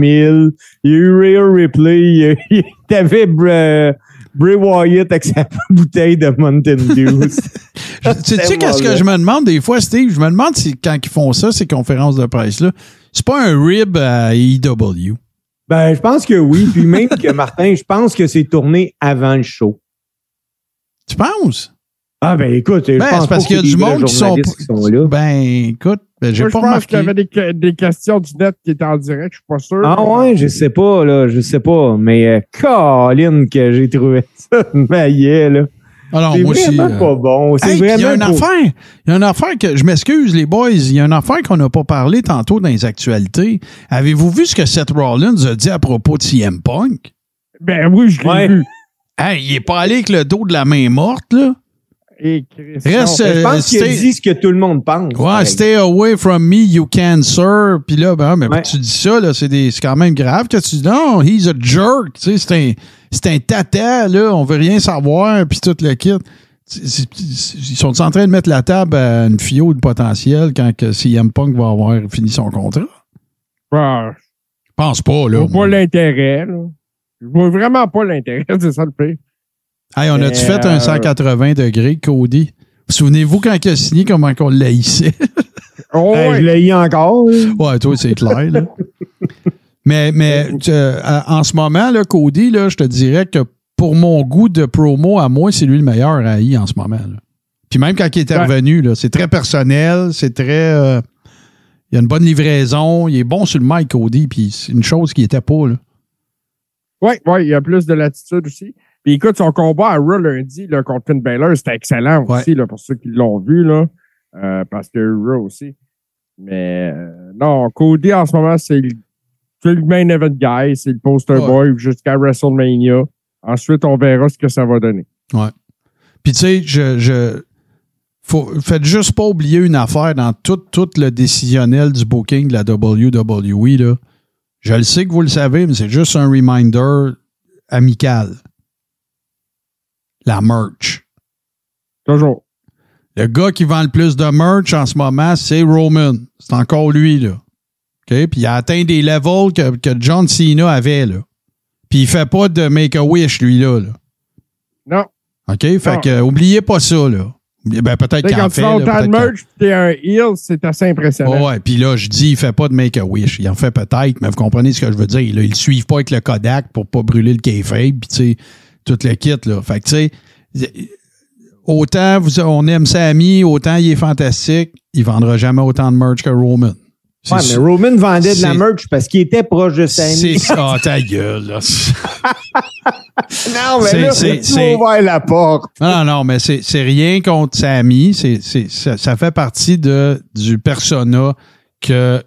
[SPEAKER 2] Il y a eu Rhea Ripley, il y a eu- t'avais Bray, Bray Wyatt avec sa bouteille de Mountain Dew.
[SPEAKER 1] Tu sais qu'est-ce que je me demande des fois, Steve? Je me demande si quand ils font ça, ces conférences de presse-là, c'est pas un rib à EW.
[SPEAKER 2] ben, je pense que oui. Puis même que Martin, je pense que c'est tourné avant le show.
[SPEAKER 1] Tu penses?
[SPEAKER 2] Ah, ben écoute, je
[SPEAKER 1] Ben,
[SPEAKER 2] pense
[SPEAKER 1] parce
[SPEAKER 2] pas
[SPEAKER 1] qu'il y a du monde qui sont,
[SPEAKER 2] journalistes qui sont là.
[SPEAKER 1] Ben, écoute, ben, j'ai
[SPEAKER 3] Moi, je
[SPEAKER 1] pas
[SPEAKER 3] pense qu'il y avait des, que- des questions du net qui étaient en direct. Je suis pas sûr.
[SPEAKER 2] Ah ouais, je sais pas, là, je sais pas. Mais euh, Colin que j'ai trouvé ça maillet, là.
[SPEAKER 1] Alors,
[SPEAKER 2] C'est
[SPEAKER 1] moi aussi.
[SPEAKER 2] vraiment
[SPEAKER 1] euh,
[SPEAKER 2] pas bon. C'est
[SPEAKER 1] Hey, puis il y a une
[SPEAKER 2] vraiment pas-
[SPEAKER 1] affaire. Il y a une affaire que. Je m'excuse, les boys. Il y a une affaire qu'on n'a pas parlé tantôt dans les actualités. Avez-vous vu ce que Seth Rollins a dit à propos de CM Punk?
[SPEAKER 3] Ben oui, je l'ai
[SPEAKER 2] Ouais.
[SPEAKER 3] vu.
[SPEAKER 1] Hey, il est pas allé avec le dos de la main morte, là.
[SPEAKER 3] Et
[SPEAKER 1] Reste,
[SPEAKER 2] Je
[SPEAKER 1] euh,
[SPEAKER 2] pense qu'il a
[SPEAKER 1] stay-
[SPEAKER 2] dit ce que tout le monde pense.
[SPEAKER 1] Ouais,
[SPEAKER 2] pareil.
[SPEAKER 1] stay away from me, you cancer. Puis là, ben, mais
[SPEAKER 2] Ouais.
[SPEAKER 1] tu dis ça, là, c'est, des, c'est quand même grave que tu dis non, he's a jerk. Tu sais, c'est un, c'est un tata, là, on veut rien savoir, puis tout le kit. Ils sont en train de mettre la table à une fio de potentiel quand que CM Punk va avoir fini son contrat?
[SPEAKER 3] bah,
[SPEAKER 1] Je pense pas,
[SPEAKER 3] je
[SPEAKER 1] là.
[SPEAKER 3] vois pas l'intérêt. là. Je vois vraiment pas l'intérêt, c'est ça le pire.
[SPEAKER 1] Hey, on a-tu fait un
[SPEAKER 2] euh,
[SPEAKER 1] 180 degrés, Cody? Souvenez-vous quand il a signé, comment qu'on l'haïssait?
[SPEAKER 3] Oh,
[SPEAKER 2] Ben,
[SPEAKER 3] ouais.
[SPEAKER 2] Je l'ai eu encore. là.
[SPEAKER 1] Ouais, toi, c'est clair. Là. mais mais tu, euh, en ce moment, là, Cody, là, je te dirais que pour mon goût de promo, à moi, c'est lui le meilleur à I en ce moment. là. Puis même quand il est
[SPEAKER 3] Ouais.
[SPEAKER 1] revenu, là, c'est très personnel, c'est très. euh, il a une bonne livraison, il est bon sur le mic, Cody, puis c'est une chose qui n'était pas. Là.
[SPEAKER 3] Oui, ouais, il y a plus de latitude aussi. Puis écoute, son combat à Raw lundi là, contre Finn Balor, c'était excellent
[SPEAKER 1] Ouais.
[SPEAKER 3] aussi là, pour ceux qui l'ont vu, là, euh, parce que Raw aussi. Mais euh, non, Cody en ce moment, c'est le, le main event guy, c'est le poster
[SPEAKER 1] Ouais.
[SPEAKER 3] boy jusqu'à WrestleMania. Ensuite, on verra ce que ça va donner.
[SPEAKER 1] Puis tu sais, je, je faut, faites juste pas oublier une affaire dans tout, tout le décisionnel du booking de la WWE. Là. Je le sais que vous le savez, mais c'est juste un reminder amical. La merch.
[SPEAKER 3] Toujours.
[SPEAKER 1] Le gars qui vend le plus de merch en ce moment, c'est Roman. C'est encore lui, là. OK? Puis il a atteint des levels que, que John Cena avait, là. Puis il fait pas de make-a-wish, lui-là. Là.
[SPEAKER 3] Non.
[SPEAKER 1] OK? Fait
[SPEAKER 3] Non.
[SPEAKER 1] que, oubliez pas ça, là. Ben, peut-être
[SPEAKER 3] Tu
[SPEAKER 1] qu'il en
[SPEAKER 3] quand tu
[SPEAKER 1] fait.
[SPEAKER 3] fais
[SPEAKER 1] là,
[SPEAKER 3] autant de merch t'es un heel, c'est assez impressionnant.
[SPEAKER 1] Ouais, ouais. Puis là, je dis, il fait pas de make-a-wish. Il en fait peut-être, mais vous comprenez ce que je veux dire. Là, ils le suivent pas avec le Kodak pour pas brûler le kayfabe, puis tu sais, tout le kit, là. Fait que, tu sais, autant vous, on aime Sammy, autant il est fantastique, il vendra jamais autant de merch que Roman.
[SPEAKER 2] Ouais, mais. Roman vendait de la merch parce qu'il était proche de Sammy.
[SPEAKER 1] C'est ça, ta gueule, là.
[SPEAKER 2] Non, mais là,
[SPEAKER 1] c'est-
[SPEAKER 2] ouvert la porte.
[SPEAKER 1] Non, non, mais c'est rien contre Sammy. C'est ça, ça fait partie de, du persona que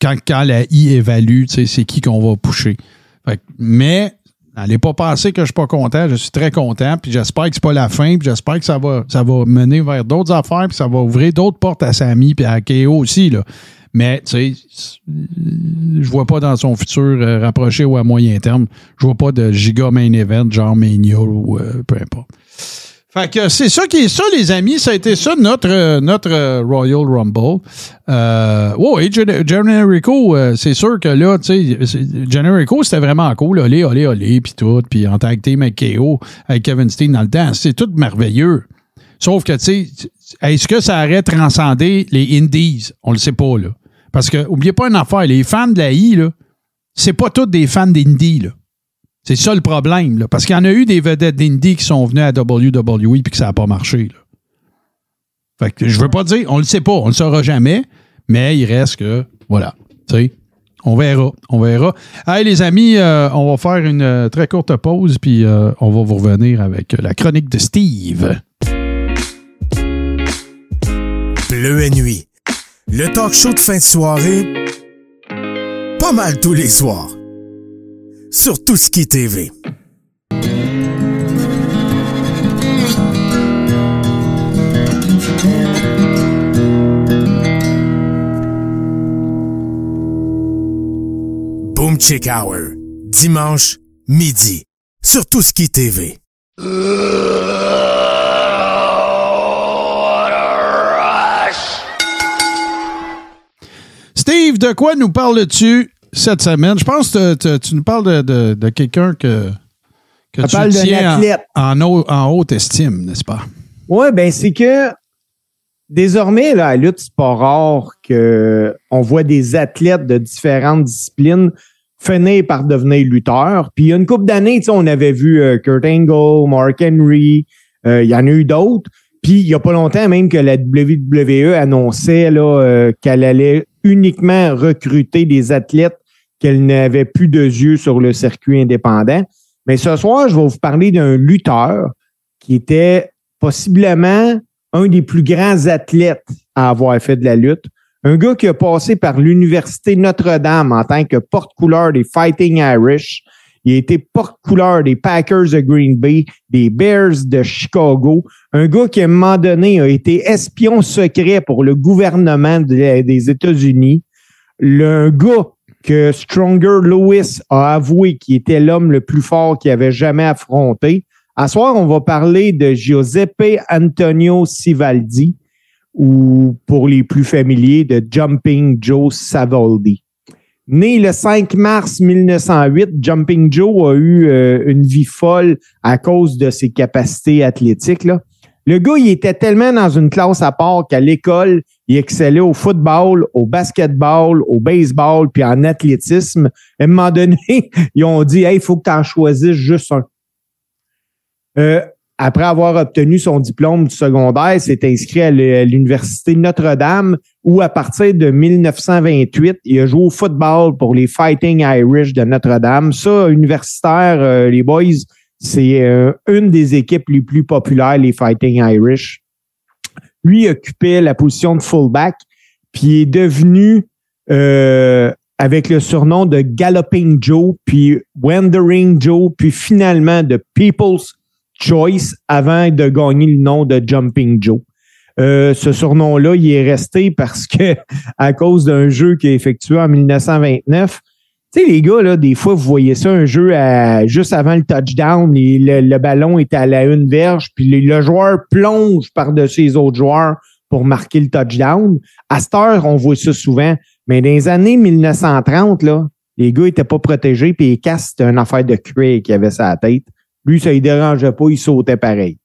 [SPEAKER 1] quand, quand la I évalue, c'est qui qu'on va que- mais n'allez pas penser que je suis pas content. Je suis très content. Puis j'espère que c'est pas la fin. Puis j'espère que ça va, ça va mener vers d'autres affaires. Puis ça va ouvrir d'autres portes à Sammy puis à KO aussi. Là. Mais, tu sais, je vois pas dans son futur euh, rapproché ou à moyen terme, je vois pas de giga main event, genre Mania ou euh, peu importe. Fait que c'est ça qui est ça, les amis. Ça a été ça, notre, notre euh, Royal Rumble. Euh, ouais, Gen- Generico, euh, c'est sûr que là, tu sais, Generico, c'était vraiment cool. Olé, olé, olé, puis tout. Puis en tag team avec KO, avec Kevin Steen dans le temps. C'est tout merveilleux. Sauf que, tu sais, est-ce que ça aurait transcendé les Indies? On le sait pas, là. Parce que, oubliez pas une affaire, les fans de la I, là, c'est pas tous des fans d'Indie, là. C'est ça le problème. Parce qu'il y en a eu des vedettes d'Indie qui sont venues à WWE puis que ça n'a pas marché, là. Fait je veux pas dire, on le sait pas, on le saura jamais, mais il reste que, voilà, tu sais, on verra, on verra. Hey, les amis, euh, on va faire une euh, très courte pause, puis euh, on va vous revenir avec la chronique de Steve.
[SPEAKER 4] Bleu et nuit. Le talk show de fin de soirée. Pas mal tous les soirs. Sur Tout ce qui TV. Boom Chick Hour. Dimanche, midi. Sur Tout ce qui TV.
[SPEAKER 1] Steve, de quoi nous parles-tu? Cette semaine? Je pense que tu nous parles de, de- de quelqu'un que, que tu
[SPEAKER 2] parle
[SPEAKER 1] tiens en, en haut- en haute estime, n'est-ce pas?
[SPEAKER 2] Oui, ben c'est que désormais, là, à la lutte, c'est pas rare qu'on voit des athlètes de différentes disciplines finir par devenir lutteurs. Puis il y a une couple d'années, on avait vu euh, Kurt Angle, Mark Henry, euh, il y en a eu d'autres. Puis il y a pas longtemps même que la WWE annonçait là, euh, qu'elle allait uniquement recruter des athlètes qu'elle n'avait plus de yeux sur le circuit indépendant. Mais ce soir, je vais vous parler d'un lutteur qui était possiblement un des plus grands athlètes à avoir fait de la lutte. Un gars qui a passé par l'Université Notre-Dame en tant que porte-couleur des Fighting Irish. Il a été porte-couleur des Packers de Green Bay, des Bears de Chicago. Un gars qui, à un moment donné, a été espion secret pour le gouvernement de- des États-Unis. Le un gars que Stronger Lewis a avoué qui était l'homme le plus fort qu'il avait jamais affronté. À soir, on va parler de Giuseppe Antonio Sivaldi ou pour les plus familiers de Jumping Joe Savoldi. Né le 5 mars 1908, Jumping Joe a eu euh, une vie folle à cause de ses capacités athlétiques. Là. Le gars, il était tellement dans une classe à part qu'à l'école, il excellait au football, au basketball, au baseball, puis en athlétisme. À un moment donné, ils ont dit Hey, il faut que tu en choisisses juste un. Euh, après avoir obtenu son diplôme du secondaire, s'est inscrit à l'Université Notre-Dame, où à partir de 1928, il a joué au football pour les Fighting Irish de Notre-Dame. Ça, universitaire, euh, les boys, c'est euh, une des équipes les plus populaires, les Fighting Irish. Lui occupait la position de fullback, puis est devenu euh, avec le surnom de Galloping Joe, puis Wandering Joe, puis finalement de People's Choice avant de gagner le nom de Jumping Joe. Euh, ce surnom-là, il est resté parce que à cause d'un jeu qui est effectué en 1929. Tu sais, les gars, là, des fois, vous voyez ça, un jeu juste avant le touchdown, et le, ballon est à la une verge, puis le, joueur plonge par-dessus les autres joueurs pour marquer le touchdown. À cette heure, on voit ça souvent. Mais dans les années 1930, là, les gars étaient pas protégés, puis les casques, c'était une affaire de cuir qui avait sa tête. Lui, ça ne dérangeait pas, il sautait pareil.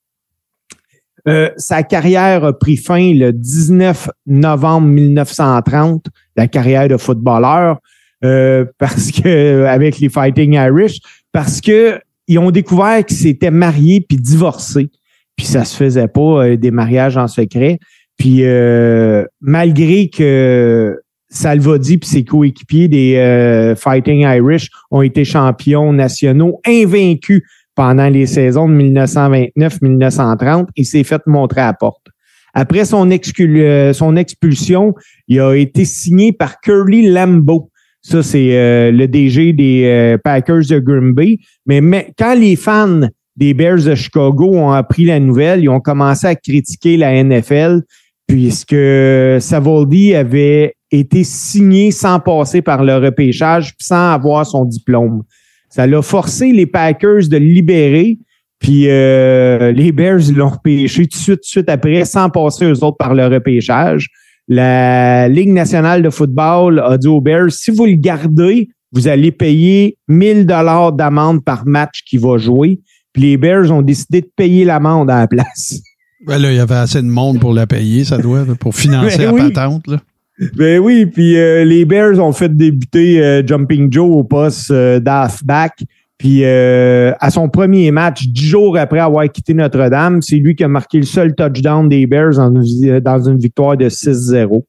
[SPEAKER 2] Euh, sa carrière a pris fin le 19 novembre 1930, la carrière de footballeur, euh, parce que avec les Fighting Irish, parce que ils ont découvert qu'ils s'étaient mariés puis divorcés, puis ça se faisait pas euh, des mariages en secret. Puis euh, malgré que Salvadi puis ses coéquipiers des euh, Fighting Irish ont été champions nationaux invaincus pendant les saisons de 1929-1930, il s'est fait montrer à la porte. Après euh, son expulsion, il a été signé par Curly Lambeau. Ça, c'est euh, le DG des euh, Packers de Green Bay. Mais, mais quand les fans des Bears de Chicago ont appris la nouvelle, ils ont commencé à critiquer la NFL puisque Savoldi avait été signé sans passer par le repêchage sans avoir son diplôme. Ça l'a forcé les Packers de le libérer. Puis euh, les Bears l'ont repêché tout de suite, tout de suite après, sans passer eux autres par le repêchage. La Ligue nationale de football a dit aux Bears, si vous le gardez, vous allez payer 1000 dollars d'amende par match qu'il va jouer. Puis les Bears ont décidé de payer l'amende à la place.
[SPEAKER 1] Ben là, il y avait assez de monde pour la payer, ça doit, pour financer
[SPEAKER 2] Ben
[SPEAKER 1] la
[SPEAKER 2] oui.
[SPEAKER 1] patente. Là.
[SPEAKER 2] Ben oui, puis euh, les Bears ont fait débuter euh, Jumping Joe au poste euh, d'halfback. Puis euh, à son premier match, dix jours après avoir quitté Notre-Dame, c'est lui qui a marqué le seul touchdown des Bears dans une, victoire de 6-0.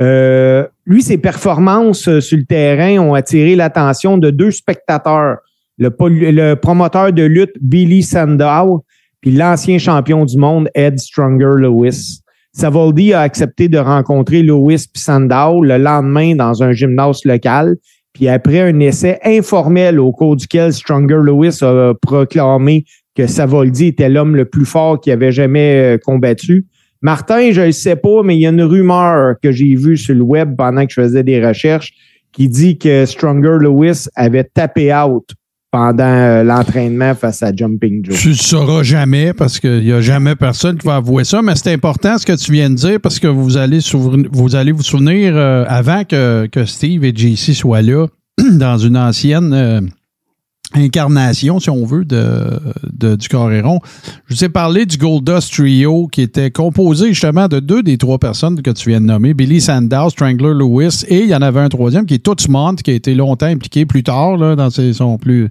[SPEAKER 2] Euh, lui, ses performances sur le terrain ont attiré l'attention de deux spectateurs. Le, le promoteur de lutte Billy Sandow, puis l'ancien champion du monde Ed Stronger Lewis. Savoldi a accepté de rencontrer Lewis Sandow le lendemain dans un gymnase local. Puis après un essai informel au cours duquel Stronger Lewis a proclamé que Savoldi était l'homme le plus fort qu'il avait jamais euh, combattu. Martin, je ne sais pas, mais il y a une rumeur que j'ai vue sur le web pendant que je faisais des recherches qui dit que Stronger Lewis avait tapé out pendant euh, l'entraînement face à Jumping Joe.
[SPEAKER 1] Tu le sauras jamais parce qu'il n'y a jamais personne qui va avouer ça, mais c'est important ce que tu viens de dire parce que vous allez, vous, souvenir euh, avant que, que Steve et JC soient là, dans une ancienne euh, incarnation, si on veut, de, de- du Coréron. Je vous ai parlé du Goldust Trio qui était composé justement de deux des trois personnes que tu viens de nommer, Billy Sandow, Strangler Lewis, et il y en avait un troisième qui est Touchmont, qui a été longtemps impliqué plus tard, là, dans ses, son plus,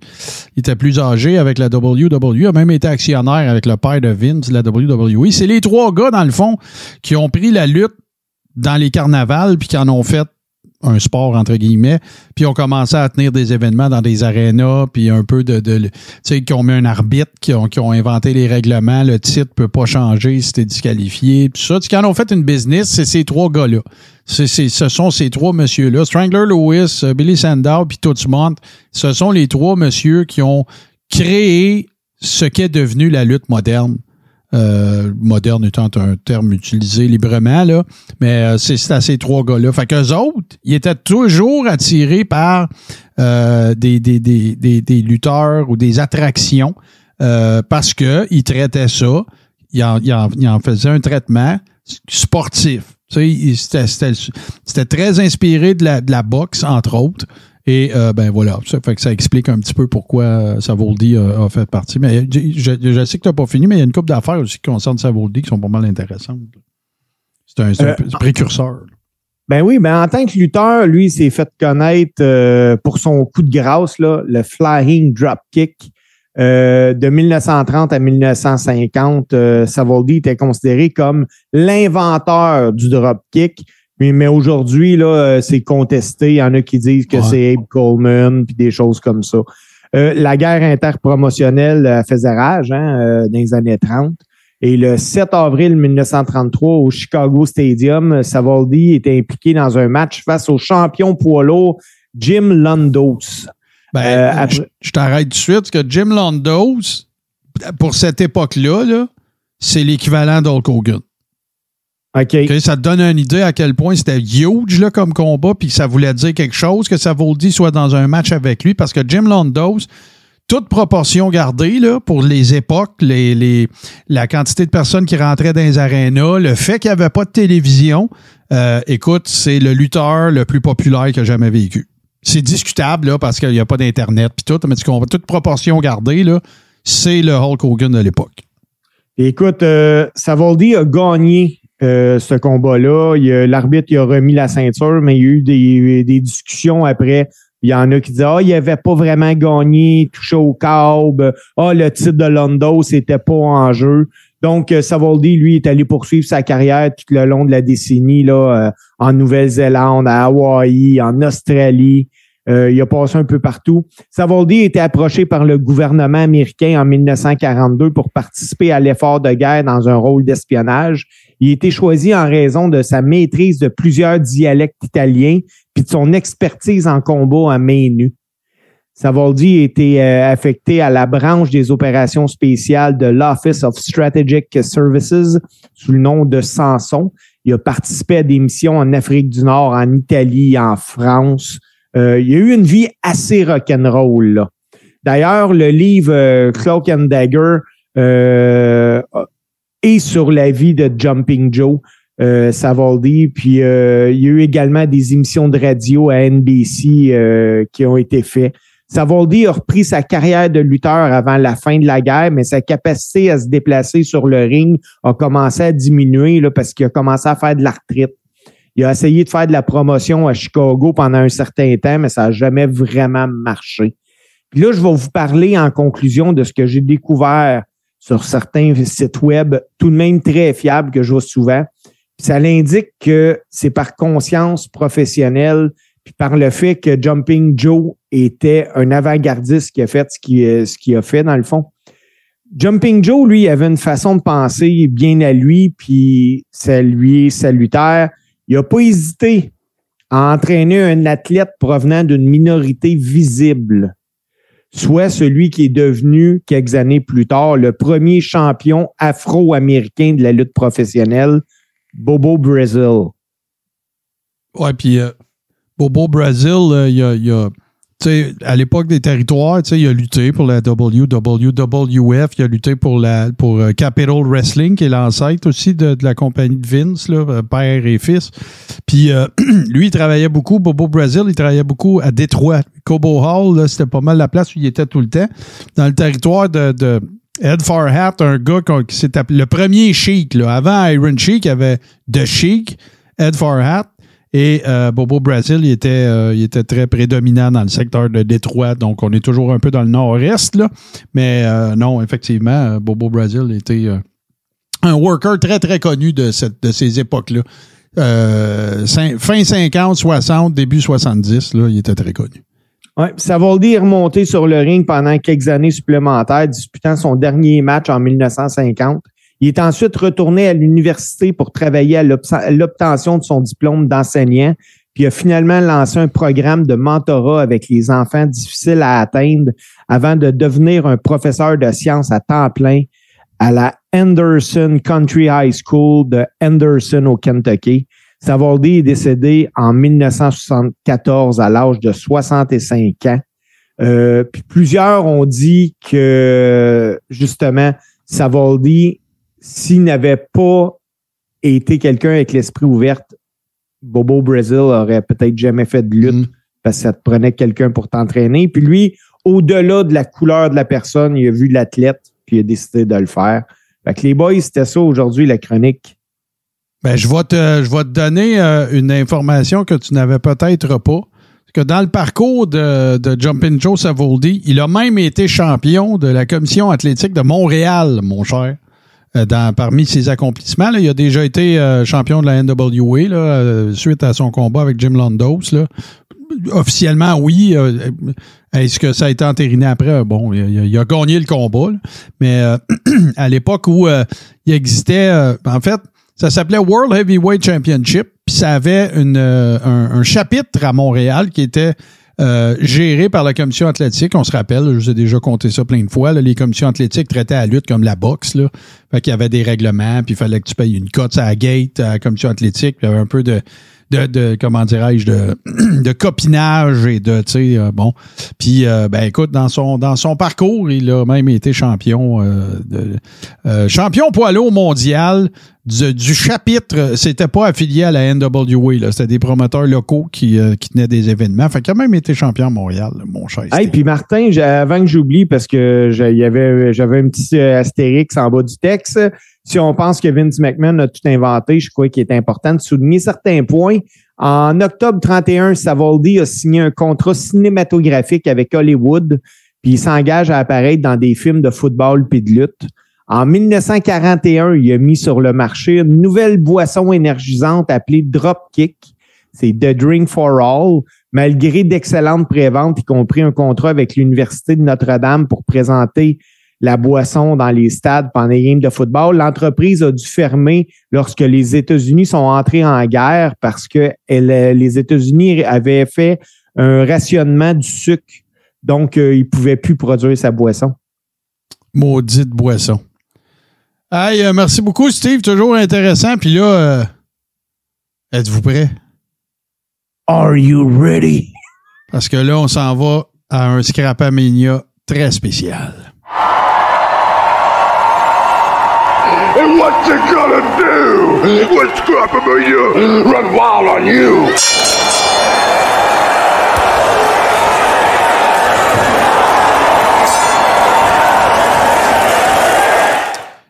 [SPEAKER 1] il était plus âgé avec la WWE, a même été actionnaire avec le père de Vince la WWE. C'est les trois gars, dans le fond, qui ont pris la lutte dans les carnavals puis qui en ont fait un sport, entre guillemets, puis ont commencé à tenir des événements dans des arénas, puis un peu de... de tu sais, qui ont mis un arbitre, qui ont, qui ont inventé les règlements, le titre peut pas changer si disqualifié, puis ça. Qui en ont fait une business, c'est ces trois gars-là. Ce sont ces trois messieurs-là. Strangler Lewis, euh, Billy Sandow, puis Tootsmont. Ce sont les trois messieurs qui ont créé ce qu'est devenu la lutte moderne. Euh, moderne étant un terme utilisé librement, là. Mais euh, c'est, à ces trois gars-là. Fait qu'eux autres, ils étaient toujours attirés par euh, des, des, des, des, lutteurs ou des attractions euh, parce qu'ils traitaient ça, ils en, ils en, faisaient un traitement sportif. Tu sais, c'était très inspiré de la, de la boxe, entre autres. Et euh, ben voilà, ça fait que ça explique un petit peu pourquoi euh, Savoldi a, a fait partie. Mais je, sais que tu n'as pas fini, mais il y a une couple d'affaires aussi qui concernent Savoldi qui sont pas mal intéressantes. C'est un,
[SPEAKER 2] Euh,
[SPEAKER 1] précurseur.
[SPEAKER 2] Ben oui, ben en tant que lutteur, lui, il s'est fait connaître euh, pour son coup de grâce, là, le flying dropkick. Euh, de 1930 à 1950, euh, Savoldi était considéré comme l'inventeur du dropkick. Mais, mais aujourd'hui, là, euh, c'est contesté. Il y en a qui disent que
[SPEAKER 1] Ouais.
[SPEAKER 2] c'est Abe Coleman, puis des choses comme ça. Euh, la guerre interpromotionnelle euh, faisait rage hein, euh, dans les années 30. Et le 7 avril 1933, au Chicago Stadium, Savoldi était impliqué dans un match face au champion poids lourd Jim Londos.
[SPEAKER 1] Ben,
[SPEAKER 2] Euh, après-
[SPEAKER 1] je, t'arrête tout de suite, parce que Jim Londos, pour cette époque-là, là, c'est l'équivalent d'Hulk Hogan. Ça te donne une idée à quel point c'était huge là, comme combat, puis ça voulait dire quelque chose, que Savoldi soit dans un match avec lui, parce que Jim Londos, toute proportion gardée là, pour les époques, les, les- la quantité de personnes qui rentraient dans les arénas, le fait qu'il n'y avait pas de télévision, euh, écoute, c'est le lutteur le plus populaire que j'ai jamais vécu. C'est discutable là, parce qu'il n'y a pas d'Internet puis tout, mais tu comprends, toute proportion gardée, là, c'est le Hulk Hogan de l'époque.
[SPEAKER 2] Écoute, euh, Savoldi a gagné euh, ce combat-là. L'arbitre a remis la ceinture, mais il y a eu des, des discussions après. Il y en a qui disaient Ah, il avait pas vraiment gagné, touché au câble. Ah, le titre de Londo, c'était pas en jeu. Donc, euh, Savoldi, lui, est allé poursuivre sa carrière tout le long de la décennie là, euh, en Nouvelle-Zélande, à Hawaï, en Australie. Euh, il a passé un peu partout. Savoldi a été approché par le gouvernement américain en 1942 pour participer à l'effort de guerre dans un rôle d'espionnage. Il a été choisi en raison de sa maîtrise de plusieurs dialectes italiens puis de son expertise en combat à main nue. Savoldi a été euh, affecté à la branche des opérations spéciales de l'Office of Strategic Services sous le nom de Samson. Il a participé à des missions en Afrique du Nord, en Italie, en France. Euh, il a eu une vie assez rock'n'roll. D'ailleurs, le livre euh, Cloak and Dagger sur la vie de Jumping Joe euh, Savoldi. Puis euh, il y a eu également des émissions de radio à NBC euh, qui ont été faites. Savoldi a repris sa carrière de lutteur avant la fin de la guerre, mais sa capacité à se déplacer sur le ring a commencé à diminuer là, parce qu'il a commencé à faire de la retraite. Il a essayé de faire de la promotion à Chicago pendant un certain temps, mais ça n'a jamais vraiment marché. Puis là, je vais vous parler en conclusion de ce que j'ai découvert sur certains sites web, tout de même très fiables que je vois souvent. Ça l'indique que c'est par conscience professionnelle, puis par le fait que Jumping Joe était un avant-gardiste qui a fait ce qu'il ce qu'il a fait dans le fond. Jumping Joe, lui, avait une façon de penser bien à lui, puis ça lui est salutaire. Il n'a pas hésité à entraîner un athlète provenant d'une minorité visible, soit celui qui est devenu, quelques années plus tard, le premier champion afro-américain de la lutte professionnelle, Bobo Brazil.
[SPEAKER 1] Ouais, puis euh, Bobo Brazil, euh, il il a- à l'époque des territoires, il a lutté pour la WWF, il a lutté pour la pour euh, Capital Wrestling, qui est l'ancêtre aussi de, la compagnie de Vince, euh, père et fils. Puis euh, lui, il travaillait beaucoup, Bobo Brazil, il travaillait beaucoup à Détroit. Cobo Hall, c'était pas mal la place où il était tout le temps. Dans le territoire de, Ed Farhat, un gars qui s'est appelé le premier. Là. Avant Iron Sheik, il y avait The Sheik, Ed Farhat. Et euh, Bobo Brazil, euh, il était très prédominant dans le secteur de Détroit. Donc, on est toujours un peu dans le nord-est. là. Mais euh, non, effectivement, Bobo Brazil était un worker très, très connu de, ces époques-là. fin 50, 60, début 70, là, il était très connu.
[SPEAKER 2] Ouais, Savoldi est remonté sur le ring pendant quelques années supplémentaires, disputant son dernier match en 1950. Il est ensuite retourné à l'université pour travailler à l'obtention de son diplôme d'enseignant, puis a finalement lancé un programme de mentorat avec les enfants difficiles à atteindre avant de devenir un professeur de sciences à temps plein à la Henderson Country High School de Henderson au Kentucky. Savoldi est décédé en 1974 à l'âge de 65 ans. Euh, plusieurs ont dit que justement Savoldi, s'il n'avait pas été quelqu'un avec l'esprit ouvert, Bobo Brazil aurait peut-être jamais fait de lutte
[SPEAKER 1] Mm.
[SPEAKER 2] parce que ça te prenait quelqu'un pour t'entraîner. Puis lui, au-delà de la couleur de la personne, il a vu l'athlète puis il a décidé de le faire. Fait que les boys, c'était ça aujourd'hui, la chronique.
[SPEAKER 1] Ben, je vais te, je vais te donner euh, une information que tu n'avais peut-être pas. Que dans le parcours de, de Jumpin' Joe Savoldi, il a même été champion de la commission athlétique de Montréal, mon cher. Euh, dans, parmi ses accomplissements, il a déjà été euh, champion de la NWA euh, suite à son combat avec Jim Londos. Officiellement, oui. Est-ce que ça a été entériné après? Bon, il a, gagné le combat. Mais à l'époque où il existait, en fait, ça s'appelait World Heavyweight Championship, puis ça avait un chapitre à Montréal qui était euh, géré par la commission athlétique. On se rappelle, je vous ai déjà compté ça plein de fois. là, les commissions athlétiques traitaient la lutte comme la boxe. Là. Fait qu'il y avait des règlements, puis il fallait que tu payes une cote à la gate à la commission athlétique. Puis il y avait un peu de, de, de comment dirais-je, de, de copinage et de, tu sais, euh, bon. Puis, euh, ben écoute, dans son, dans son parcours, il a même été champion, euh, de, euh, champion poids lourd mondial du, du chapitre. C'était pas affilié à la NWA, là. C'était des promoteurs locaux qui, euh, qui tenaient des événements. Fait qu'il a même été champion à Montréal, mon cher.
[SPEAKER 2] Hey, puis Martin, avant que j'oublie, parce que j'avais un petit astérix en bas du texte. Si on pense que Vince McMahon a tout inventé, je crois qu'il est important de souligner certains points. En octobre 31, Savoldi a signé un contrat cinématographique avec Hollywood, puis il s'engage à apparaître dans des films de football puis de lutte. En 1941, il a mis sur le marché une nouvelle boisson énergisante appelée Dropkick. C'est The Drink for All. Malgré d'excellentes préventes, y compris un contrat avec l'Université de Notre-Dame pour présenter la boisson dans les stades pendant les games de football, l'entreprise a dû fermer lorsque les États-Unis sont entrés en guerre parce que elle- les États-Unis avaient fait un rationnement du sucre. Donc, euh, ils ne pouvaient plus produire sa boisson.
[SPEAKER 1] Maudite boisson. Hey, euh, merci beaucoup, Steve. Toujours intéressant. Puis là, euh, êtes-vous prêts?
[SPEAKER 2] Are you ready?
[SPEAKER 1] Parce que là, on s'en va à un Scrapamania très spécial.
[SPEAKER 5] What you gonna do? When Scrapamania run wild on you?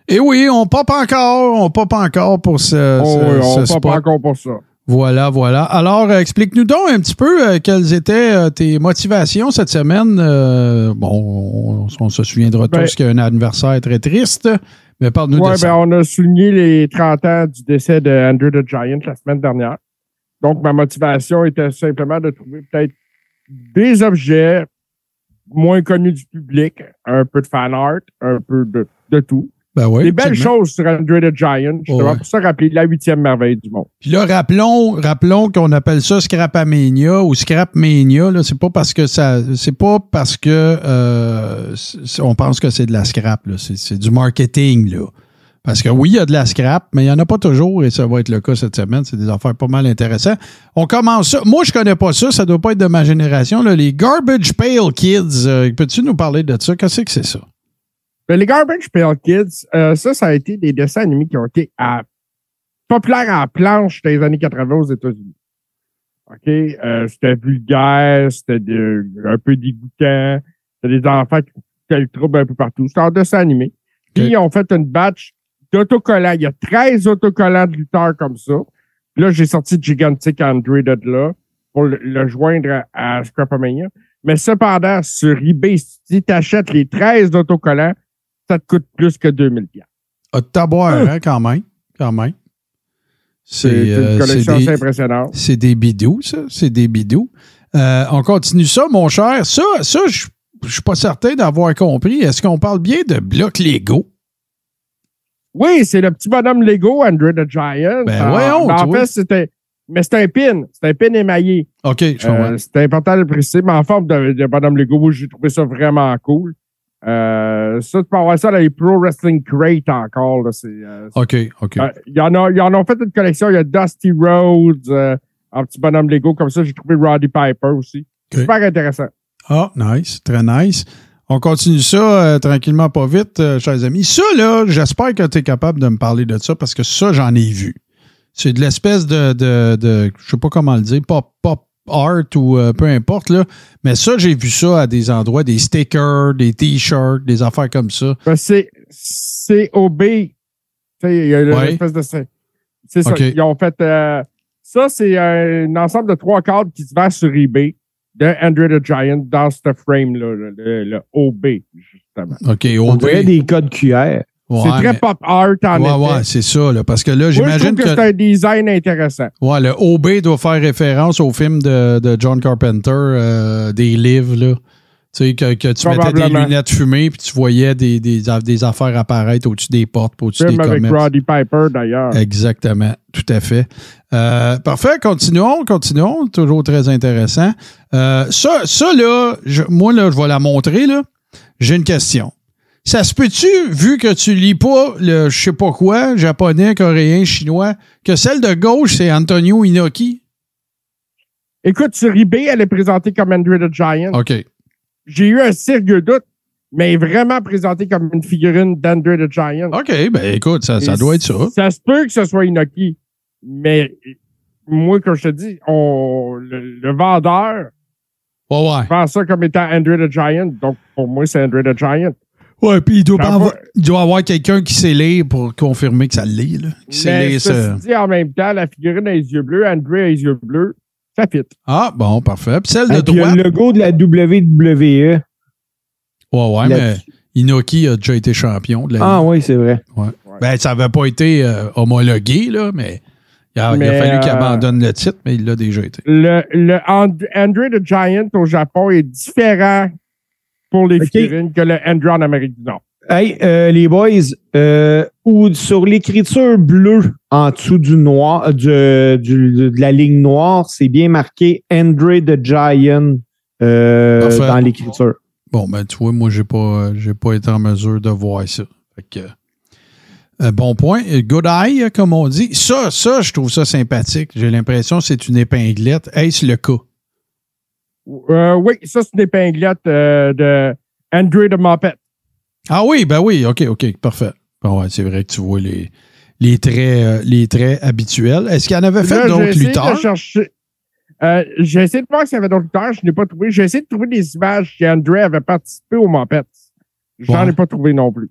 [SPEAKER 1] Et oui, on pop encore, on pop encore pour ce,
[SPEAKER 3] Oh,
[SPEAKER 1] ce-
[SPEAKER 3] oui,
[SPEAKER 1] ce
[SPEAKER 3] on
[SPEAKER 1] spot.
[SPEAKER 3] pas encore pour ça.
[SPEAKER 1] Voilà, voilà. Alors, euh, explique-nous donc un petit peu euh, quelles étaient euh, tes motivations cette semaine. Euh, bon, on, on se souviendra
[SPEAKER 3] Ben-
[SPEAKER 1] tous qu'il y a un anniversaire très triste, mais parle-nous
[SPEAKER 3] Ouais,
[SPEAKER 1] de ça.
[SPEAKER 3] ben, on a souligné les 30 ans du décès de Andrew the Giant la semaine dernière. Donc, ma motivation était simplement de trouver peut-être des objets moins connus du public, un peu de fan art, un peu de, de tout.
[SPEAKER 1] Ben oui,
[SPEAKER 3] des belles choses sur Andrew the Giant, justement,
[SPEAKER 1] Ouais.
[SPEAKER 3] pour ça rappeler la huitième merveille du monde.
[SPEAKER 1] Puis là, rappelons, rappelons qu'on appelle ça Scrapamania ou Scrapmania. Là, c'est pas parce que ça, c'est pas parce que euh, on pense que c'est de la scrap. Là, c'est du marketing là. Parce que oui, il y a de la scrap, mais il n'y en a pas toujours et ça va être le cas cette semaine. C'est des affaires pas mal intéressantes. On commence ça. Moi, je connais pas ça. Ça doit pas être de ma génération. Là. Les Garbage Pail Kids. Euh, peux-tu nous parler de ça? Qu'est-ce que c'est ça?
[SPEAKER 3] Ben, les Garbage Pail Kids, euh, ça, ça a été des dessins animés qui ont été à- populaires en planche dans les années 80 aux États-Unis. OK? Euh, c'était vulgaire, c'était de- un peu dégoûtant. C'était des enfants qui faisaient le trouble un peu partout. C'était en dessin animé. Puis, ils ont fait une batch d'autocollants. Il y a 13 autocollants de lutteurs comme ça. Puis là, j'ai sorti Gigantic Android de là pour le, le joindre à, à Scrapamania. Mais cependant, sur eBay, si tu achètes les 13 autocollants, ça te coûte plus que 2000 pièces.
[SPEAKER 1] Ah, taboire, hein, quand même. Quand même.
[SPEAKER 3] C'est
[SPEAKER 1] C'est
[SPEAKER 3] une
[SPEAKER 1] euh, c'est
[SPEAKER 3] collection
[SPEAKER 1] des,
[SPEAKER 3] impressionnante.
[SPEAKER 1] c'est des bidous, ça. C'est des bidous. Euh, on continue ça, mon cher. Ça, ça je je suis pas certain d'avoir compris. Est-ce qu'on parle bien de blocs Lego?
[SPEAKER 3] Oui, c'est le petit bonhomme Lego, Andrew the Giant.
[SPEAKER 1] Ben, voyons,
[SPEAKER 3] en
[SPEAKER 1] toi.
[SPEAKER 3] fait, c'était. Mais c'était un pin. C'était un pin émaillé.
[SPEAKER 1] OK, je comprends.
[SPEAKER 3] Euh, c'était important de le préciser, mais en forme de, de bonhomme Lego, moi, j'ai trouvé ça vraiment cool. Euh, ça, tu peux avoir ça dans les Pro Wrestling Crate encore. Là, euh,
[SPEAKER 1] OK, OK.
[SPEAKER 3] euh, il y en ils en ont fait une collection. Il y a Dusty Rhodes, euh, un petit bonhomme Lego comme ça. J'ai trouvé Roddy Piper aussi. Super intéressant.
[SPEAKER 1] Ah, nice, très nice. On continue ça euh, tranquillement, pas vite, euh, chers amis. Ça, là, j'espère que tu es capable de me parler de ça parce que ça, j'en ai vu. C'est de l'espèce de, de, de, je sais pas comment le dire, pop, pop art ou euh, peu importe, là. Mais ça, j'ai vu ça à des endroits, des stickers, des t-shirts, des affaires comme ça.
[SPEAKER 3] Ben, c'est COB. Tu sais, il y a une
[SPEAKER 1] Ouais.
[SPEAKER 3] espèce de. C'est c'est ça. Ils ont fait. euh, ça, c'est un ensemble de trois cadres qui se vend sur eBay de Andrew the Giant dans ce frame-là, le, le- OB, justement.
[SPEAKER 1] OK,
[SPEAKER 2] On
[SPEAKER 1] OB.
[SPEAKER 2] dirait des codes QR.
[SPEAKER 1] Ouais,
[SPEAKER 3] c'est très
[SPEAKER 1] mais-
[SPEAKER 3] pop art en
[SPEAKER 1] Ouais,
[SPEAKER 3] effet.
[SPEAKER 1] ouais, c'est ça, là. Parce que là, j'imagine
[SPEAKER 3] que,
[SPEAKER 1] que.
[SPEAKER 3] c'est un design intéressant.
[SPEAKER 1] Ouais, le OB doit faire référence au film de, de John Carpenter, euh, des livres, là. Tu sais, que, que tu mettais des lunettes fumées puis tu voyais des, des, des affaires apparaître au-dessus des portes, au-dessus des
[SPEAKER 3] Film avec
[SPEAKER 1] commerces.
[SPEAKER 3] Roddy Piper, d'ailleurs.
[SPEAKER 1] Exactement, tout à fait. Euh, parfait, continuons, continuons, toujours très intéressant. Euh, ça, ça là, je- moi là, je vais la montrer là. J'ai une question. Ça se peut-tu, vu que tu lis pas le je sais pas quoi, japonais, coréen, chinois, que celle de gauche c'est Antonio Inoki?
[SPEAKER 3] Écoute, sur eBay, elle est présentée comme Andrew the Giant.
[SPEAKER 1] OK.
[SPEAKER 3] J'ai eu un sérieux doute, mais vraiment présentée comme une figurine d'Andrew the Giant.
[SPEAKER 1] OK, ben écoute, ça, ça doit être ça.
[SPEAKER 3] Ça se peut que ce soit Inoki, mais moi, comme je te dis, on, le, le vendeur
[SPEAKER 1] Ouais, ouais.
[SPEAKER 3] ça comme étant Andrew the Giant, donc pour moi, c'est Andrew the Giant.
[SPEAKER 1] Ouais, puis il doit, pas
[SPEAKER 3] J'en
[SPEAKER 1] avoir, il doit avoir quelqu'un qui sait lire pour confirmer que ça le lit, là. Qui sait
[SPEAKER 3] Mais
[SPEAKER 1] lire ça.
[SPEAKER 3] dit, en même temps, la figurine a les yeux bleus, Andrew a les yeux bleus, ça fit.
[SPEAKER 1] Ah, bon, parfait. Puis celle de
[SPEAKER 2] Et puis, il y a
[SPEAKER 1] droite.
[SPEAKER 2] le logo de la WWE.
[SPEAKER 1] Ouais, ouais, mais. Inoki a déjà été champion de la
[SPEAKER 2] Ah oui, c'est vrai.
[SPEAKER 1] Ben, ça n'avait pas été euh, homologué, là, mais il a, il a
[SPEAKER 3] Mais,
[SPEAKER 1] fallu qu'il
[SPEAKER 3] euh,
[SPEAKER 1] abandonne le titre, mais il l'a déjà été.
[SPEAKER 3] Le, le And- Andrew the Giant au Japon est différent pour les
[SPEAKER 2] Ok.
[SPEAKER 3] figurines que le Andrew en Amérique du Nord.
[SPEAKER 2] Hey, euh, les boys, euh, ou sur l'écriture bleue en dessous du noir, du, du- de la ligne noire, c'est bien marqué Andre the Giant euh, dans l'écriture.
[SPEAKER 1] Bon, ben, tu vois, moi, j'ai pas, j'ai pas été en mesure de voir ça. Fait que, euh, bon point. Good eye, comme on dit. Ça, ça, je trouve ça sympathique. J'ai l'impression que c'est une épinglette. Est-ce le cas?
[SPEAKER 3] Euh, oui, ça, c'est une épinglette euh, de Andrew Muppet.
[SPEAKER 1] Ah oui, ben oui, OK, OK, parfait. Bon, ouais, c'est vrai que tu vois les, les, traits, euh, les traits habituels. Est-ce qu'il y en avait fait d'autres
[SPEAKER 3] de
[SPEAKER 1] lutteurs?
[SPEAKER 3] chercher- euh, j'ai essayé de voir s'il y avait d'autres lutteurs, je n'ai pas trouvé. J'ai essayé de trouver des images qu'Andrew avait participé au Muppet. J'en
[SPEAKER 1] Ouais.
[SPEAKER 3] ai pas trouvé non plus.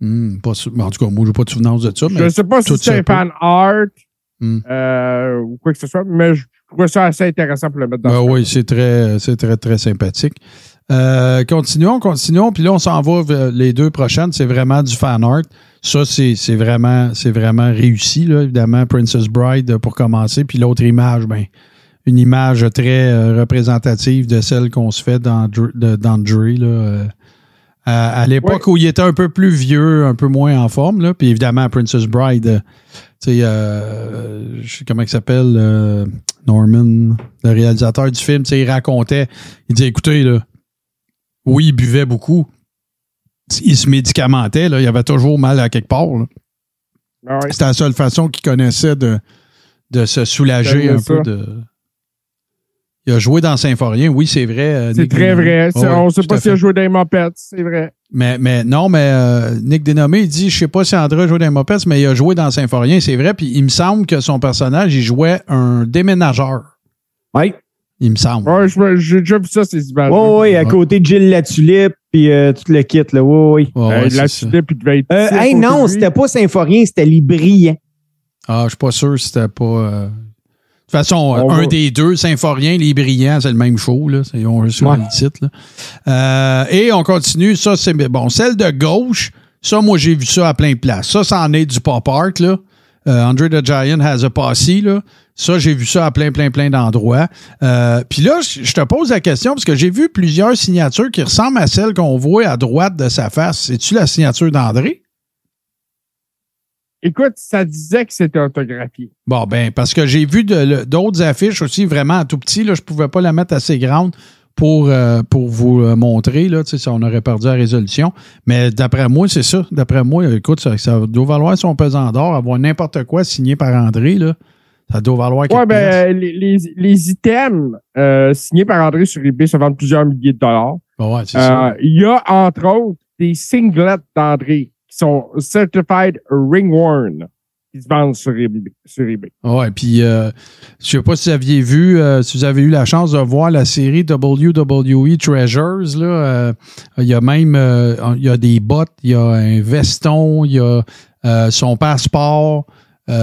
[SPEAKER 1] Hmm, pas en tout cas, moi, j'ai pas de souvenance de ça.
[SPEAKER 3] Je ne sais pas si c'est fan art
[SPEAKER 1] Hmm.
[SPEAKER 3] euh, ou quoi que ce soit, mais je trouvais ça assez intéressant pour le mettre dans
[SPEAKER 1] Ben oui, c'est très, c'est très, très sympathique. Euh, continuons, continuons. Puis là, on s'en va vers les deux prochaines. C'est vraiment du fan art. Ça, c'est vraiment, c'est vraiment réussi, là, évidemment. Princess Bride pour commencer. Puis l'autre image, ben, une image très euh, représentative de celle qu'on se fait dans, dans Dre, là. Euh, à, l'époque où il était un peu plus vieux, un peu moins en forme, là. Puis évidemment, Princess Bride, euh, tu sais, euh, je sais comment il s'appelle, euh, Norman, le réalisateur du film, tu sais, il racontait, il dit, écoutez, là, oui, il buvait beaucoup, il se médicamentait, là, il avait toujours mal à quelque part.
[SPEAKER 3] Ah ouais.
[SPEAKER 1] C'était la seule façon qu'il connaissait de, de se soulager un
[SPEAKER 3] ça?
[SPEAKER 1] peu de. Il a joué dans Symphorien, oui, c'est vrai. euh,
[SPEAKER 3] C'est très vrai.
[SPEAKER 1] Ouais,
[SPEAKER 3] on ne sait pas s'il a joué dans les Muppets, c'est vrai.
[SPEAKER 1] Mais, mais non, mais euh, Nick Dénommé, il dit, je sais pas si André a joué dans les Muppets, mais il a joué dans Symphorien, c'est vrai. Puis il me semble que son personnage, il jouait un déménageur.
[SPEAKER 2] Oui.
[SPEAKER 1] Il me semble.
[SPEAKER 3] Ouais, je me- j'ai déjà vu ça, ces images.
[SPEAKER 2] Oui, oui, à
[SPEAKER 1] Ouais.
[SPEAKER 2] côté de Gilles Latulippe, puis euh, tout le kit, là. Oui, oui.
[SPEAKER 1] Ouais, ouais,
[SPEAKER 3] Euh,
[SPEAKER 1] c'est
[SPEAKER 3] la
[SPEAKER 1] ça.
[SPEAKER 3] tulipe, il devait être.
[SPEAKER 2] Euh, hey, non, c'était pas Symphorien, c'était brillants.
[SPEAKER 1] Ah, je suis pas sûr si c'était pas. De toute façon,
[SPEAKER 3] On
[SPEAKER 1] un des deux, Symphorien, les brillants, c'est le même show, là. Ont reçu
[SPEAKER 2] Ouais.
[SPEAKER 1] le titre, là. Euh, et on continue. Ça, c'est bon. Celle de gauche, ça, moi, j'ai vu ça à plein de places. Ça, c'en est du pop art, là. euh, Andre the Giant has a posse, là. Ça, j'ai vu ça à plein, plein, plein d'endroits. Euh, Puis là, je te pose la question parce que j'ai vu plusieurs signatures qui ressemblent à celles qu'on voit à droite de sa face. C'est-tu la signature d'André?
[SPEAKER 3] Écoute, ça disait que c'était autographié.
[SPEAKER 1] Bon, ben, parce que j'ai vu d'autres affiches aussi vraiment en tout petit. Là, je pouvais pas la mettre assez grande pour, euh, pour vous euh, montrer. Là, si on aurait perdu la résolution. Mais d'après moi, c'est ça. D'après moi, écoute, ça, ça, doit valoir son pesant d'or, avoir n'importe quoi signé par André. Là. Ça doit valoir quelque
[SPEAKER 3] ouais, ben, les, les, les, items euh, signés par André sur eBay se vendent plusieurs milliers de dollars.
[SPEAKER 1] ouais, c'est ça.
[SPEAKER 3] Il y a, entre autres, des singlets d'André qui sont certified ring worn qui se vendent sur eBay. Sur.
[SPEAKER 1] Ouais, puis euh, je sais pas si vous aviez vu, euh, si vous avez eu la chance de voir la série WWE Treasures, là, euh, il y a même il y a des bottes, il y a un veston, il y a son passeport. Il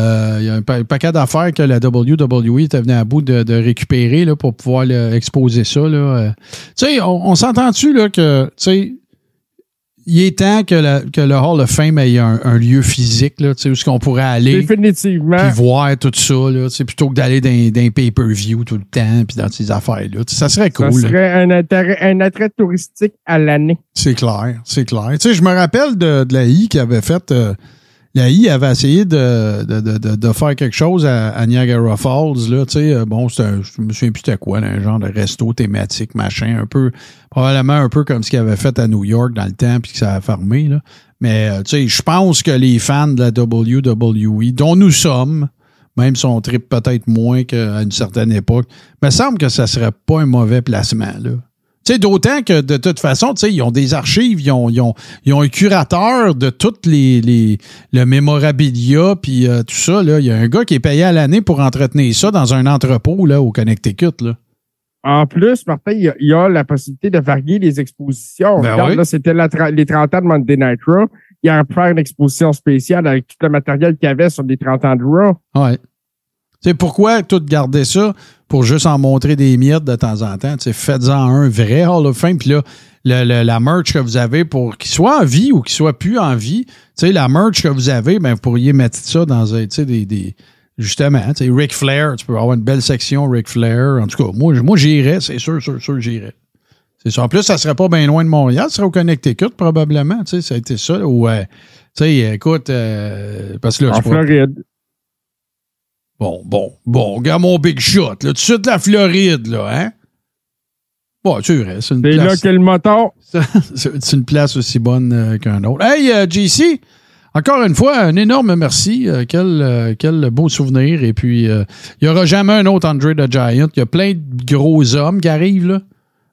[SPEAKER 1] y a un, paquet d'affaires que la WWE était venue à bout de, récupérer là, pour pouvoir exposer ça. Là. tu sais, on, on s'entend-tu que tu sais, il est temps que, le Hall of Fame ait un, lieu physique, là, où ce qu'on pourrait aller.
[SPEAKER 3] Définitivement.
[SPEAKER 1] Puis voir tout ça, là, plutôt que d'aller dans, un pay-per-view tout le temps, puis dans ces affaires-là. Ça serait cool.
[SPEAKER 3] Ça serait un attrait, un attrait touristique à l'année.
[SPEAKER 1] C'est clair, c'est clair. Je me rappelle de, la I qui avait fait. Euh, la I avait essayé de, de, de, faire quelque chose à, Niagara Falls. Là, euh, bon, un, je me souviens plus c'était quoi, un genre de resto thématique, machin, un peu, probablement un peu comme ce qu'il avait fait à New York dans le temps, puis que ça a fermé. Là. Mais euh, je pense que les fans de la WWE, dont nous sommes, même si on tripe peut-être moins qu'à une certaine époque, me semble que ça serait pas un mauvais placement. Là. Tu sais, d'autant que de toute façon, tu sais, ils ont des archives, ils ont, ils ont, ils ont un curateur de toutes les, les le mémorabilia puis euh, tout ça. Là. Il y a un gars qui est payé à l'année pour entretenir ça dans un entrepôt là, au Connecticut. Là.
[SPEAKER 3] En plus, Martin, il y, a, la possibilité de varier les expositions.
[SPEAKER 1] Ben
[SPEAKER 3] Regarde, là, c'était les 30 ans de Monday Night Raw. Il y a faire une exposition spéciale avec tout le matériel qu'il y avait sur les 30 ans de Raw.
[SPEAKER 1] Ouais. C'est pourquoi tout garder ça? Pour juste en montrer des miettes de temps en temps. Faites-en un vrai Hall of Fame. Puis là, la merch que vous avez pour qu'il soit en vie ou qu'il soit plus en vie, la merch que vous avez, ben, vous pourriez mettre ça dans des, des, justement, Ric Flair, tu peux avoir une belle section Ric Flair. En tout cas, moi, moi j'irais, c'est sûr, sûr, sûr, j'irais. C'est ça. En plus, ça serait pas bien loin de Montréal, ça serait au Connecticut, probablement. Tu sais, ça a été ça. Ouais. tu sais, écoute, euh, parce que là,
[SPEAKER 3] en Floride.
[SPEAKER 1] Bon, bon, bon, regarde mon big shot, là, tout de suite la Floride, là, hein? Bon, c'est vrai, c'est une
[SPEAKER 3] place... là que le moteur...
[SPEAKER 1] c'est une place aussi bonne euh, qu'un autre. Hey, euh, JC, encore une fois, un énorme merci. Euh, quel, quel beau souvenir. Et puis, il n'y aura jamais un autre Andre the Giant. Il y a plein de gros hommes qui arrivent, là,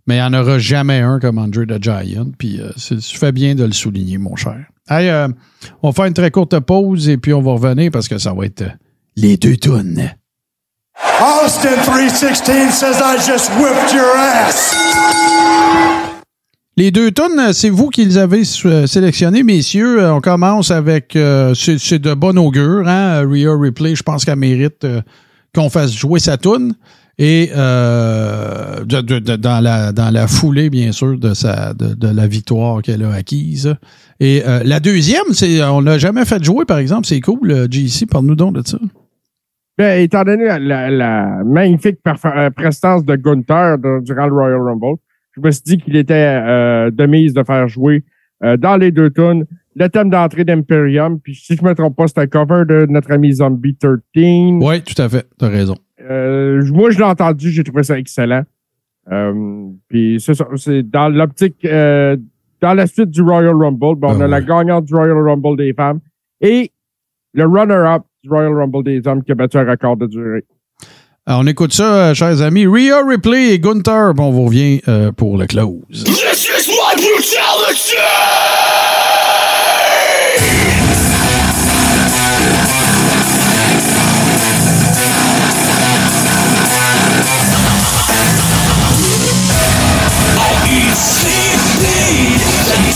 [SPEAKER 1] mais il n'y en aura jamais un comme Andre the Giant. Puis, tu fais bien de le souligner, mon cher. Hey, on va faire une très courte pause et puis on va revenir parce que ça va être les deux tunes.
[SPEAKER 6] Austin 316 says I just whipped your ass.
[SPEAKER 1] Les deux tunes, c'est vous qui les avez sélectionnés, messieurs. On commence avec, euh, c'est de bon augure, hein? Rhea Replay, je pense qu'elle mérite euh, qu'on fasse jouer sa tune. Et euh, dans, la, dans la foulée, bien sûr, de, sa, de, la victoire qu'elle a acquise. Et la deuxième, c'est on l'a jamais fait jouer, par exemple. C'est cool, JC, parle-nous donc de ça.
[SPEAKER 3] Ben, étant donné la, magnifique euh, prestance de Gunther durant le Royal Rumble, je me suis dit qu'il était euh, de mise de faire jouer euh, dans les deux tunes le thème d'entrée d'Imperium. Puis si je me trompe pas, c'est un cover de notre ami Zombie 13.
[SPEAKER 1] Oui, tout à fait. T'as raison.
[SPEAKER 3] moi, je l'ai entendu, j'ai trouvé ça excellent. puis c'est ça, c'est dans l'optique, dans la suite du Royal Rumble, ben, on a la gagnante du Royal Rumble des femmes et le runner-up du Royal Rumble des hommes qui a battu un record de durée.
[SPEAKER 1] Alors, on écoute ça, euh, chers amis. Rhea Ripley et Gunther. Bon, on vous revient euh, pour le close.
[SPEAKER 6] This is my brutality!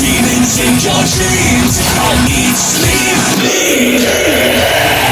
[SPEAKER 6] demons in your dreams. I need sleep, sleep.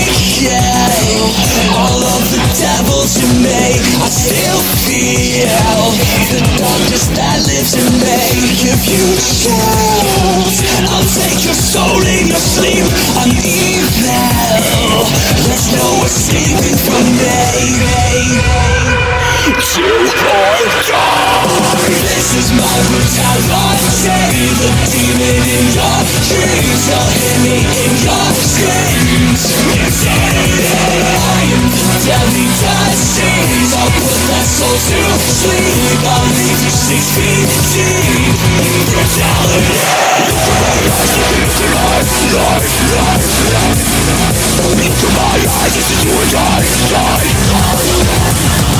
[SPEAKER 6] eyes,
[SPEAKER 7] All of the devils I still feel the darkness that lives in me. If you choose, I'll take your soul in your sleep. I'm. There's no escaping from me. To die. This is my brutality. The demon in your dreams. Hear me in your. Insanity. I am the disease. I'll put that soul to sleep. You six feet deep. Brutality. I need sleep, bleed. The demons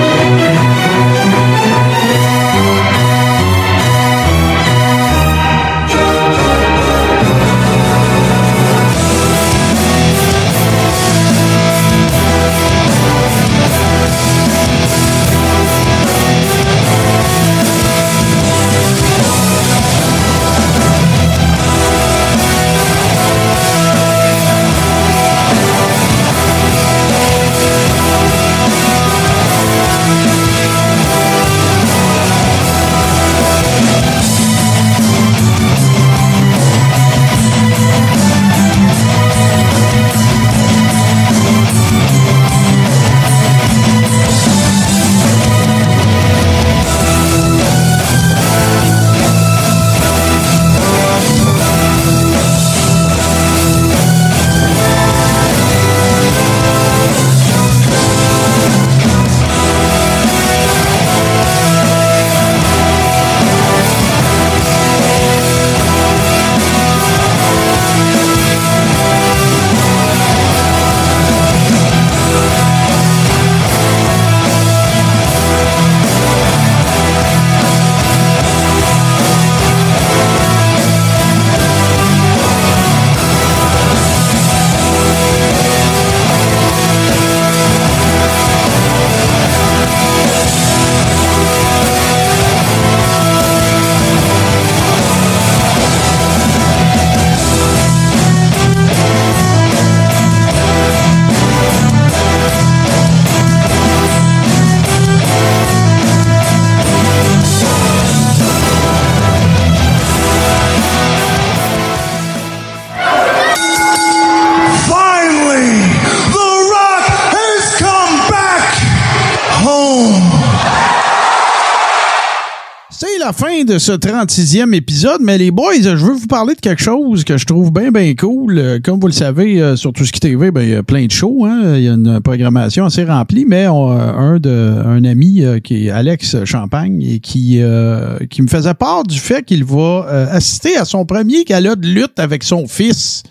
[SPEAKER 1] de ce 36e épisode, mais les boys, je veux vous parler de quelque chose que je trouve bien, bien cool. Euh, Comme vous le savez, euh, sur tout ce qui TV, ben, il y a plein de shows. hein. Il y a une programmation assez remplie, mais un, de, un ami euh, qui est Alex Champagne et qui, euh, qui me faisait part du fait qu'il va assister à son premier gala de lutte avec son fils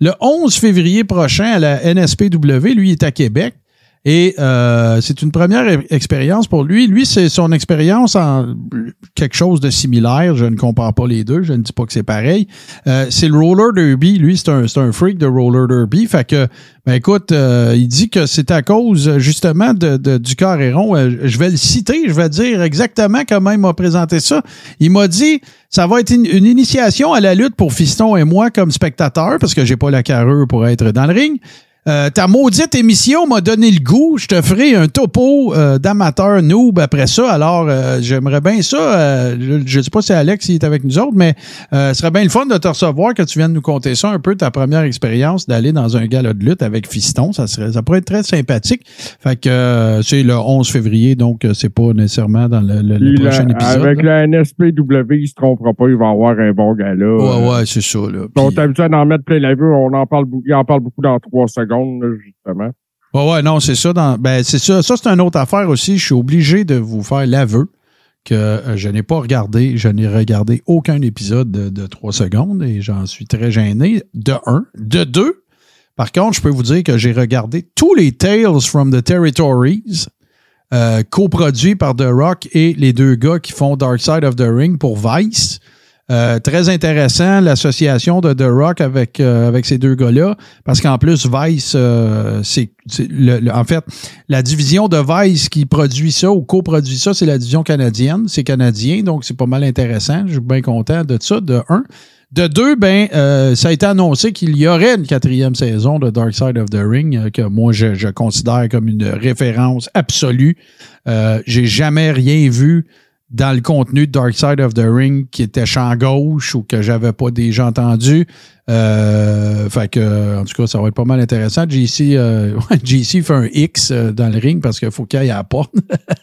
[SPEAKER 1] le 11 février prochain à la NSPW. Lui, est à Québec. Et euh, c'est une première e- expérience pour lui. Lui, c'est son expérience en quelque chose de similaire. Je ne compare pas les deux. Je ne dis pas que c'est pareil. Euh, c'est le roller derby. Lui, c'est un, un freak de roller derby. Fait que, ben écoute, euh, il dit que c'est à cause justement de, de- du carréron. Euh, je vais le citer. Je vais dire exactement comment il m'a présenté ça. Il m'a dit, ça va être une, une initiation à la lutte pour Fiston et moi comme spectateur parce que j'ai pas la carrure pour être dans le ring. Euh, ta maudite émission m'a donné le goût. Je te ferai un topo euh, d'amateur noob après ça. Alors, euh, j'aimerais bien ça. euh, je ne sais pas si Alex il est avec nous autres, mais euh, ce serait bien le fun de te recevoir, que tu viennes nous conter ça un peu, ta première expérience d'aller dans un gala de lutte avec Fiston. Ça, serait, ça pourrait être très sympathique. Fait que euh, c'est le 11 février, donc c'est pas nécessairement dans le, le- prochain épisode.
[SPEAKER 3] Avec
[SPEAKER 1] là.
[SPEAKER 3] la NSPW, il se trompera pas, il va avoir un bon gala.
[SPEAKER 1] Ouais, ouais, c'est ça. Là.
[SPEAKER 3] On
[SPEAKER 1] Puis-
[SPEAKER 3] est habitué d'en mettre plein la vue, on en parle beaucoup, il en parle beaucoup dans trois secondes,
[SPEAKER 1] ouais, non, c'est ça. Ben, c'est ça. Ça, c'est une autre affaire aussi. Je suis obligé de vous faire l'aveu que euh, je n'ai pas regardé, je n'ai regardé aucun épisode de, de 3 secondes et j'en suis très gêné. De un. De deux. Par contre, je peux vous dire que j'ai regardé tous les Tales from the Territories, euh, coproduits par The Rock et les deux gars qui font Dark Side of the Ring pour Vice. Euh, très intéressant, l'association de The Rock avec, euh, avec ces deux gars-là, parce qu'en plus, Vice, euh, c'est le- le- en fait, la division de Vice qui produit ça ou coproduit ça, c'est la division canadienne. C'est canadien, donc c'est pas mal intéressant. Je suis bien content de ça, de un. De deux, ben, euh, ça a été annoncé qu'il y aurait une quatrième saison de Dark Side of the Ring, euh, que moi, je, je considère comme une référence absolue. Euh, J'ai jamais rien vu dans le contenu de Dark Side of the Ring qui était champ gauche ou que j'avais pas déjà entendu. Euh, fait que, en tout cas, ça va être pas mal intéressant. JC, euh, ouais, JC fait un X euh, dans le ring parce qu'il faut qu'il aille à la porte.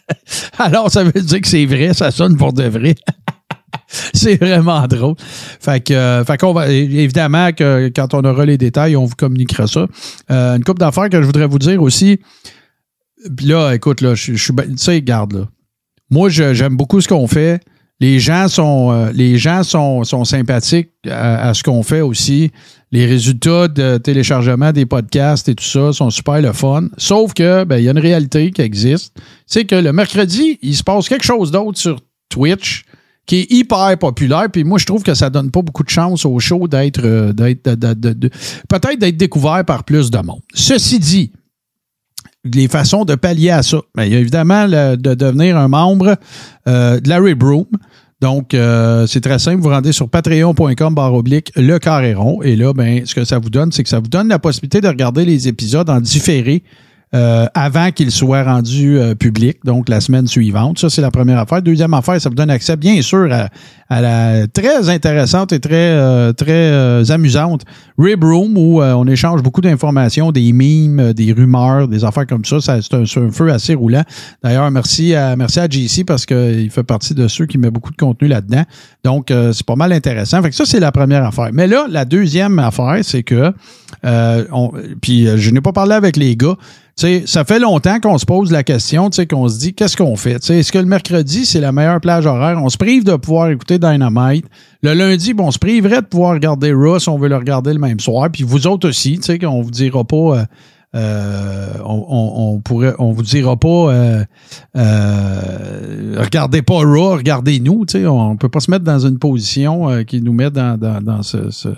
[SPEAKER 1] Alors, ça veut dire que c'est vrai, ça sonne pour de vrai. c'est vraiment drôle. Fait que, euh, fait qu'on va, évidemment, que quand on aura les détails, on vous communiquera ça. Euh, une couple d'affaires que je voudrais vous dire aussi. Puis là, écoute, là, je, suis, tu sais, garde là. Moi, j'aime beaucoup ce qu'on fait. Les gens sont, euh, les gens sont, sont sympathiques à, ce qu'on fait aussi. Les résultats de téléchargement des podcasts et tout ça sont super le fun. Sauf que, ben, il y a une réalité qui existe. C'est que le mercredi, il se passe quelque chose d'autre sur Twitch qui est hyper populaire. Puis moi, je trouve que ça donne pas beaucoup de chance au show d'être, euh, d'être, peut-être d'être découvert par plus de monde. Ceci dit, les façons de pallier à ça. Ben, il y a évidemment de devenir un membre euh, de la Rib Room. Donc, euh, c'est très simple. Vous rendez sur patreon.com barre oblique le carré rond. Et là, ben, ce que ça vous donne, c'est que ça vous donne la possibilité de regarder les épisodes en différé euh, avant qu'ils soient rendus euh, publics, donc la semaine suivante. Ça, c'est la première affaire. Deuxième affaire, ça vous donne accès, bien sûr, à, à la très intéressante et très, euh, très euh, amusante Rib Room, où euh, on échange beaucoup d'informations, des mimes, euh, des rumeurs, des affaires comme ça. Ça, c'est un, un feu assez roulant. D'ailleurs, merci à, merci à JC parce qu'il fait partie de ceux qui met beaucoup de contenu là-dedans. Donc, euh, c'est pas mal intéressant. Fait que ça, c'est la première affaire. Mais là, la deuxième affaire, c'est que, euh, on- puis euh, je n'ai pas parlé avec les gars. Tu sais, ça fait longtemps qu'on se pose la question, qu'on se dit, qu'est-ce qu'on fait? Est-ce que le mercredi, c'est la meilleure plage horaire? On se prive de pouvoir écouter Dynamite. Le lundi, bon, on se priverait de pouvoir regarder Raw si on veut le regarder le même soir. Puis vous autres aussi, qu'on vous dira pas... euh, euh, on, on, on pourrait, on vous dira pas, euh, euh, regardez pas Raw, regardez-nous. On ne peut pas se mettre dans une position euh, qui nous met dans, dans, dans ce, ce-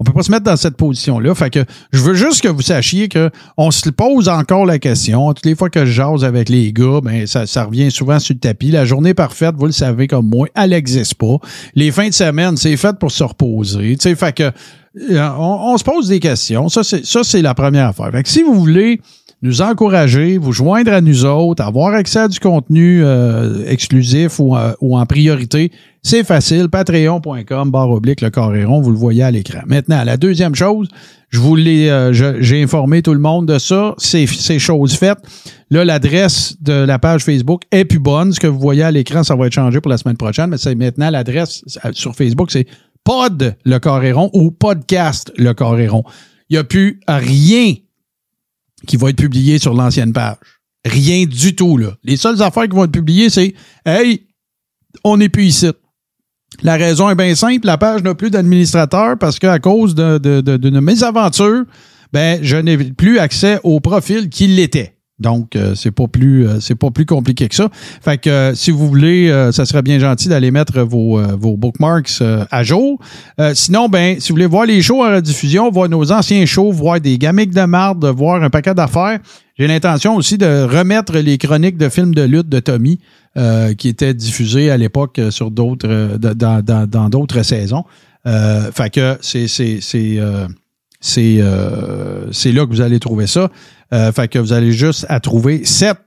[SPEAKER 1] on peut pas se mettre dans cette position-là. Fait que je veux juste que vous sachiez que on se pose encore la question. Toutes les fois que je jase avec les gars, ben ça, ça revient souvent sur le tapis. La journée parfaite, vous le savez comme moi, elle n'existe pas. Les fins de semaine, c'est fait pour se reposer. Tu fait que on, on se pose des questions. Ça, c'est la première affaire. Fait si vous voulez nous encourager, vous joindre à nous autres, avoir accès à du contenu euh, exclusif ou, euh, ou en priorité, c'est facile. Patreon.com, barre oblique, le carré rond, vous le voyez à l'écran. Maintenant, la deuxième chose, je vous euh, j'ai informé tout le monde de ça. C'est, chose faite. Là, l'adresse de la page Facebook est plus bonne. Ce que vous voyez à l'écran, ça va être changé pour la semaine prochaine, mais c'est maintenant l'adresse euh, sur Facebook, c'est pod le carré ou podcast le carré rond. Il n'y a plus rien qui va être publié sur l'ancienne page. Rien du tout, là. Les seules affaires qui vont être publiées, c'est Hey, on n'est plus ici. La raison est bien simple, la page n'a plus d'administrateur parce qu'à cause d'une mésaventure, ben, je n'ai plus accès au profil qui l'était. Donc, euh, c'est pas plus euh, c'est pas plus compliqué que ça. Fait que euh, si vous voulez, euh, ça serait bien gentil d'aller mettre vos, euh, vos bookmarks euh, à jour. Sinon, ben, si vous voulez voir les shows en rediffusion, voir nos anciens shows, voir des gamiques de marde, voir un paquet d'affaires, j'ai l'intention aussi de remettre les chroniques de films de lutte de Tommy qui étaient diffusées à l'époque sur d'autres dans, dans, dans d'autres saisons. Fait que c'est c'est c'est c'est là que vous allez trouver ça. Euh, fait que vous allez juste à trouver cette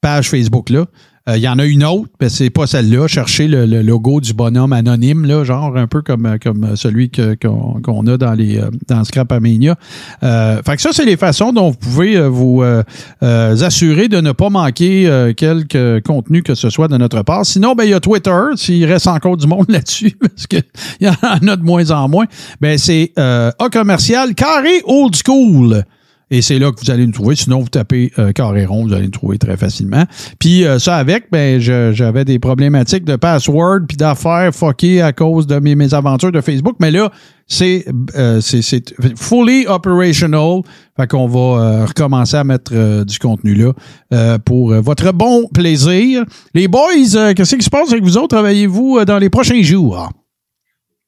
[SPEAKER 1] page Facebook-là. Euh, Il y en a une autre, mais c'est pas celle-là. Cherchez le, le logo du bonhomme anonyme, là, genre un peu comme, comme celui que- qu'on qu'on a dans les euh, dans Scrapamania. Euh, fait que ça, c'est les façons dont vous pouvez euh, vous euh, assurer de ne pas manquer quelque contenu que ce soit de notre part. Sinon, ben il y a Twitter, s'il reste encore du monde là-dessus, parce qu'il y en a de moins en moins. Ben c'est A commercial carré old school. Et c'est là que vous allez nous trouver. Sinon, vous tapez euh, carré rond, vous allez nous trouver très facilement. Puis euh, ça avec, ben j'avais des problématiques de password puis d'affaires fuckées à cause de mes, mes aventures de Facebook. Mais là, c'est euh, fully operational. Fait qu'on va euh, recommencer à mettre euh, du contenu là euh, pour votre bon plaisir. Les boys, qu'est-ce qui se passe avec vous autres? Travaillez-vous dans les prochains jours?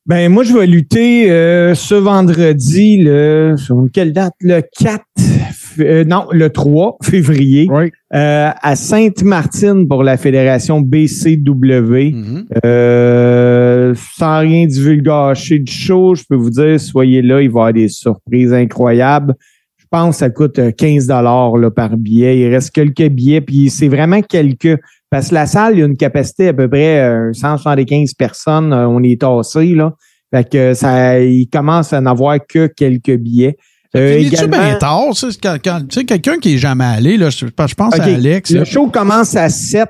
[SPEAKER 2] Ben, moi, je vais lutter euh, ce vendredi, le, sur quelle date? Le 4, f- euh, non, le 3 février,
[SPEAKER 3] Oui.
[SPEAKER 2] euh, à Sainte-Martine pour la fédération BCW.
[SPEAKER 1] Mhm.
[SPEAKER 2] Euh, sans rien divulgacher du show, je peux vous dire, soyez là, il va y avoir des surprises incroyables. Je pense que ça coûte euh, 15 dollars par billet. Il reste quelques billets, puis c'est vraiment quelques. Parce que la salle, il y a une capacité à peu près euh, 175 personnes. euh, on est tassé, là. Fait que ça, il commence à n'avoir que quelques billets. Euh, également-
[SPEAKER 1] bien tard? ça? Quand, quand- tu sais, quelqu'un qui est jamais allé, là, je, je pense à Alex. là.
[SPEAKER 2] Le show commence à 7,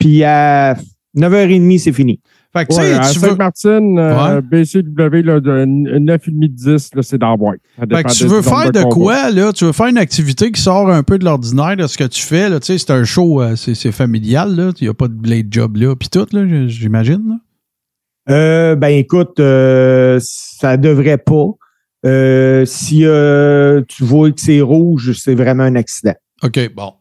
[SPEAKER 2] puis à 9h30, c'est fini.
[SPEAKER 1] Fait que, tu
[SPEAKER 3] Ouais,
[SPEAKER 1] sais,
[SPEAKER 3] à
[SPEAKER 1] tu veux-
[SPEAKER 3] Sainte-Martine, euh,
[SPEAKER 1] Ouais.
[SPEAKER 3] BCW, là, de 9,5-10, là, c'est dans la boîte.
[SPEAKER 1] Fait que tu veux faire de quoi, là? Tu veux faire une activité qui sort un peu de l'ordinaire de ce que tu fais, là? Tu sais, c'est un show, euh, c'est c'est familial, là. Il n'y a pas de blade job là, puis tout, là, j'imagine, là.
[SPEAKER 2] Euh, ben écoute, euh, ça devrait pas. Euh, si euh, tu vois que c'est rouge, c'est vraiment un accident.
[SPEAKER 1] OK, bon.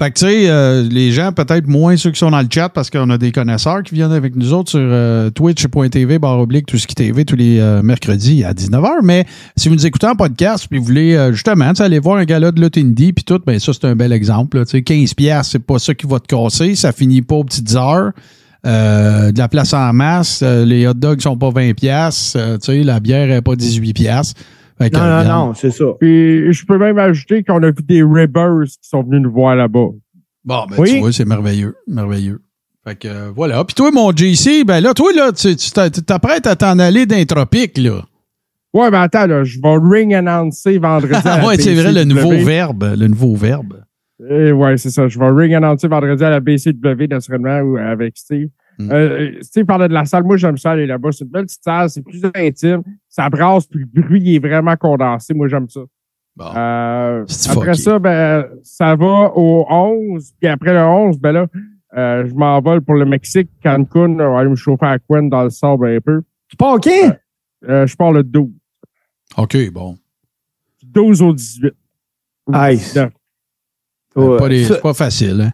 [SPEAKER 1] Fait que, tu sais, euh, les gens, peut-être moins ceux qui sont dans le chat, parce qu'on a des connaisseurs qui viennent avec nous autres sur euh, twitch.tv, barre oblique, tout ce qui TV, tous les euh, mercredis à 19h. Mais si vous nous écoutez en podcast, puis vous voulez euh, justement aller voir un gala de lutte indie, puis tout, ben ça, c'est un bel exemple. Tu sais, 15$, piastres, c'est pas ça qui va te casser. Ça finit pas aux petites heures. Euh, de la place en masse, euh, les hot dogs sont pas 20$, piastres, euh, la bière est pas 18$. piastres. Fait
[SPEAKER 2] Non, non, non, c'est ça.
[SPEAKER 3] Puis je peux même ajouter qu'on a vu des Ribbers qui sont venus nous voir là-bas.
[SPEAKER 1] Bon, ben,
[SPEAKER 2] Oui.
[SPEAKER 1] tu vois, c'est merveilleux. Merveilleux. Fait que, euh, voilà. Puis toi, mon JC, ben là, toi, là, tu tu t'a- tu t'apprêtes à t'en aller d'un tropique, là.
[SPEAKER 3] Ouais, mais attends, là, je vais ring annoncer vendredi. à la
[SPEAKER 1] Ah ouais, c'est vrai, le nouveau verbe. Le nouveau verbe.
[SPEAKER 3] Eh ouais, c'est ça. Je vais ring annoncer vendredi à la BCW, naturellement, ou avec Steve.
[SPEAKER 1] Mm.
[SPEAKER 3] Euh, Steve parlait de la salle. Moi, j'aime ça aller là-bas. C'est une belle petite salle. C'est plus intime. Ça brasse, puis le bruit est vraiment condensé. Moi, j'aime ça.
[SPEAKER 1] Bon.
[SPEAKER 3] Euh,
[SPEAKER 1] C'est
[SPEAKER 3] après ça, ben, ça va au 11. Puis après le 11, ben là, euh, je m'envole pour le Mexique, Cancun. On va aller me chauffer à Quen dans le sable un peu.
[SPEAKER 2] Tu pas OK?
[SPEAKER 3] Euh, je pars le 12.
[SPEAKER 1] OK, bon.
[SPEAKER 3] 12 au 18.
[SPEAKER 2] Nice. Ouais.
[SPEAKER 1] Pas c'est pas facile, hein?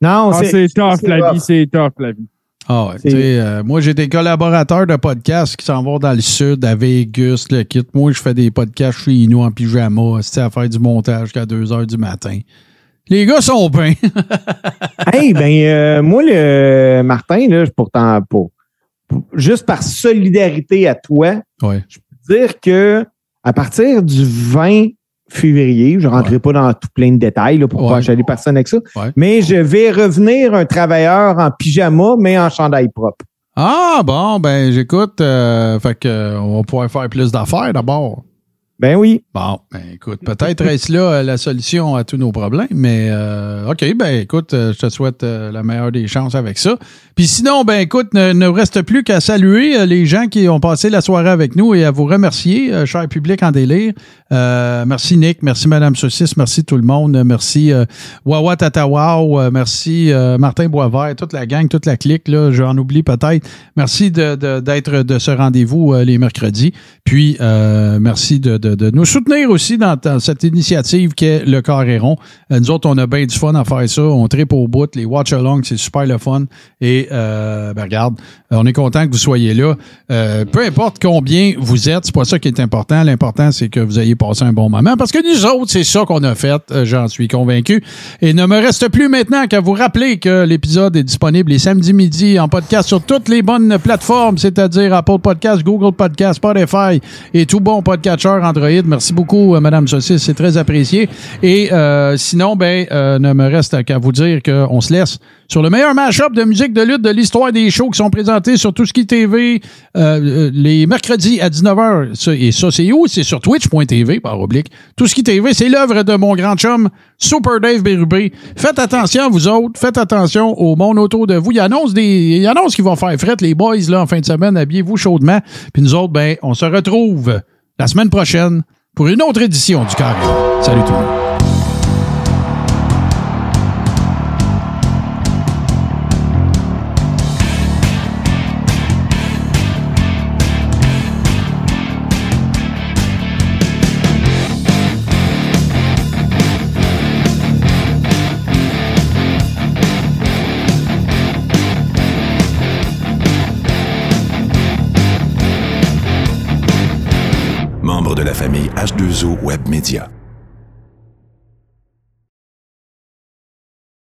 [SPEAKER 2] non,
[SPEAKER 3] Ah, c'est tough,
[SPEAKER 2] c'est
[SPEAKER 3] la
[SPEAKER 2] rough.
[SPEAKER 3] vie. C'est tough, la vie.
[SPEAKER 1] Ah ouais. Euh, moi, j'ai des collaborateurs de podcasts qui s'en vont dans le sud, à Vegas, le kit. Moi, je fais des podcasts chez nous en pyjama, c'est à faire du montage jusqu'à 2 heures du matin. Les gars sont bien.
[SPEAKER 2] hey, ben, euh, moi, le Martin, là, je- pourtant pas. Juste par solidarité à toi,
[SPEAKER 1] ouais.
[SPEAKER 2] dire que à partir du 20 février, je ne rentrerai pas dans tout plein de détails là, pour
[SPEAKER 1] Ouais.
[SPEAKER 2] pas achaler personne avec ça,
[SPEAKER 1] Ouais.
[SPEAKER 2] mais je vais revenir un travailleur en pyjama, mais en chandail propre.
[SPEAKER 1] Ah, bon, ben, j'écoute. euh, fait que, euh, on va pouvoir faire plus d'affaires d'abord.
[SPEAKER 2] Ben oui.
[SPEAKER 1] Bon, ben écoute, peut-être est-ce là euh, la solution à tous nos problèmes, mais euh, OK, ben écoute, euh, je te souhaite la meilleure des chances avec ça. Puis sinon, ben écoute, ne, ne reste plus qu'à saluer les gens qui ont passé la soirée avec nous et à vous remercier, cher public en délire. Euh, merci Nick, merci Madame Saucisse, merci tout le monde, merci euh, Wawa Tatawaw, euh, merci euh, Martin Boisvert, toute la gang, toute la clique, là, j'en oublie peut-être. Merci de, de- d'être de ce rendez-vous euh, les mercredis. Puis, euh, merci de, de de- de nous soutenir aussi dans, dans cette initiative qu'est le Carréron. Euh, nous autres, on a bien du fun à faire ça. On tripe au bout. Les watch-alongs, c'est super le fun. Et ben, regarde, on est content que vous soyez là. Peu importe combien vous êtes, c'est pas ça qui est important. L'important, c'est que vous ayez passé un bon moment. Parce que nous autres, c'est ça qu'on a fait. Euh, J'en suis convaincu. Et ne me reste plus maintenant qu'à vous rappeler que l'épisode est disponible les samedis midi en podcast sur toutes les bonnes plateformes, c'est-à-dire Apple Podcast, Google Podcast, Spotify et tout bon podcatcher Android. Merci beaucoup, euh, Madame Saucisse, c'est très apprécié. Et euh, sinon, ben, euh, ne me reste qu'à vous dire qu'on se laisse sur le meilleur mashup de musique de lutte de l'histoire des shows qui sont présentés sur tout est TV euh, euh, les mercredis à 19h. Ça, et ça, c'est où? C'est sur twitch.tv, par oblique. Tout ce qui est TV, c'est l'œuvre de mon grand chum, Super Dave Bérubé. Faites attention, vous autres. Faites attention au monde autour de vous. Il annonce des, il annonce qu'ils vont faire fret, les boys, là, en fin de semaine. Habillez-vous chaudement. Puis nous autres, ben, on se retrouve la semaine prochaine pour une autre édition du Carré. Salut tout le monde.
[SPEAKER 8] Famille H2O Web Media.